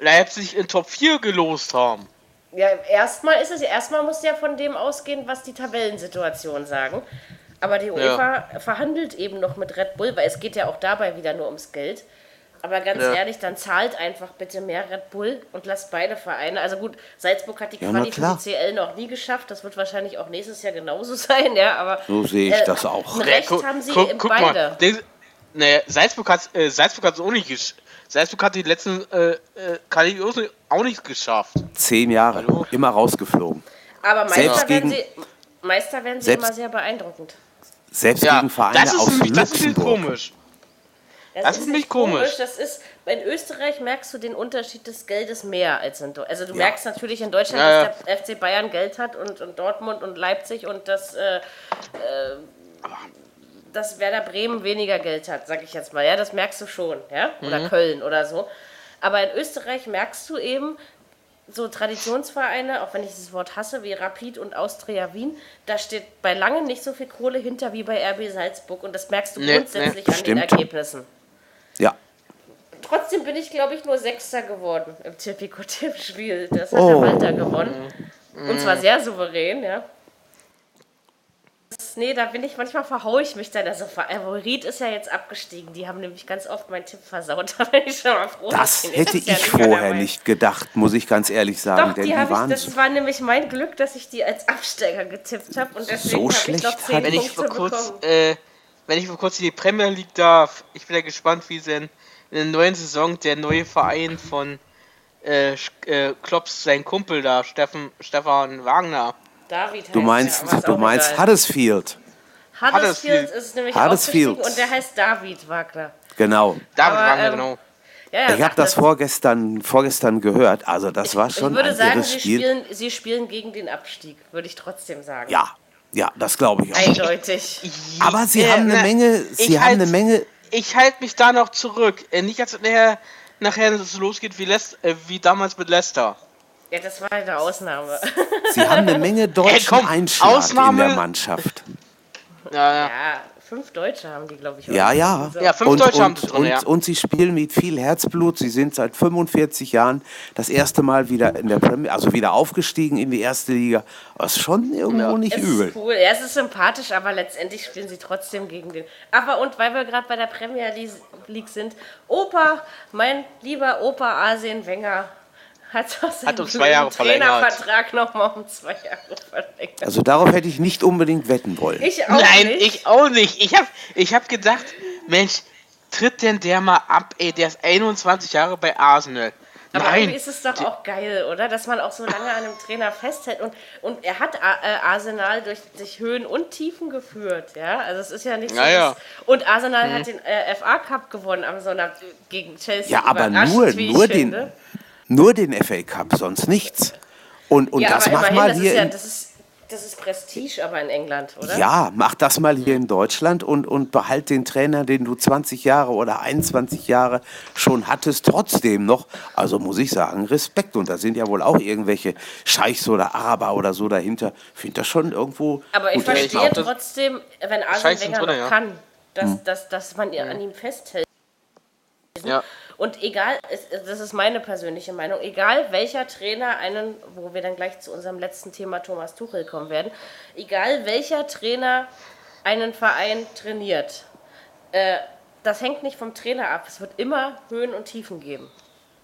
Speaker 4: äh, Leipzig in Top 4 gelost haben.
Speaker 2: Ja, erstmal ist es erstmal muss ja von dem ausgehen, was die Tabellensituation sagen. Aber die UEFA verhandelt eben noch mit Red Bull, weil es geht ja auch dabei wieder nur ums Geld. Aber ganz
Speaker 4: Ja.
Speaker 2: ehrlich, dann zahlt einfach bitte mehr Red Bull und lasst beide Vereine. Also gut, Salzburg hat die
Speaker 3: Ja,
Speaker 2: Quali für die CL noch nie geschafft. Das wird wahrscheinlich auch nächstes Jahr genauso sein, ja. Aber
Speaker 3: So sehe ich
Speaker 2: äh,
Speaker 3: das auch.
Speaker 2: Recht
Speaker 4: guck-
Speaker 2: haben sie
Speaker 4: guck- guck
Speaker 2: beide.
Speaker 4: Mal, der, nee, Salzburg hat äh, Salzburg hat's auch nicht gesch Salzburg hat die letzten äh, äh, Quali auch nicht geschafft.
Speaker 3: Zehn Jahre,
Speaker 4: Hallo?
Speaker 3: immer rausgeflogen.
Speaker 2: Aber Meister
Speaker 3: Selbst
Speaker 2: werden
Speaker 3: gegen-
Speaker 2: sie, Meister werden sie
Speaker 3: Selbst-
Speaker 2: immer sehr beeindruckend.
Speaker 3: Selbst
Speaker 4: Ja,
Speaker 3: gegen Vereine
Speaker 4: das ist
Speaker 3: aus
Speaker 4: nämlich, das ist komisch.
Speaker 2: Das,
Speaker 4: ist nämlich
Speaker 2: nicht
Speaker 4: komisch.
Speaker 2: Das ist, in Österreich merkst du den Unterschied des Geldes mehr als in Deutschland. Also du merkst natürlich in Deutschland,
Speaker 4: Ja, ja.
Speaker 2: dass der FC Bayern Geld hat und, und Dortmund und Leipzig und dass, äh, äh, dass Werder Bremen weniger Geld hat, sag ich jetzt mal. Ja, das merkst du schon, ja? Oder
Speaker 4: Mhm.
Speaker 2: Köln oder so. Aber in Österreich merkst du eben, so Traditionsvereine, auch wenn ich dieses Wort hasse, wie Rapid und Austria Wien, da steht bei lange nicht so viel Kohle hinter wie bei RB Salzburg und das merkst du
Speaker 4: Nee,
Speaker 2: grundsätzlich
Speaker 3: nee,
Speaker 2: an den
Speaker 3: stimmt.
Speaker 2: Ergebnissen.
Speaker 3: Ja,
Speaker 2: Trotzdem bin ich, glaube ich, nur Sechster geworden im Tipico-Tippspiel. Das hat
Speaker 3: Oh.
Speaker 2: der Walter gewonnen. Und zwar sehr souverän, ja. Nee, da bin ich, manchmal verhaue ich mich dann. Also Favorit ist ja jetzt abgestiegen. Die haben nämlich ganz oft meinen Tipp versaut. Da bin ich schon mal froh.
Speaker 3: das hätte ich
Speaker 2: mehr
Speaker 3: vorher nicht gedacht, muss ich ganz ehrlich sagen.
Speaker 2: Doch,
Speaker 3: denn
Speaker 2: die
Speaker 3: die
Speaker 2: habe ich,
Speaker 3: waren
Speaker 2: das war nämlich mein Glück, dass ich die als Absteiger getippt habe und deswegen
Speaker 3: So
Speaker 2: habe ich
Speaker 3: schlecht
Speaker 2: noch 10
Speaker 3: hat-
Speaker 4: Wenn ich mal kurz, äh, wenn ich mal kurz in die Premier League darf, ich bin ja gespannt, wie denn in der neuen Saison der neue Verein von äh, äh, Klopps, sein Kumpel da, Steffen, Stefan Wagner.
Speaker 2: David
Speaker 3: Du meinst, du meinst
Speaker 2: egal.
Speaker 3: Huddersfield.
Speaker 2: Huddersfield ist nämlich
Speaker 3: Huddersfield.
Speaker 2: und der heißt David Wagner.
Speaker 3: Genau.
Speaker 4: David
Speaker 2: Aber,
Speaker 4: Wagner,
Speaker 2: ähm,
Speaker 4: genau.
Speaker 2: Ja, ja,
Speaker 3: Ich habe das vorgestern, vorgestern gehört. Also das war
Speaker 2: Ich
Speaker 3: schon
Speaker 2: würde
Speaker 3: ein
Speaker 2: sagen,
Speaker 3: irres
Speaker 2: sie
Speaker 3: Spiel.
Speaker 2: spielen, sie spielen gegen den Abstieg, würde ich trotzdem sagen.
Speaker 3: Ja, ja, das glaube ich auch.
Speaker 2: Eindeutig.
Speaker 3: Aber sie
Speaker 4: Äh,
Speaker 3: haben eine
Speaker 4: na,
Speaker 3: Menge, sie
Speaker 4: ich
Speaker 3: haben
Speaker 4: halt-
Speaker 3: eine Menge.
Speaker 4: Ich halte mich da noch zurück. Äh, nicht, als nachher, nachher so losgeht wie, Les äh, wie damals mit Leicester.
Speaker 2: Ja, das war eine Ausnahme.
Speaker 3: Sie haben eine Menge deutschen
Speaker 4: komm,
Speaker 3: Einschlag in der Mannschaft.
Speaker 4: Ja, ja.
Speaker 2: Ja, fünf Deutsche haben die, glaube ich.
Speaker 3: Ja,
Speaker 2: auch.
Speaker 3: ja.
Speaker 4: Ja, fünf
Speaker 3: und,
Speaker 4: Deutsche
Speaker 3: und,
Speaker 4: haben sie drin,
Speaker 3: und,
Speaker 4: ja.
Speaker 3: und sie spielen mit viel Herzblut. Sie sind seit 45 Jahren das erste Mal wieder in der Premier, also wieder aufgestiegen in die erste Liga. Was schon irgendwo nicht
Speaker 2: Es
Speaker 3: übel.
Speaker 2: ist cool. Ja, es ist sympathisch, aber letztendlich spielen sie trotzdem gegen den. Aber und weil wir gerade bei der Premier League sind, Opa, mein lieber Opa Arsene Wenger, hat doch seinen
Speaker 4: Hat um zwei Jahre verlängert.
Speaker 2: Trainervertrag nochmal um zwei Jahre verlängert.
Speaker 3: Also darauf hätte ich nicht unbedingt wetten wollen.
Speaker 2: Ich auch
Speaker 4: Nein,
Speaker 2: nicht.
Speaker 4: ich auch nicht. Ich hab, ich hab gedacht, Mensch, tritt denn der mal ab, ey, der ist 21 Jahre bei Arsenal.
Speaker 2: Aber
Speaker 4: Nein,
Speaker 2: irgendwie ist es doch auch geil, oder? Dass man auch so lange an einem Trainer festhält. Und, und er hat äh, Arsenal durch, durch Höhen und Tiefen geführt, ja? Also es ist ja nicht so. Und Arsenal hat den äh, FA Cup gewonnen am Sonntag gegen Chelsea.
Speaker 3: Ja, aber nur,
Speaker 2: wie ich
Speaker 3: nur, den,
Speaker 2: finde.
Speaker 3: Nur den FA Cup, sonst nichts. Und, und
Speaker 2: ja,
Speaker 3: das
Speaker 2: aber
Speaker 3: mach
Speaker 2: immerhin,
Speaker 3: mal
Speaker 2: das
Speaker 3: hier
Speaker 2: ist ja,
Speaker 3: in,
Speaker 2: das ist, das ist Prestige, aber in England, oder?
Speaker 3: Ja, mach das mal hier in Deutschland und, und behalt den Trainer, den du 20 Jahre oder 21 Jahre schon hattest, trotzdem noch. Also muss ich sagen, Respekt. Und da sind ja wohl auch irgendwelche Scheichs oder Araber oder so dahinter. Finde das schon irgendwo.
Speaker 2: Aber ich
Speaker 3: gut.
Speaker 4: verstehe
Speaker 2: trotzdem, wenn Arsene Wenger
Speaker 4: drin,
Speaker 2: noch
Speaker 4: ja.
Speaker 2: kann, dass,
Speaker 3: Hm.
Speaker 2: dass, dass man ihr an ihm festhält.
Speaker 4: ja.
Speaker 2: Und egal, es- das ist meine persönliche Meinung, egal welcher Trainer einen, wo wir dann gleich zu unserem letzten Thema Thomas Tuchel kommen werden, egal welcher Trainer einen Verein trainiert, äh, das hängt nicht vom Trainer ab. Es wird immer Höhen und Tiefen geben.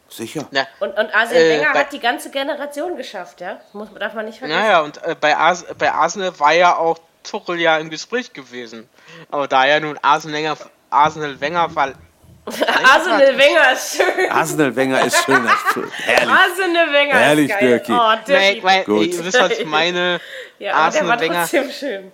Speaker 3: Sicher.
Speaker 4: Na,
Speaker 2: Und, und Arsene
Speaker 4: Äh,
Speaker 2: Wenger
Speaker 4: bei-
Speaker 2: hat die ganze Generation geschafft, ja? Das muss, darf man nicht vergessen.
Speaker 4: naja, und äh, bei, Ars bei Arsenal war ja auch Tuchel ja im Gespräch gewesen. Aber da ja nun Arsenal Wenger, Arsenal Wenger war.
Speaker 2: Arsene Wenger ist schön.
Speaker 3: Arsenal Wenger ist schön. Herrlich.
Speaker 2: Arsene Wenger
Speaker 3: Herrlich,
Speaker 2: ist geil.
Speaker 3: Birki.
Speaker 2: Oh,
Speaker 4: Nee, ich mein,
Speaker 3: Gut.
Speaker 4: ihr wisst, was ich meine.
Speaker 2: ja, aber der war
Speaker 4: Wenger.
Speaker 2: trotzdem schön.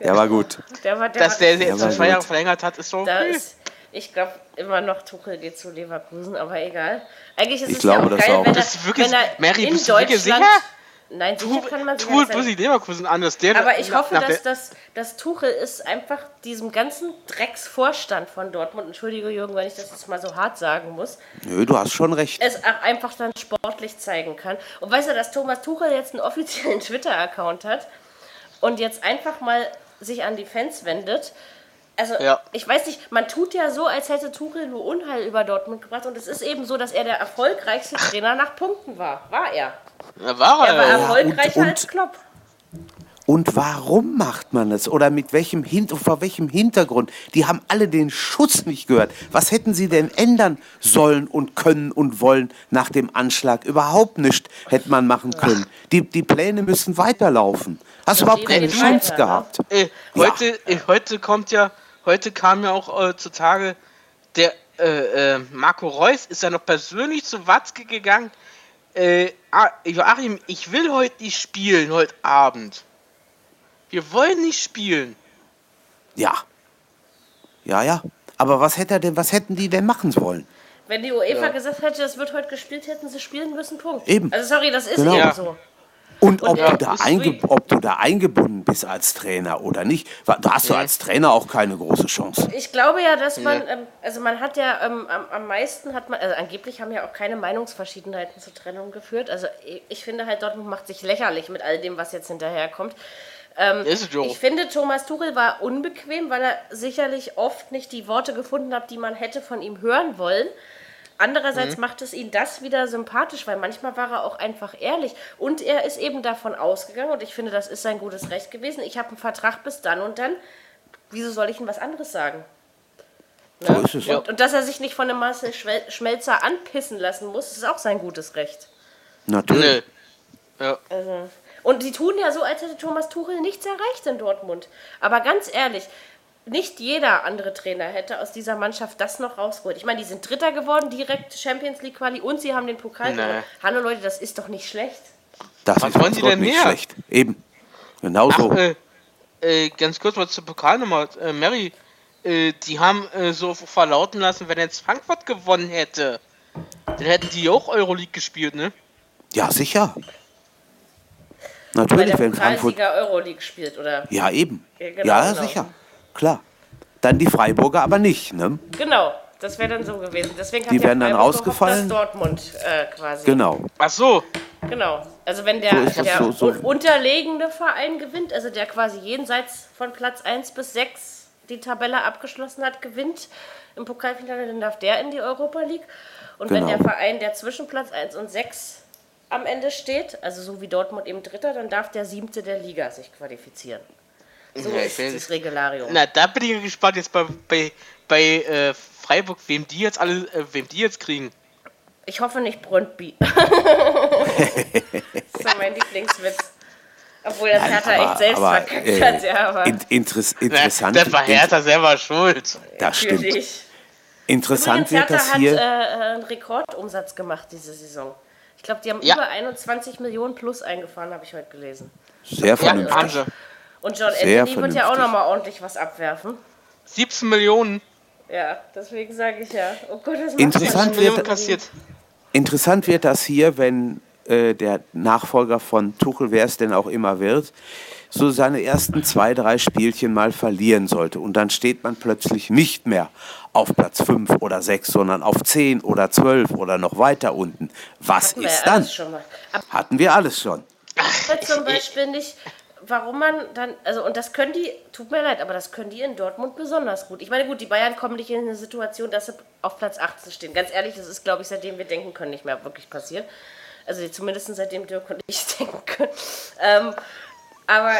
Speaker 3: Der war gut.
Speaker 2: Der war, der
Speaker 4: Dass
Speaker 2: war
Speaker 4: der jetzt zwei
Speaker 3: gut.
Speaker 4: Jahre verlängert hat, ist so.
Speaker 2: Da
Speaker 4: okay.
Speaker 2: ist, ich glaube immer noch Tuchel geht zu Leverkusen, aber egal. Eigentlich ist
Speaker 3: Ich
Speaker 2: es
Speaker 3: glaube
Speaker 2: ja auch
Speaker 3: das
Speaker 2: geil,
Speaker 3: auch.
Speaker 2: wenn er, wenn er
Speaker 4: Mary,
Speaker 2: in Deutschland...
Speaker 4: sicher?
Speaker 2: Nein, sicher kann man sich
Speaker 4: muss sich Leverkusen an, dass der.
Speaker 2: Aber ich hoffe, dass,
Speaker 4: der-
Speaker 2: das, dass Tuchel ist einfach diesem ganzen Drecksvorstand von Dortmund, entschuldige Jürgen, wenn ich das jetzt mal so hart sagen muss,
Speaker 3: Nö, du hast schon recht.
Speaker 2: es auch einfach dann sportlich zeigen kann. Und weißt du, dass Thomas Tuchel jetzt einen offiziellen Twitter-Account hat und jetzt einfach mal sich an die Fans wendet. Also,
Speaker 4: Ja.
Speaker 2: ich weiß nicht, man tut ja so, als hätte Tuchel nur Unheil über Dortmund gebracht. Und es ist eben so, dass er der erfolgreichste Trainer nach Punkten war. War er.
Speaker 4: Ja, war
Speaker 2: Er
Speaker 4: er.
Speaker 2: war
Speaker 4: ja.
Speaker 2: erfolgreicher
Speaker 3: und-
Speaker 2: als Klopp.
Speaker 3: Und warum macht man es? Oder mit welchem Hin vor welchem Hintergrund? Die haben alle den Schuss nicht gehört. Was hätten sie denn ändern sollen und können und wollen nach dem Anschlag? Überhaupt nicht hätte man machen können. Die, die Pläne müssen weiterlaufen. Hast du überhaupt keine Chance
Speaker 2: weiter, ne?
Speaker 3: gehabt?
Speaker 4: Äh, heute, äh, heute kommt ja, heute kam ja auch äh, zutage, der äh, äh, Marco Reus ist ja noch persönlich zu Watzke gegangen. Äh, Joachim, ich will heute nicht spielen, heute Abend. Wir wollen nicht spielen.
Speaker 3: Ja. Ja, ja. Aber was hätte er denn, was hätten die denn machen wollen?
Speaker 2: Wenn die UEFA gesagt hätte, das wird heute gespielt, hätten sie spielen müssen, Punkt.
Speaker 3: Eben.
Speaker 2: Also sorry, das ist
Speaker 3: Genau.
Speaker 2: eben
Speaker 4: Ja.
Speaker 2: so.
Speaker 3: Und ob,
Speaker 2: ja,
Speaker 3: du da ob du da eingebunden bist als Trainer oder nicht, da hast du als Trainer auch keine große Chance.
Speaker 2: Ich glaube ja, dass man, ähm, also man hat ja ähm, am, am meisten hat man, also angeblich haben ja auch keine Meinungsverschiedenheiten zur Trennung geführt. Also ich, ich finde halt, Dortmund macht sich lächerlich mit all dem, was jetzt hinterherkommt.
Speaker 4: Ist es so.
Speaker 2: Ich finde, Thomas Tuchel war unbequem, weil er sicherlich oft nicht die Worte gefunden hat, die man hätte von ihm hören wollen. Andererseits macht es ihn das wieder sympathisch, weil manchmal war er auch einfach ehrlich. Und er ist eben davon ausgegangen, und ich finde, das ist sein gutes Recht gewesen, ich habe einen Vertrag bis dann und dann. Wieso soll ich ihm was anderes sagen?
Speaker 3: So ist es.
Speaker 2: Und, und dass er sich nicht von dem Marcel Schmelzer anpissen lassen muss, ist auch sein gutes Recht.
Speaker 3: Natürlich.
Speaker 4: Nö. Ja.
Speaker 2: Also, und die tun ja so, als hätte Thomas Tuchel nichts erreicht in Dortmund. Aber ganz ehrlich, nicht jeder andere Trainer hätte aus dieser Mannschaft das noch rausgeholt. Ich meine, die sind Dritter geworden, direkt Champions League Quali und sie haben den Pokal
Speaker 4: Nee.
Speaker 2: gewonnen. Hallo Leute, das ist doch nicht schlecht.
Speaker 3: Das
Speaker 4: Was
Speaker 3: ist
Speaker 4: wollen die
Speaker 3: absolut
Speaker 4: denn
Speaker 3: nicht
Speaker 4: mehr?
Speaker 3: schlecht. Eben. Genau so.
Speaker 4: Ach, äh, äh, ganz kurz mal zur Pokalnummer. Äh, Mary, äh, die haben äh, so verlauten lassen, wenn jetzt Frankfurt gewonnen hätte, dann hätten die auch Euroleague gespielt, ne?
Speaker 3: Ja, sicher.
Speaker 2: Weil
Speaker 3: Natürlich,
Speaker 2: der
Speaker 3: wenn Frankfurt.
Speaker 2: Euroleague spielt, oder?
Speaker 3: Ja, eben.
Speaker 2: Ja,
Speaker 3: Ja,
Speaker 2: genau, genau.
Speaker 3: Klar. Dann die Freiburger aber nicht, ne?
Speaker 2: Genau, das wäre dann so gewesen. Deswegen hat
Speaker 3: Die
Speaker 2: ja
Speaker 3: wären dann rausgefallen?
Speaker 2: gehofft, Dortmund äh, quasi.
Speaker 3: Genau.
Speaker 4: Ach so.
Speaker 2: Genau. Also wenn der,
Speaker 3: So
Speaker 2: der
Speaker 3: so- so.
Speaker 2: un- unterlegene Verein gewinnt, also der quasi jenseits von Platz 1 bis 6 die Tabelle abgeschlossen hat, gewinnt im Pokalfinale, dann darf der in die Europa League. Und wenn
Speaker 3: Genau.
Speaker 2: der Verein, der zwischen Platz 1 und 6 am Ende steht, also so wie Dortmund eben Dritter, dann darf der Siebte der Liga sich qualifizieren. So
Speaker 4: Ja,
Speaker 2: ist das Regularium.
Speaker 4: Na, da bin ich gespannt jetzt bei, bei, bei äh, Freiburg, wem die jetzt alle, äh, wem die jetzt kriegen.
Speaker 2: Ich hoffe nicht Brøndby. das ist mein Lieblingswitz. Obwohl das Hertha echt selbst verkackt
Speaker 3: äh,
Speaker 2: hat, ja, aber
Speaker 3: in, interess, interessant,
Speaker 4: das war Hertha selber schuld.
Speaker 3: das stimmt.
Speaker 2: natürlich.
Speaker 3: Interessant
Speaker 2: Übrigens,
Speaker 3: wird
Speaker 2: Hertha
Speaker 3: das
Speaker 2: hat
Speaker 3: hier.
Speaker 2: äh, einen Rekordumsatz gemacht diese Saison. Ich glaube, die haben
Speaker 4: Ja.
Speaker 2: über 21 Millionen plus eingefahren, habe ich heute gelesen.
Speaker 3: Sehr
Speaker 4: Ja,
Speaker 3: vernünftig.
Speaker 4: sie.
Speaker 2: Und John
Speaker 3: Sehr
Speaker 2: Anthony wird ja auch
Speaker 3: vernünftig.
Speaker 2: nochmal ordentlich was abwerfen.
Speaker 4: 17 Millionen,
Speaker 2: Ja, deswegen sage ich ja. Oh Gott, das macht
Speaker 3: Interessant wird-
Speaker 4: kassiert.
Speaker 3: Interessant wird das hier, wenn äh, der Nachfolger von Tuchel, wer es denn auch immer wird, so seine ersten zwei, drei Spielchen mal verlieren sollte. Und dann steht man plötzlich nicht mehr auf Platz 5 oder 6, sondern auf 10 oder 12 oder noch weiter unten. Was
Speaker 2: Hatten
Speaker 3: ist dann? Hatten wir alles schon.
Speaker 2: zum Beispiel nicht, warum man dann, also und das können die, tut mir leid, aber das können die in Dortmund besonders gut. Ich meine, gut, die Bayern kommen nicht in eine Situation, dass sie auf Platz 18 stehen. Ganz ehrlich, das ist, glaube ich, seitdem wir denken können, nicht mehr wirklich passiert. Also zumindest seitdem Dirk und ich denken können. Ähm, aber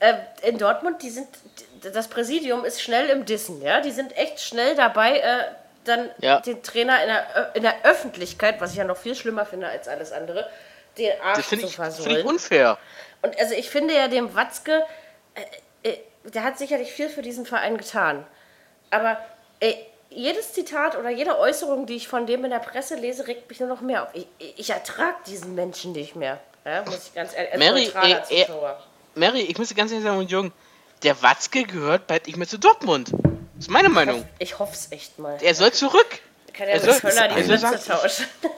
Speaker 2: äh, in Dortmund, die sind, das Präsidium ist schnell im Dissen, ja. Die sind echt schnell dabei, äh, dann
Speaker 4: Ja.
Speaker 2: den Trainer in der, in der Öffentlichkeit, was ich ja noch viel schlimmer finde als alles andere, den Arsch
Speaker 4: Das finde
Speaker 2: zu
Speaker 4: ich, find
Speaker 2: versohlen.
Speaker 4: ich unfair.
Speaker 2: Und also ich finde ja dem Watzke, äh, äh, der hat sicherlich viel für diesen Verein getan. Aber äh, jedes Zitat oder jede Äußerung, die ich von dem in der Presse lese, regt mich nur noch mehr auf. Ich, ich ertrage diesen Menschen nicht mehr. Ja, muss ich ganz ehrlich
Speaker 4: Mary, äh, äh. Mary, ich muss dir ganz ehrlich sagen, Jürgen, der Watzke gehört bald nicht mehr zu Dortmund. Das ist meine Meinung.
Speaker 2: Ich hoffe es echt mal.
Speaker 4: Er soll zurück.
Speaker 2: Kann ja
Speaker 4: er
Speaker 2: mit
Speaker 4: soll-
Speaker 2: Völler die
Speaker 3: er
Speaker 4: soll
Speaker 2: Plätze tauschen.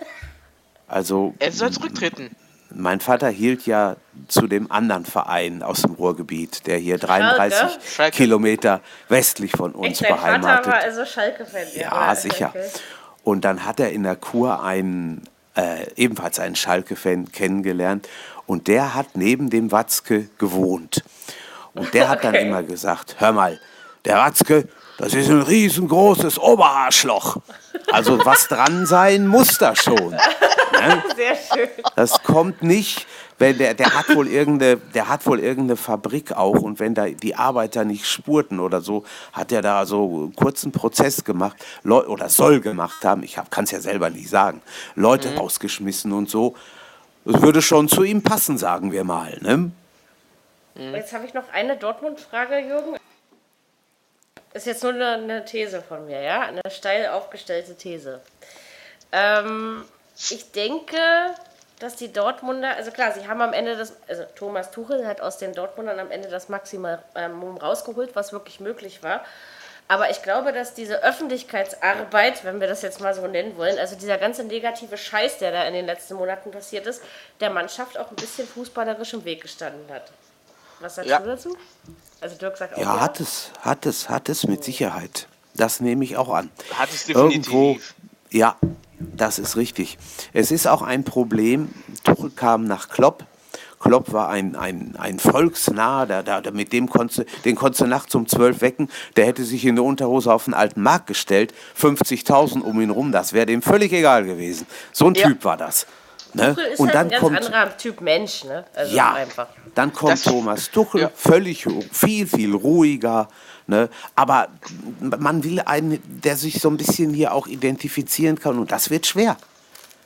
Speaker 3: Also
Speaker 4: Er soll zurücktreten.
Speaker 3: Mein Vater hielt ja zu dem anderen Verein aus dem Ruhrgebiet, der hier 33
Speaker 2: Schalke?
Speaker 3: Kilometer westlich von uns
Speaker 2: Echt, dein Vater
Speaker 3: beheimatet.
Speaker 2: war also Schalke-Fan.
Speaker 3: Ja,
Speaker 2: oder?
Speaker 3: sicher.
Speaker 2: Okay.
Speaker 3: Und dann hat er in der Kur einen, äh, ebenfalls einen Schalke-Fan kennengelernt. Und der hat neben dem Watzke gewohnt. Und der hat dann
Speaker 2: Okay.
Speaker 3: immer gesagt, hör mal, der Watzke, das ist ein riesengroßes Oberarschloch. Also was dran sein muss da schon. Ne?
Speaker 2: Sehr schön.
Speaker 3: Das kommt nicht, wenn der, der hat wohl irgendeine, der hat wohl irgendeine Fabrik auch und wenn da die Arbeiter nicht spurten oder so, hat er da so einen kurzen Prozess gemacht Leu oder soll gemacht haben. Ich kann es ja selber nicht sagen. Leute rausgeschmissen und so. Das würde schon zu ihm passen, sagen wir mal. Ne?
Speaker 2: Jetzt habe ich noch eine Dortmund-Frage, Jürgen. Ist jetzt nur eine, These von mir, ja? Eine steil aufgestellte These. Ähm, ich denke, dass die Dortmunder, also klar, sie haben am Ende das, also Thomas Tuchel hat aus den Dortmundern am Ende das Maximum rausgeholt, was wirklich möglich war. Aber ich glaube, dass diese Öffentlichkeitsarbeit, wenn wir das jetzt mal so nennen wollen, also dieser ganze negative Scheiß, der da in den letzten Monaten passiert ist, der Mannschaft auch ein bisschen fußballerisch im Weg gestanden hat. Was sagst
Speaker 4: Ja.
Speaker 2: du dazu? Also Dirk sagt auch
Speaker 3: Ja, hat es, hat es, hat es mit Sicherheit. Das nehme ich auch an.
Speaker 4: Hat es definitiv.
Speaker 3: Irgendwo, ja, das ist richtig. Es ist auch ein Problem. Tuchel kam nach Klopp. Klopp war ein, ein, ein Volksnah, der, der, mit dem konntest, du- den konntest du nachts um 12 wecken. Der hätte sich in der Unterhose auf den alten Markt gestellt, 50.000 um ihn rum, das wäre dem völlig egal gewesen. So ein
Speaker 4: Ja.
Speaker 3: Typ war das. Ne?
Speaker 2: Tuchel ist
Speaker 3: Und
Speaker 2: halt
Speaker 3: dann
Speaker 2: ein ganz
Speaker 3: kommt,
Speaker 2: anderer Typ Mensch, ne? Also
Speaker 3: ja,
Speaker 2: einfach.
Speaker 3: dann kommt
Speaker 4: Das-
Speaker 3: Thomas Tuchel,
Speaker 4: ja.
Speaker 3: völlig viel, viel ruhiger. Ne? Aber man will einen, der sich so ein bisschen hier auch identifizieren kann und das wird schwer.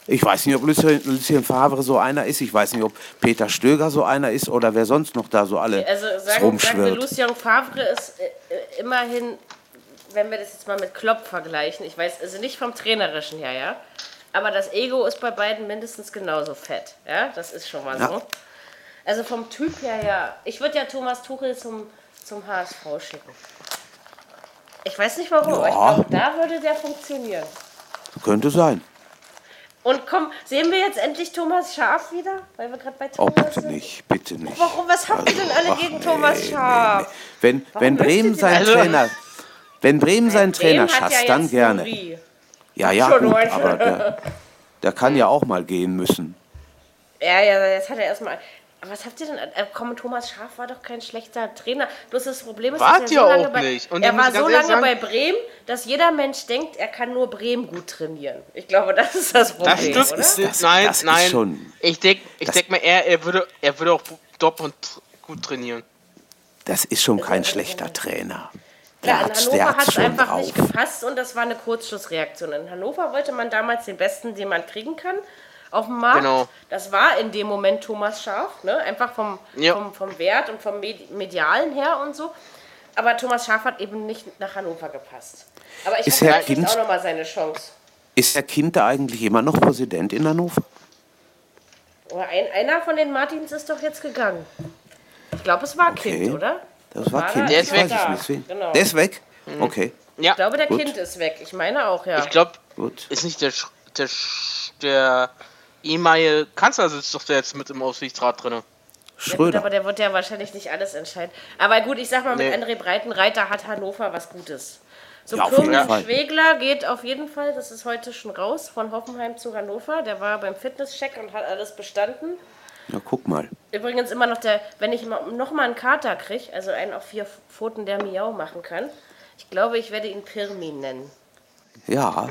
Speaker 3: Ich weiß nicht, ob Lucien, Lucien Favre so einer ist. Ich weiß nicht, ob Peter Stöger so einer ist oder wer sonst noch da so alle
Speaker 2: Also sagen, sagen wir,
Speaker 3: rumschwirrt.
Speaker 2: Lucien Favre ist äh, äh, immerhin, wenn wir das jetzt mal mit Klopp vergleichen, ich weiß, also nicht vom Trainerischen her, ja, aber das Ego ist bei beiden mindestens genauso fett, ja, das ist schon mal
Speaker 3: Ja.
Speaker 2: so. Also vom Typ her, ja, ich würde ja Thomas Tuchel zum, zum HSV schicken. Ich weiß nicht warum, aber ich
Speaker 3: Ja.
Speaker 2: glaube, da würde der funktionieren.
Speaker 3: Könnte sein.
Speaker 2: Und komm, sehen wir jetzt endlich Thomas Schaf wieder? Weil wir gerade bei
Speaker 3: Oh,
Speaker 2: Thomas
Speaker 3: bitte
Speaker 2: sind?
Speaker 3: nicht, bitte nicht.
Speaker 2: Warum? Was habt ihr denn alle
Speaker 3: Ach,
Speaker 2: gegen
Speaker 3: nee,
Speaker 2: Thomas
Speaker 3: nee,
Speaker 2: Schaf?
Speaker 3: nee. Wenn, wenn
Speaker 2: möchtet
Speaker 3: Bremen seinen Trainer, wenn Bremen seinen Trainer
Speaker 2: Bremen hat
Speaker 3: schasst,
Speaker 2: ja
Speaker 3: dann gerne.
Speaker 2: Nuri.
Speaker 3: Ja, ja,
Speaker 2: Schon
Speaker 3: gut, aber der, der kann ja auch mal gehen müssen.
Speaker 2: Ja, ja, jetzt hat er erstmal. Aber was habt ihr denn? Äh, komm, Thomas Schaf war doch kein schlechter Trainer. Bloß das Problem ist,
Speaker 4: Wart
Speaker 2: dass er so
Speaker 4: auch
Speaker 2: lange bei,
Speaker 4: nicht. Und
Speaker 2: er war so lange
Speaker 4: sagen-
Speaker 2: bei Bremen, dass jeder Mensch denkt, er kann nur Bremen gut trainieren. Ich glaube, das ist das Problem,
Speaker 4: Das stimmt.
Speaker 2: oder?
Speaker 3: ist- das-
Speaker 4: nein,
Speaker 3: das ist
Speaker 4: nein.
Speaker 3: schon-
Speaker 4: ich denke ich denk mal, er, er, würde, er würde auch Dortmund gut trainieren.
Speaker 3: Das ist schon kein schlechter Trainer.
Speaker 2: Ja, in Hannover hat es einfach
Speaker 3: drauf.
Speaker 2: nicht gepasst und das war eine Kurzschlussreaktion. In Hannover wollte man damals den Besten, den man kriegen kann, auf dem Markt.
Speaker 4: Genau.
Speaker 2: Das war in dem Moment Thomas Schaf, ne? einfach vom,
Speaker 4: Ja.
Speaker 2: vom, vom Wert und vom Medi- Medialen her und so. Aber Thomas Schaf hat eben nicht nach Hannover gepasst. Aber ich
Speaker 3: Ist
Speaker 2: hoffe,
Speaker 3: Herr
Speaker 2: er
Speaker 3: Kind-
Speaker 2: auch nochmal seine Chance.
Speaker 3: Ist Herr Kinter eigentlich immer noch Präsident in Hannover?
Speaker 2: Ein, einer von den Martins ist doch jetzt gegangen. Ich glaube, es war
Speaker 3: Okay.
Speaker 2: Kind, oder?
Speaker 3: Das war
Speaker 2: War
Speaker 3: Kind.
Speaker 2: er?
Speaker 4: Der ist
Speaker 3: weiß
Speaker 4: weg.
Speaker 3: ich nicht. Wen-
Speaker 2: Genau.
Speaker 3: Der ist weg? Okay,
Speaker 4: Ja,
Speaker 2: Ich glaube, der
Speaker 3: Gut.
Speaker 2: Kind ist weg. Ich meine auch, ja.
Speaker 4: ich glaube, ist nicht der, Sch- der, Sch- der ehemalige Kanzler sitzt doch der jetzt mit im Aufsichtsrat drin.
Speaker 2: Ja, gut,
Speaker 3: Schröder.
Speaker 2: aber der wird ja wahrscheinlich nicht alles entscheiden. Aber gut, ich sag mal, mit
Speaker 4: Nee.
Speaker 2: André Breitenreiter hat Hannover was Gutes. So
Speaker 3: Ja.
Speaker 2: Schwegler geht auf jeden Fall, das ist heute schon raus, von Hoffenheim zu Hannover. Der war beim Fitnesscheck und hat alles bestanden.
Speaker 3: Ja, guck mal.
Speaker 2: Übrigens immer noch der, wenn ich noch mal einen Kater kriege, also einen auf vier Pfoten, der Miau machen kann. Ich glaube, ich werde ihn Pirmin nennen.
Speaker 3: Ja,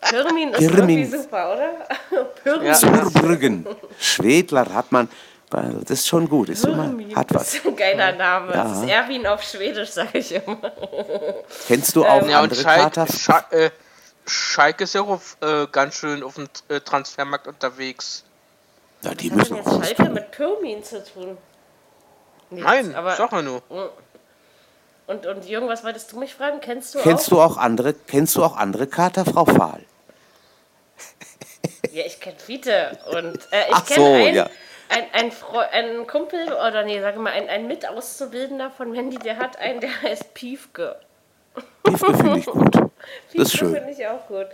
Speaker 2: Pirmin ist
Speaker 3: Pirmin.
Speaker 2: irgendwie super, oder? Pirmin.
Speaker 4: Ja.
Speaker 3: Zurbrüggen. Schwedler hat man. Das ist schon gut. Ist immer, hat
Speaker 2: Das
Speaker 3: was.
Speaker 2: ist ein geiler Name.
Speaker 3: Ja.
Speaker 2: Das ist Erwin auf Schwedisch, sage ich immer.
Speaker 3: Kennst du auch
Speaker 4: Ja, und
Speaker 3: andere Kater?
Speaker 4: Scha äh, Schalke ist ja auch auf, äh, ganz schön auf dem äh, Transfermarkt unterwegs.
Speaker 3: Ja, die
Speaker 2: Was hat
Speaker 3: müssen
Speaker 2: denn
Speaker 3: raus.
Speaker 2: jetzt Schalke mit Pirmin zu tun? Nichts,
Speaker 4: Nein,
Speaker 2: aber
Speaker 4: sag mal nur.
Speaker 2: und, und Jürgen, was wolltest du mich fragen? Kennst du
Speaker 3: Kennst
Speaker 2: auch?
Speaker 3: du auch andere? Kennst du auch andere Kater, Frau Fahl?
Speaker 2: Ja, ich kenne Fiete und äh, ich kenne
Speaker 3: so,
Speaker 2: einen,
Speaker 3: ja.
Speaker 2: ein, ein, ein Kumpel oder nee, sag mal, ein, ein Mitauszubildender von Mandy, der hat einen, der heißt Piefke.
Speaker 3: Piefke finde ich gut. Das
Speaker 2: Piefke
Speaker 3: ist schön.
Speaker 2: finde ich auch gut.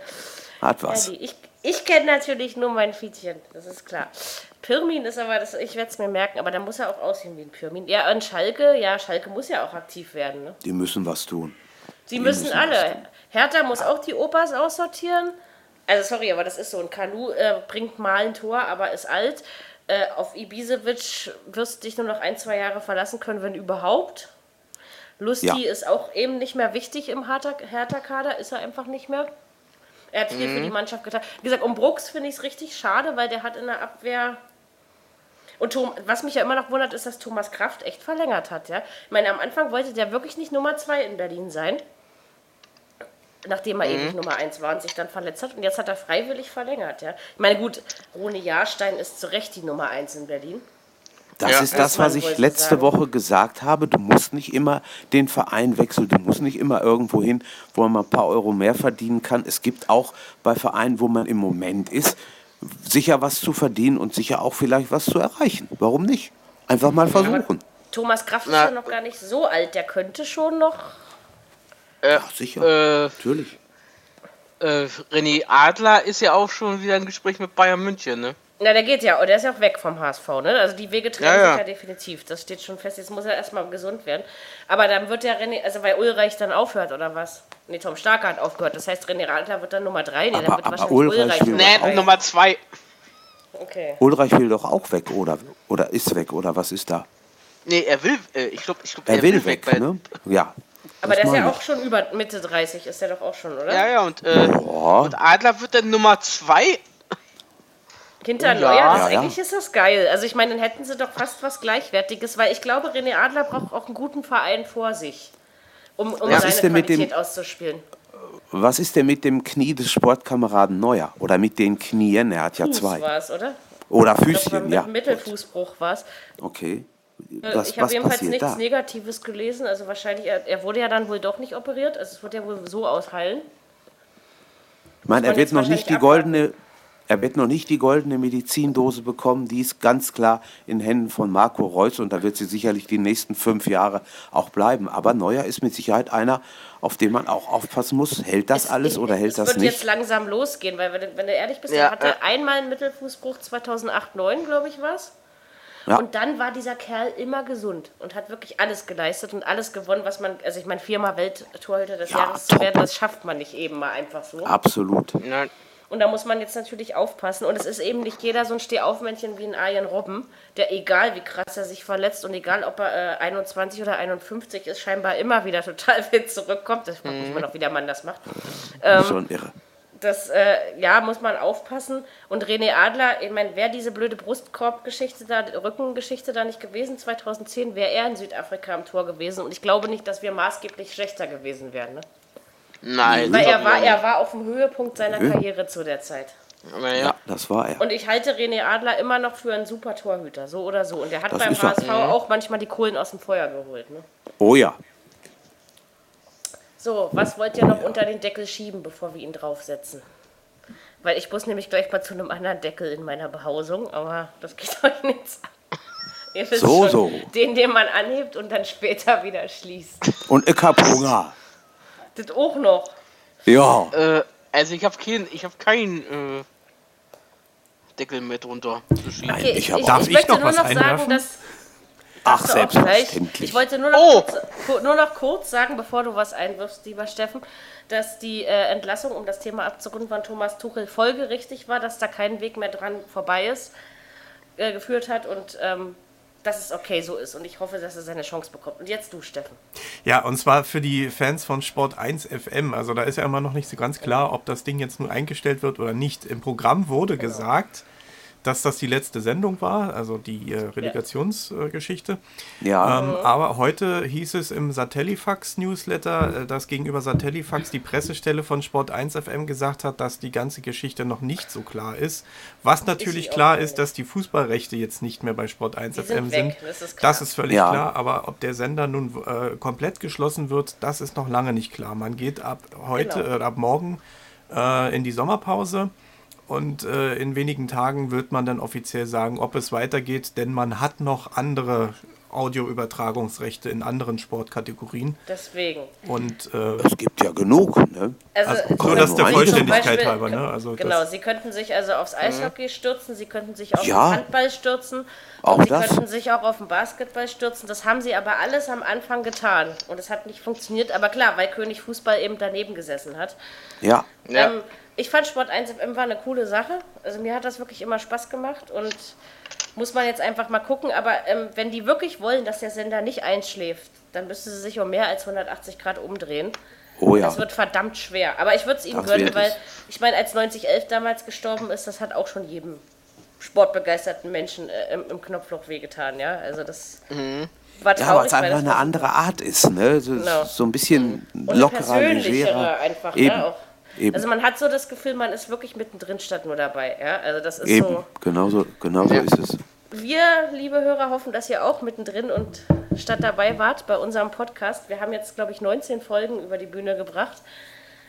Speaker 3: Hat
Speaker 2: Ja,
Speaker 3: was.
Speaker 2: die, ich ich kenne natürlich nur mein Fietchen, das ist klar. Pirmin ist aber, das, ich werde es mir merken, aber da muss er auch aussehen wie ein Pirmin. Ja, und Schalke, ja, Schalke muss ja auch aktiv werden. Ne?
Speaker 3: Die müssen was tun.
Speaker 2: Sie müssen
Speaker 3: müssen
Speaker 2: alle. Hertha muss auch die Opas aussortieren. Also sorry, aber das ist so. Ein Kanu äh, bringt mal ein Tor, aber ist alt. Äh, auf Ibisevic wirst du dich nur noch ein, zwei Jahre verlassen können, wenn überhaupt. Lusti
Speaker 3: Ja.
Speaker 2: ist auch eben nicht mehr wichtig im Hertha- Hertha-Kader, ist er einfach nicht mehr. Er hat viel für die Mannschaft getan. Wie gesagt, um Brooks finde ich es richtig schade, weil der hat in der Abwehr. Und Tom, was mich ja immer noch wundert, ist, dass Thomas Kraft echt verlängert hat. Ja? Ich meine, am Anfang wollte der wirklich nicht Nummer zwei in Berlin sein. Nachdem er ewig Nummer 1 war und sich dann verletzt hat. Und jetzt hat er freiwillig verlängert. Ja? Ich meine, gut, Rune Jahrstein ist zu Recht die Nummer 1 in Berlin.
Speaker 3: Das
Speaker 4: Ja.
Speaker 3: ist das, was ich letzte. Woche gesagt habe. Du musst nicht immer den Verein wechseln. Du musst nicht immer irgendwo hin, wo man mal ein paar Euro mehr verdienen kann. Es gibt auch bei Vereinen, wo man im Moment ist, sicher was zu verdienen und sicher auch vielleicht was zu erreichen. Warum nicht? Einfach mal versuchen.
Speaker 2: Thomas Kraft ist
Speaker 4: Na.
Speaker 2: ja noch gar nicht so alt. Der könnte schon noch.
Speaker 3: Ja, sicher.
Speaker 4: Äh,
Speaker 3: Natürlich.
Speaker 4: äh, René Adler ist ja auch schon wieder im Gespräch mit Bayern München, ne?
Speaker 2: Na, der geht ja, und der ist ja auch weg vom HSV, ne? Also die Wege trennen
Speaker 4: ja, ja.
Speaker 2: sich ja definitiv. Das steht schon fest. Jetzt muss er erstmal gesund werden. Aber dann wird der René, also weil Ulreich dann aufhört, oder was? Nee, Tom Starke hat aufgehört. Das heißt, René Radler wird dann Nummer 3. Nee,
Speaker 3: aber, dann
Speaker 2: wird
Speaker 3: aber
Speaker 2: wahrscheinlich
Speaker 3: Ulreich,
Speaker 2: Ulreich
Speaker 4: Nee, Nummer 2.
Speaker 2: Okay.
Speaker 3: Ulreich will doch auch weg, oder? Oder ist weg, oder was ist da?
Speaker 4: Nee, er will, äh, ich glaube, ich glaub,
Speaker 3: er, er will, will weg,
Speaker 4: weg
Speaker 3: ne? Ja,
Speaker 2: aber
Speaker 3: das
Speaker 2: der ist ja auch schon über Mitte 30, ist der doch auch schon, oder?
Speaker 4: Ja, ja, und, äh, und Adler wird dann Nummer 2
Speaker 2: Hinterneuer,
Speaker 4: ja.
Speaker 2: das,
Speaker 3: ja, ja.
Speaker 2: eigentlich ist das geil. Also ich meine, dann hätten sie doch fast was Gleichwertiges, weil ich glaube, René Adler braucht auch einen guten Verein vor sich, um, um
Speaker 3: was
Speaker 2: seine
Speaker 3: Qualität dem,
Speaker 2: auszuspielen.
Speaker 3: Was ist denn mit dem Knie des Sportkameraden Neuer? Oder mit den Knien, er hat ja
Speaker 2: Fuß
Speaker 3: zwei.
Speaker 2: War's, oder?
Speaker 3: Oder Füßchen, ja.
Speaker 2: Mittelfußbruch war es.
Speaker 3: Okay.
Speaker 2: Äh,
Speaker 3: das,
Speaker 2: ich habe jedenfalls nichts
Speaker 3: da?
Speaker 2: Negatives gelesen. Also wahrscheinlich, er, er, wurde ja dann wohl doch nicht operiert. Also es wird ja wohl so ausheilen.
Speaker 3: Ich meine, er wird noch nicht die goldene, er wird noch nicht die goldene Medizindose bekommen. Die ist ganz klar in Händen von Marco Reus und da wird sie sicherlich die nächsten fünf Jahre auch bleiben. Aber Neuer ist mit Sicherheit einer, auf den man auch aufpassen muss. Hält das
Speaker 2: Es-
Speaker 3: alles oder hält
Speaker 2: es
Speaker 3: das
Speaker 2: wird
Speaker 3: nicht?
Speaker 2: jetzt langsam losgehen, weil wenn, du- wenn du ehrlich bist,
Speaker 4: Ja,
Speaker 2: er hatte
Speaker 4: ja.
Speaker 2: einmal einen Mittelfußbruch 2008, 2009, glaube ich, was.
Speaker 3: Ja.
Speaker 2: Und dann war dieser Kerl immer gesund und hat wirklich alles geleistet und alles gewonnen, was man, also ich meine, viermal Welttorhüter des
Speaker 3: Ja,
Speaker 2: Jahres zu werden, das schafft man nicht eben mal einfach so.
Speaker 3: Absolut.
Speaker 4: Nein.
Speaker 2: Und da muss man jetzt natürlich aufpassen. Und es ist eben nicht jeder so ein Stehaufmännchen wie ein Arjen Robben, der egal wie krass er sich verletzt und egal ob er äh, 21 oder 51 ist, scheinbar immer wieder total fit zurückkommt. Das fragt mich mal noch, wie der Mann das macht. Ähm,
Speaker 3: Schon irre.
Speaker 2: Das, äh, ja, muss man aufpassen. Und René Adler, ich meine, wäre diese blöde Brustkorbgeschichte da, Rückengeschichte da nicht gewesen, 2010, wäre er in Südafrika am Tor gewesen. Und ich glaube nicht, dass wir maßgeblich schlechter gewesen wären. Ne?
Speaker 4: Nein.
Speaker 2: Weil er war, er war auf dem Höhepunkt seiner
Speaker 3: Höhe?
Speaker 2: Karriere zu der Zeit.
Speaker 4: Aber
Speaker 3: Ja,
Speaker 4: ja.
Speaker 3: das war er.
Speaker 2: Und ich halte René Adler immer noch für einen super Torhüter, so oder so. Und der hat
Speaker 3: Das
Speaker 2: beim
Speaker 3: ist er.
Speaker 2: HSV auch manchmal die Kohlen aus dem Feuer geholt. Ne?
Speaker 3: Oh ja.
Speaker 2: So, was wollt ihr noch unter den Deckel schieben, bevor wir ihn draufsetzen? Weil ich muss nämlich gleich mal zu einem anderen Deckel in meiner Behausung, aber das geht euch nichts an. Ihr wisst
Speaker 3: So,
Speaker 2: schon,
Speaker 3: so.
Speaker 2: Den, den man anhebt und dann später wieder schließt.
Speaker 3: Und ich hab Hunger.
Speaker 2: Das auch noch.
Speaker 3: Ja.
Speaker 4: Äh, also ich habe keinen, ich habe keinen äh, Deckel mehr drunter zu schieben.
Speaker 2: Okay,
Speaker 3: ich hab-
Speaker 1: Darf ich
Speaker 2: möchte
Speaker 1: noch
Speaker 2: nur
Speaker 1: was
Speaker 2: noch sagen,
Speaker 1: einwerfen?
Speaker 2: dass
Speaker 3: Ach, selbstverständlich.
Speaker 2: Ich wollte nur noch,
Speaker 4: Oh.
Speaker 2: kurz, ku- nur noch kurz sagen, bevor du was einwirfst, lieber Steffen, dass die äh, Entlassung, um das Thema abzurunden, von Thomas Tuchel folgerichtig war, dass da kein Weg mehr dran vorbei ist. äh, geführt hat und ähm, dass es okay so ist. Und ich hoffe, dass er seine Chance bekommt. Und jetzt du, Steffen.
Speaker 1: Ja, und zwar für die Fans von Sport 1 FM. Also da ist ja immer noch nicht so ganz klar, ob das Ding jetzt nur eingestellt wird oder nicht. Im Programm wurde genau. gesagt, dass das die letzte Sendung war, also die äh, Relegationsgeschichte.
Speaker 3: ja.
Speaker 1: Ähm, aber heute hieß es im Satellifax-Newsletter, äh, dass gegenüber Satellifax die Pressestelle von Sport 1 FM gesagt hat, dass die ganze Geschichte noch nicht so klar ist. Was natürlich ist klar ist, dass die Fußballrechte jetzt nicht mehr bei Sport 1 die FM sind. sind. Das, ist das, ist völlig ja. klar. Aber ob der Sender nun äh, komplett geschlossen wird, das ist noch lange nicht klar. Man geht ab heute, genau. Äh, ab morgen äh, in die Sommerpause. Und äh, in wenigen Tagen wird man dann offiziell sagen, ob es weitergeht, denn man hat noch andere Audioübertragungsrechte in anderen Sportkategorien.
Speaker 2: Deswegen.
Speaker 1: Und äh,
Speaker 3: es gibt ja genug, ne?
Speaker 1: Also, also nur das der Vollständigkeit halber, ne?
Speaker 2: Also genau, Sie könnten sich also aufs Eishockey stürzen, Sie könnten sich auf ja, den Handball stürzen, auch Sie das. könnten sich auch auf den Basketball stürzen. Das haben Sie aber alles am Anfang getan und es hat nicht funktioniert. Aber klar, weil König Fußball eben daneben gesessen hat.
Speaker 3: Ja.
Speaker 2: Ähm, ja ich fand Sport 1 FM war eine coole Sache. Also mir hat das wirklich immer Spaß gemacht und muss man jetzt einfach mal gucken. Aber ähm, wenn die wirklich wollen, dass der Sender nicht einschläft, dann müsste sie sich um mehr als 180 Grad umdrehen.
Speaker 3: Oh ja.
Speaker 2: Das wird verdammt schwer. Aber ich würde es ihnen gönnen, weil ich meine, als 9011 damals gestorben ist, das hat auch schon jedem sportbegeisterten Menschen äh, im, im, Knopfloch wehgetan. Ja, also das.
Speaker 3: Mhm. War traurig, ja, weil es einfach eine andere Art ist, ne? So, genau. so ein bisschen mhm. lockerer, legerer.
Speaker 2: einfach, ne? Eben. Ne? Auch Eben. Also man hat so das Gefühl, man ist wirklich mittendrin statt nur dabei. Ja? Also das ist
Speaker 3: Eben.
Speaker 2: so.
Speaker 3: Genauso, genauso ja. ist es.
Speaker 2: Wir, liebe Hörer, hoffen, dass ihr auch mittendrin und statt dabei wart bei unserem Podcast. Wir haben jetzt, glaube ich, 19 Folgen über die Bühne gebracht.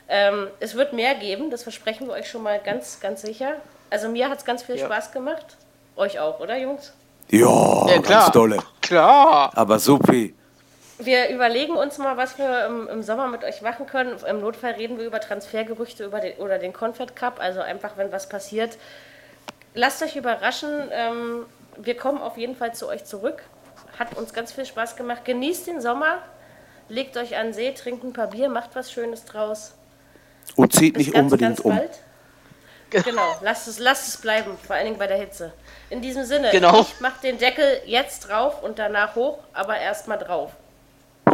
Speaker 2: Ähm, es wird mehr geben, das versprechen wir euch schon mal ganz, ganz sicher. Also mir hat es ganz viel ja. Spaß gemacht. Euch auch, oder Jungs?
Speaker 3: Ja, ja klar. ganz dolle.
Speaker 4: Klar.
Speaker 3: Aber so viel
Speaker 2: wir überlegen uns mal, was wir im, im, Sommer mit euch machen können. Im Notfall reden wir über Transfergerüchte über den, oder den Confed Cup. Also einfach, wenn was passiert. Lasst euch überraschen. Ähm, wir kommen auf jeden Fall zu euch zurück. Hat uns ganz viel Spaß gemacht. Genießt den Sommer. Legt euch an See, trinkt ein paar Bier, macht was Schönes draus.
Speaker 3: Und zieht nicht ganz, unbedingt ganz um. Bald.
Speaker 2: Genau, lasst es, lasst es bleiben, vor allen Dingen bei der Hitze. In diesem Sinne,
Speaker 4: genau.
Speaker 2: ich mach den Deckel jetzt drauf und danach hoch, aber erstmal drauf.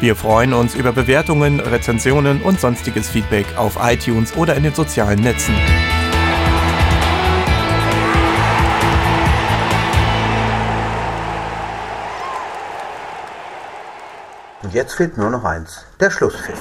Speaker 1: Wir freuen uns über Bewertungen, Rezensionen und sonstiges Feedback auf iTunes oder in den sozialen Netzen.
Speaker 3: Und jetzt fehlt nur noch eins, der Schlusspfiff.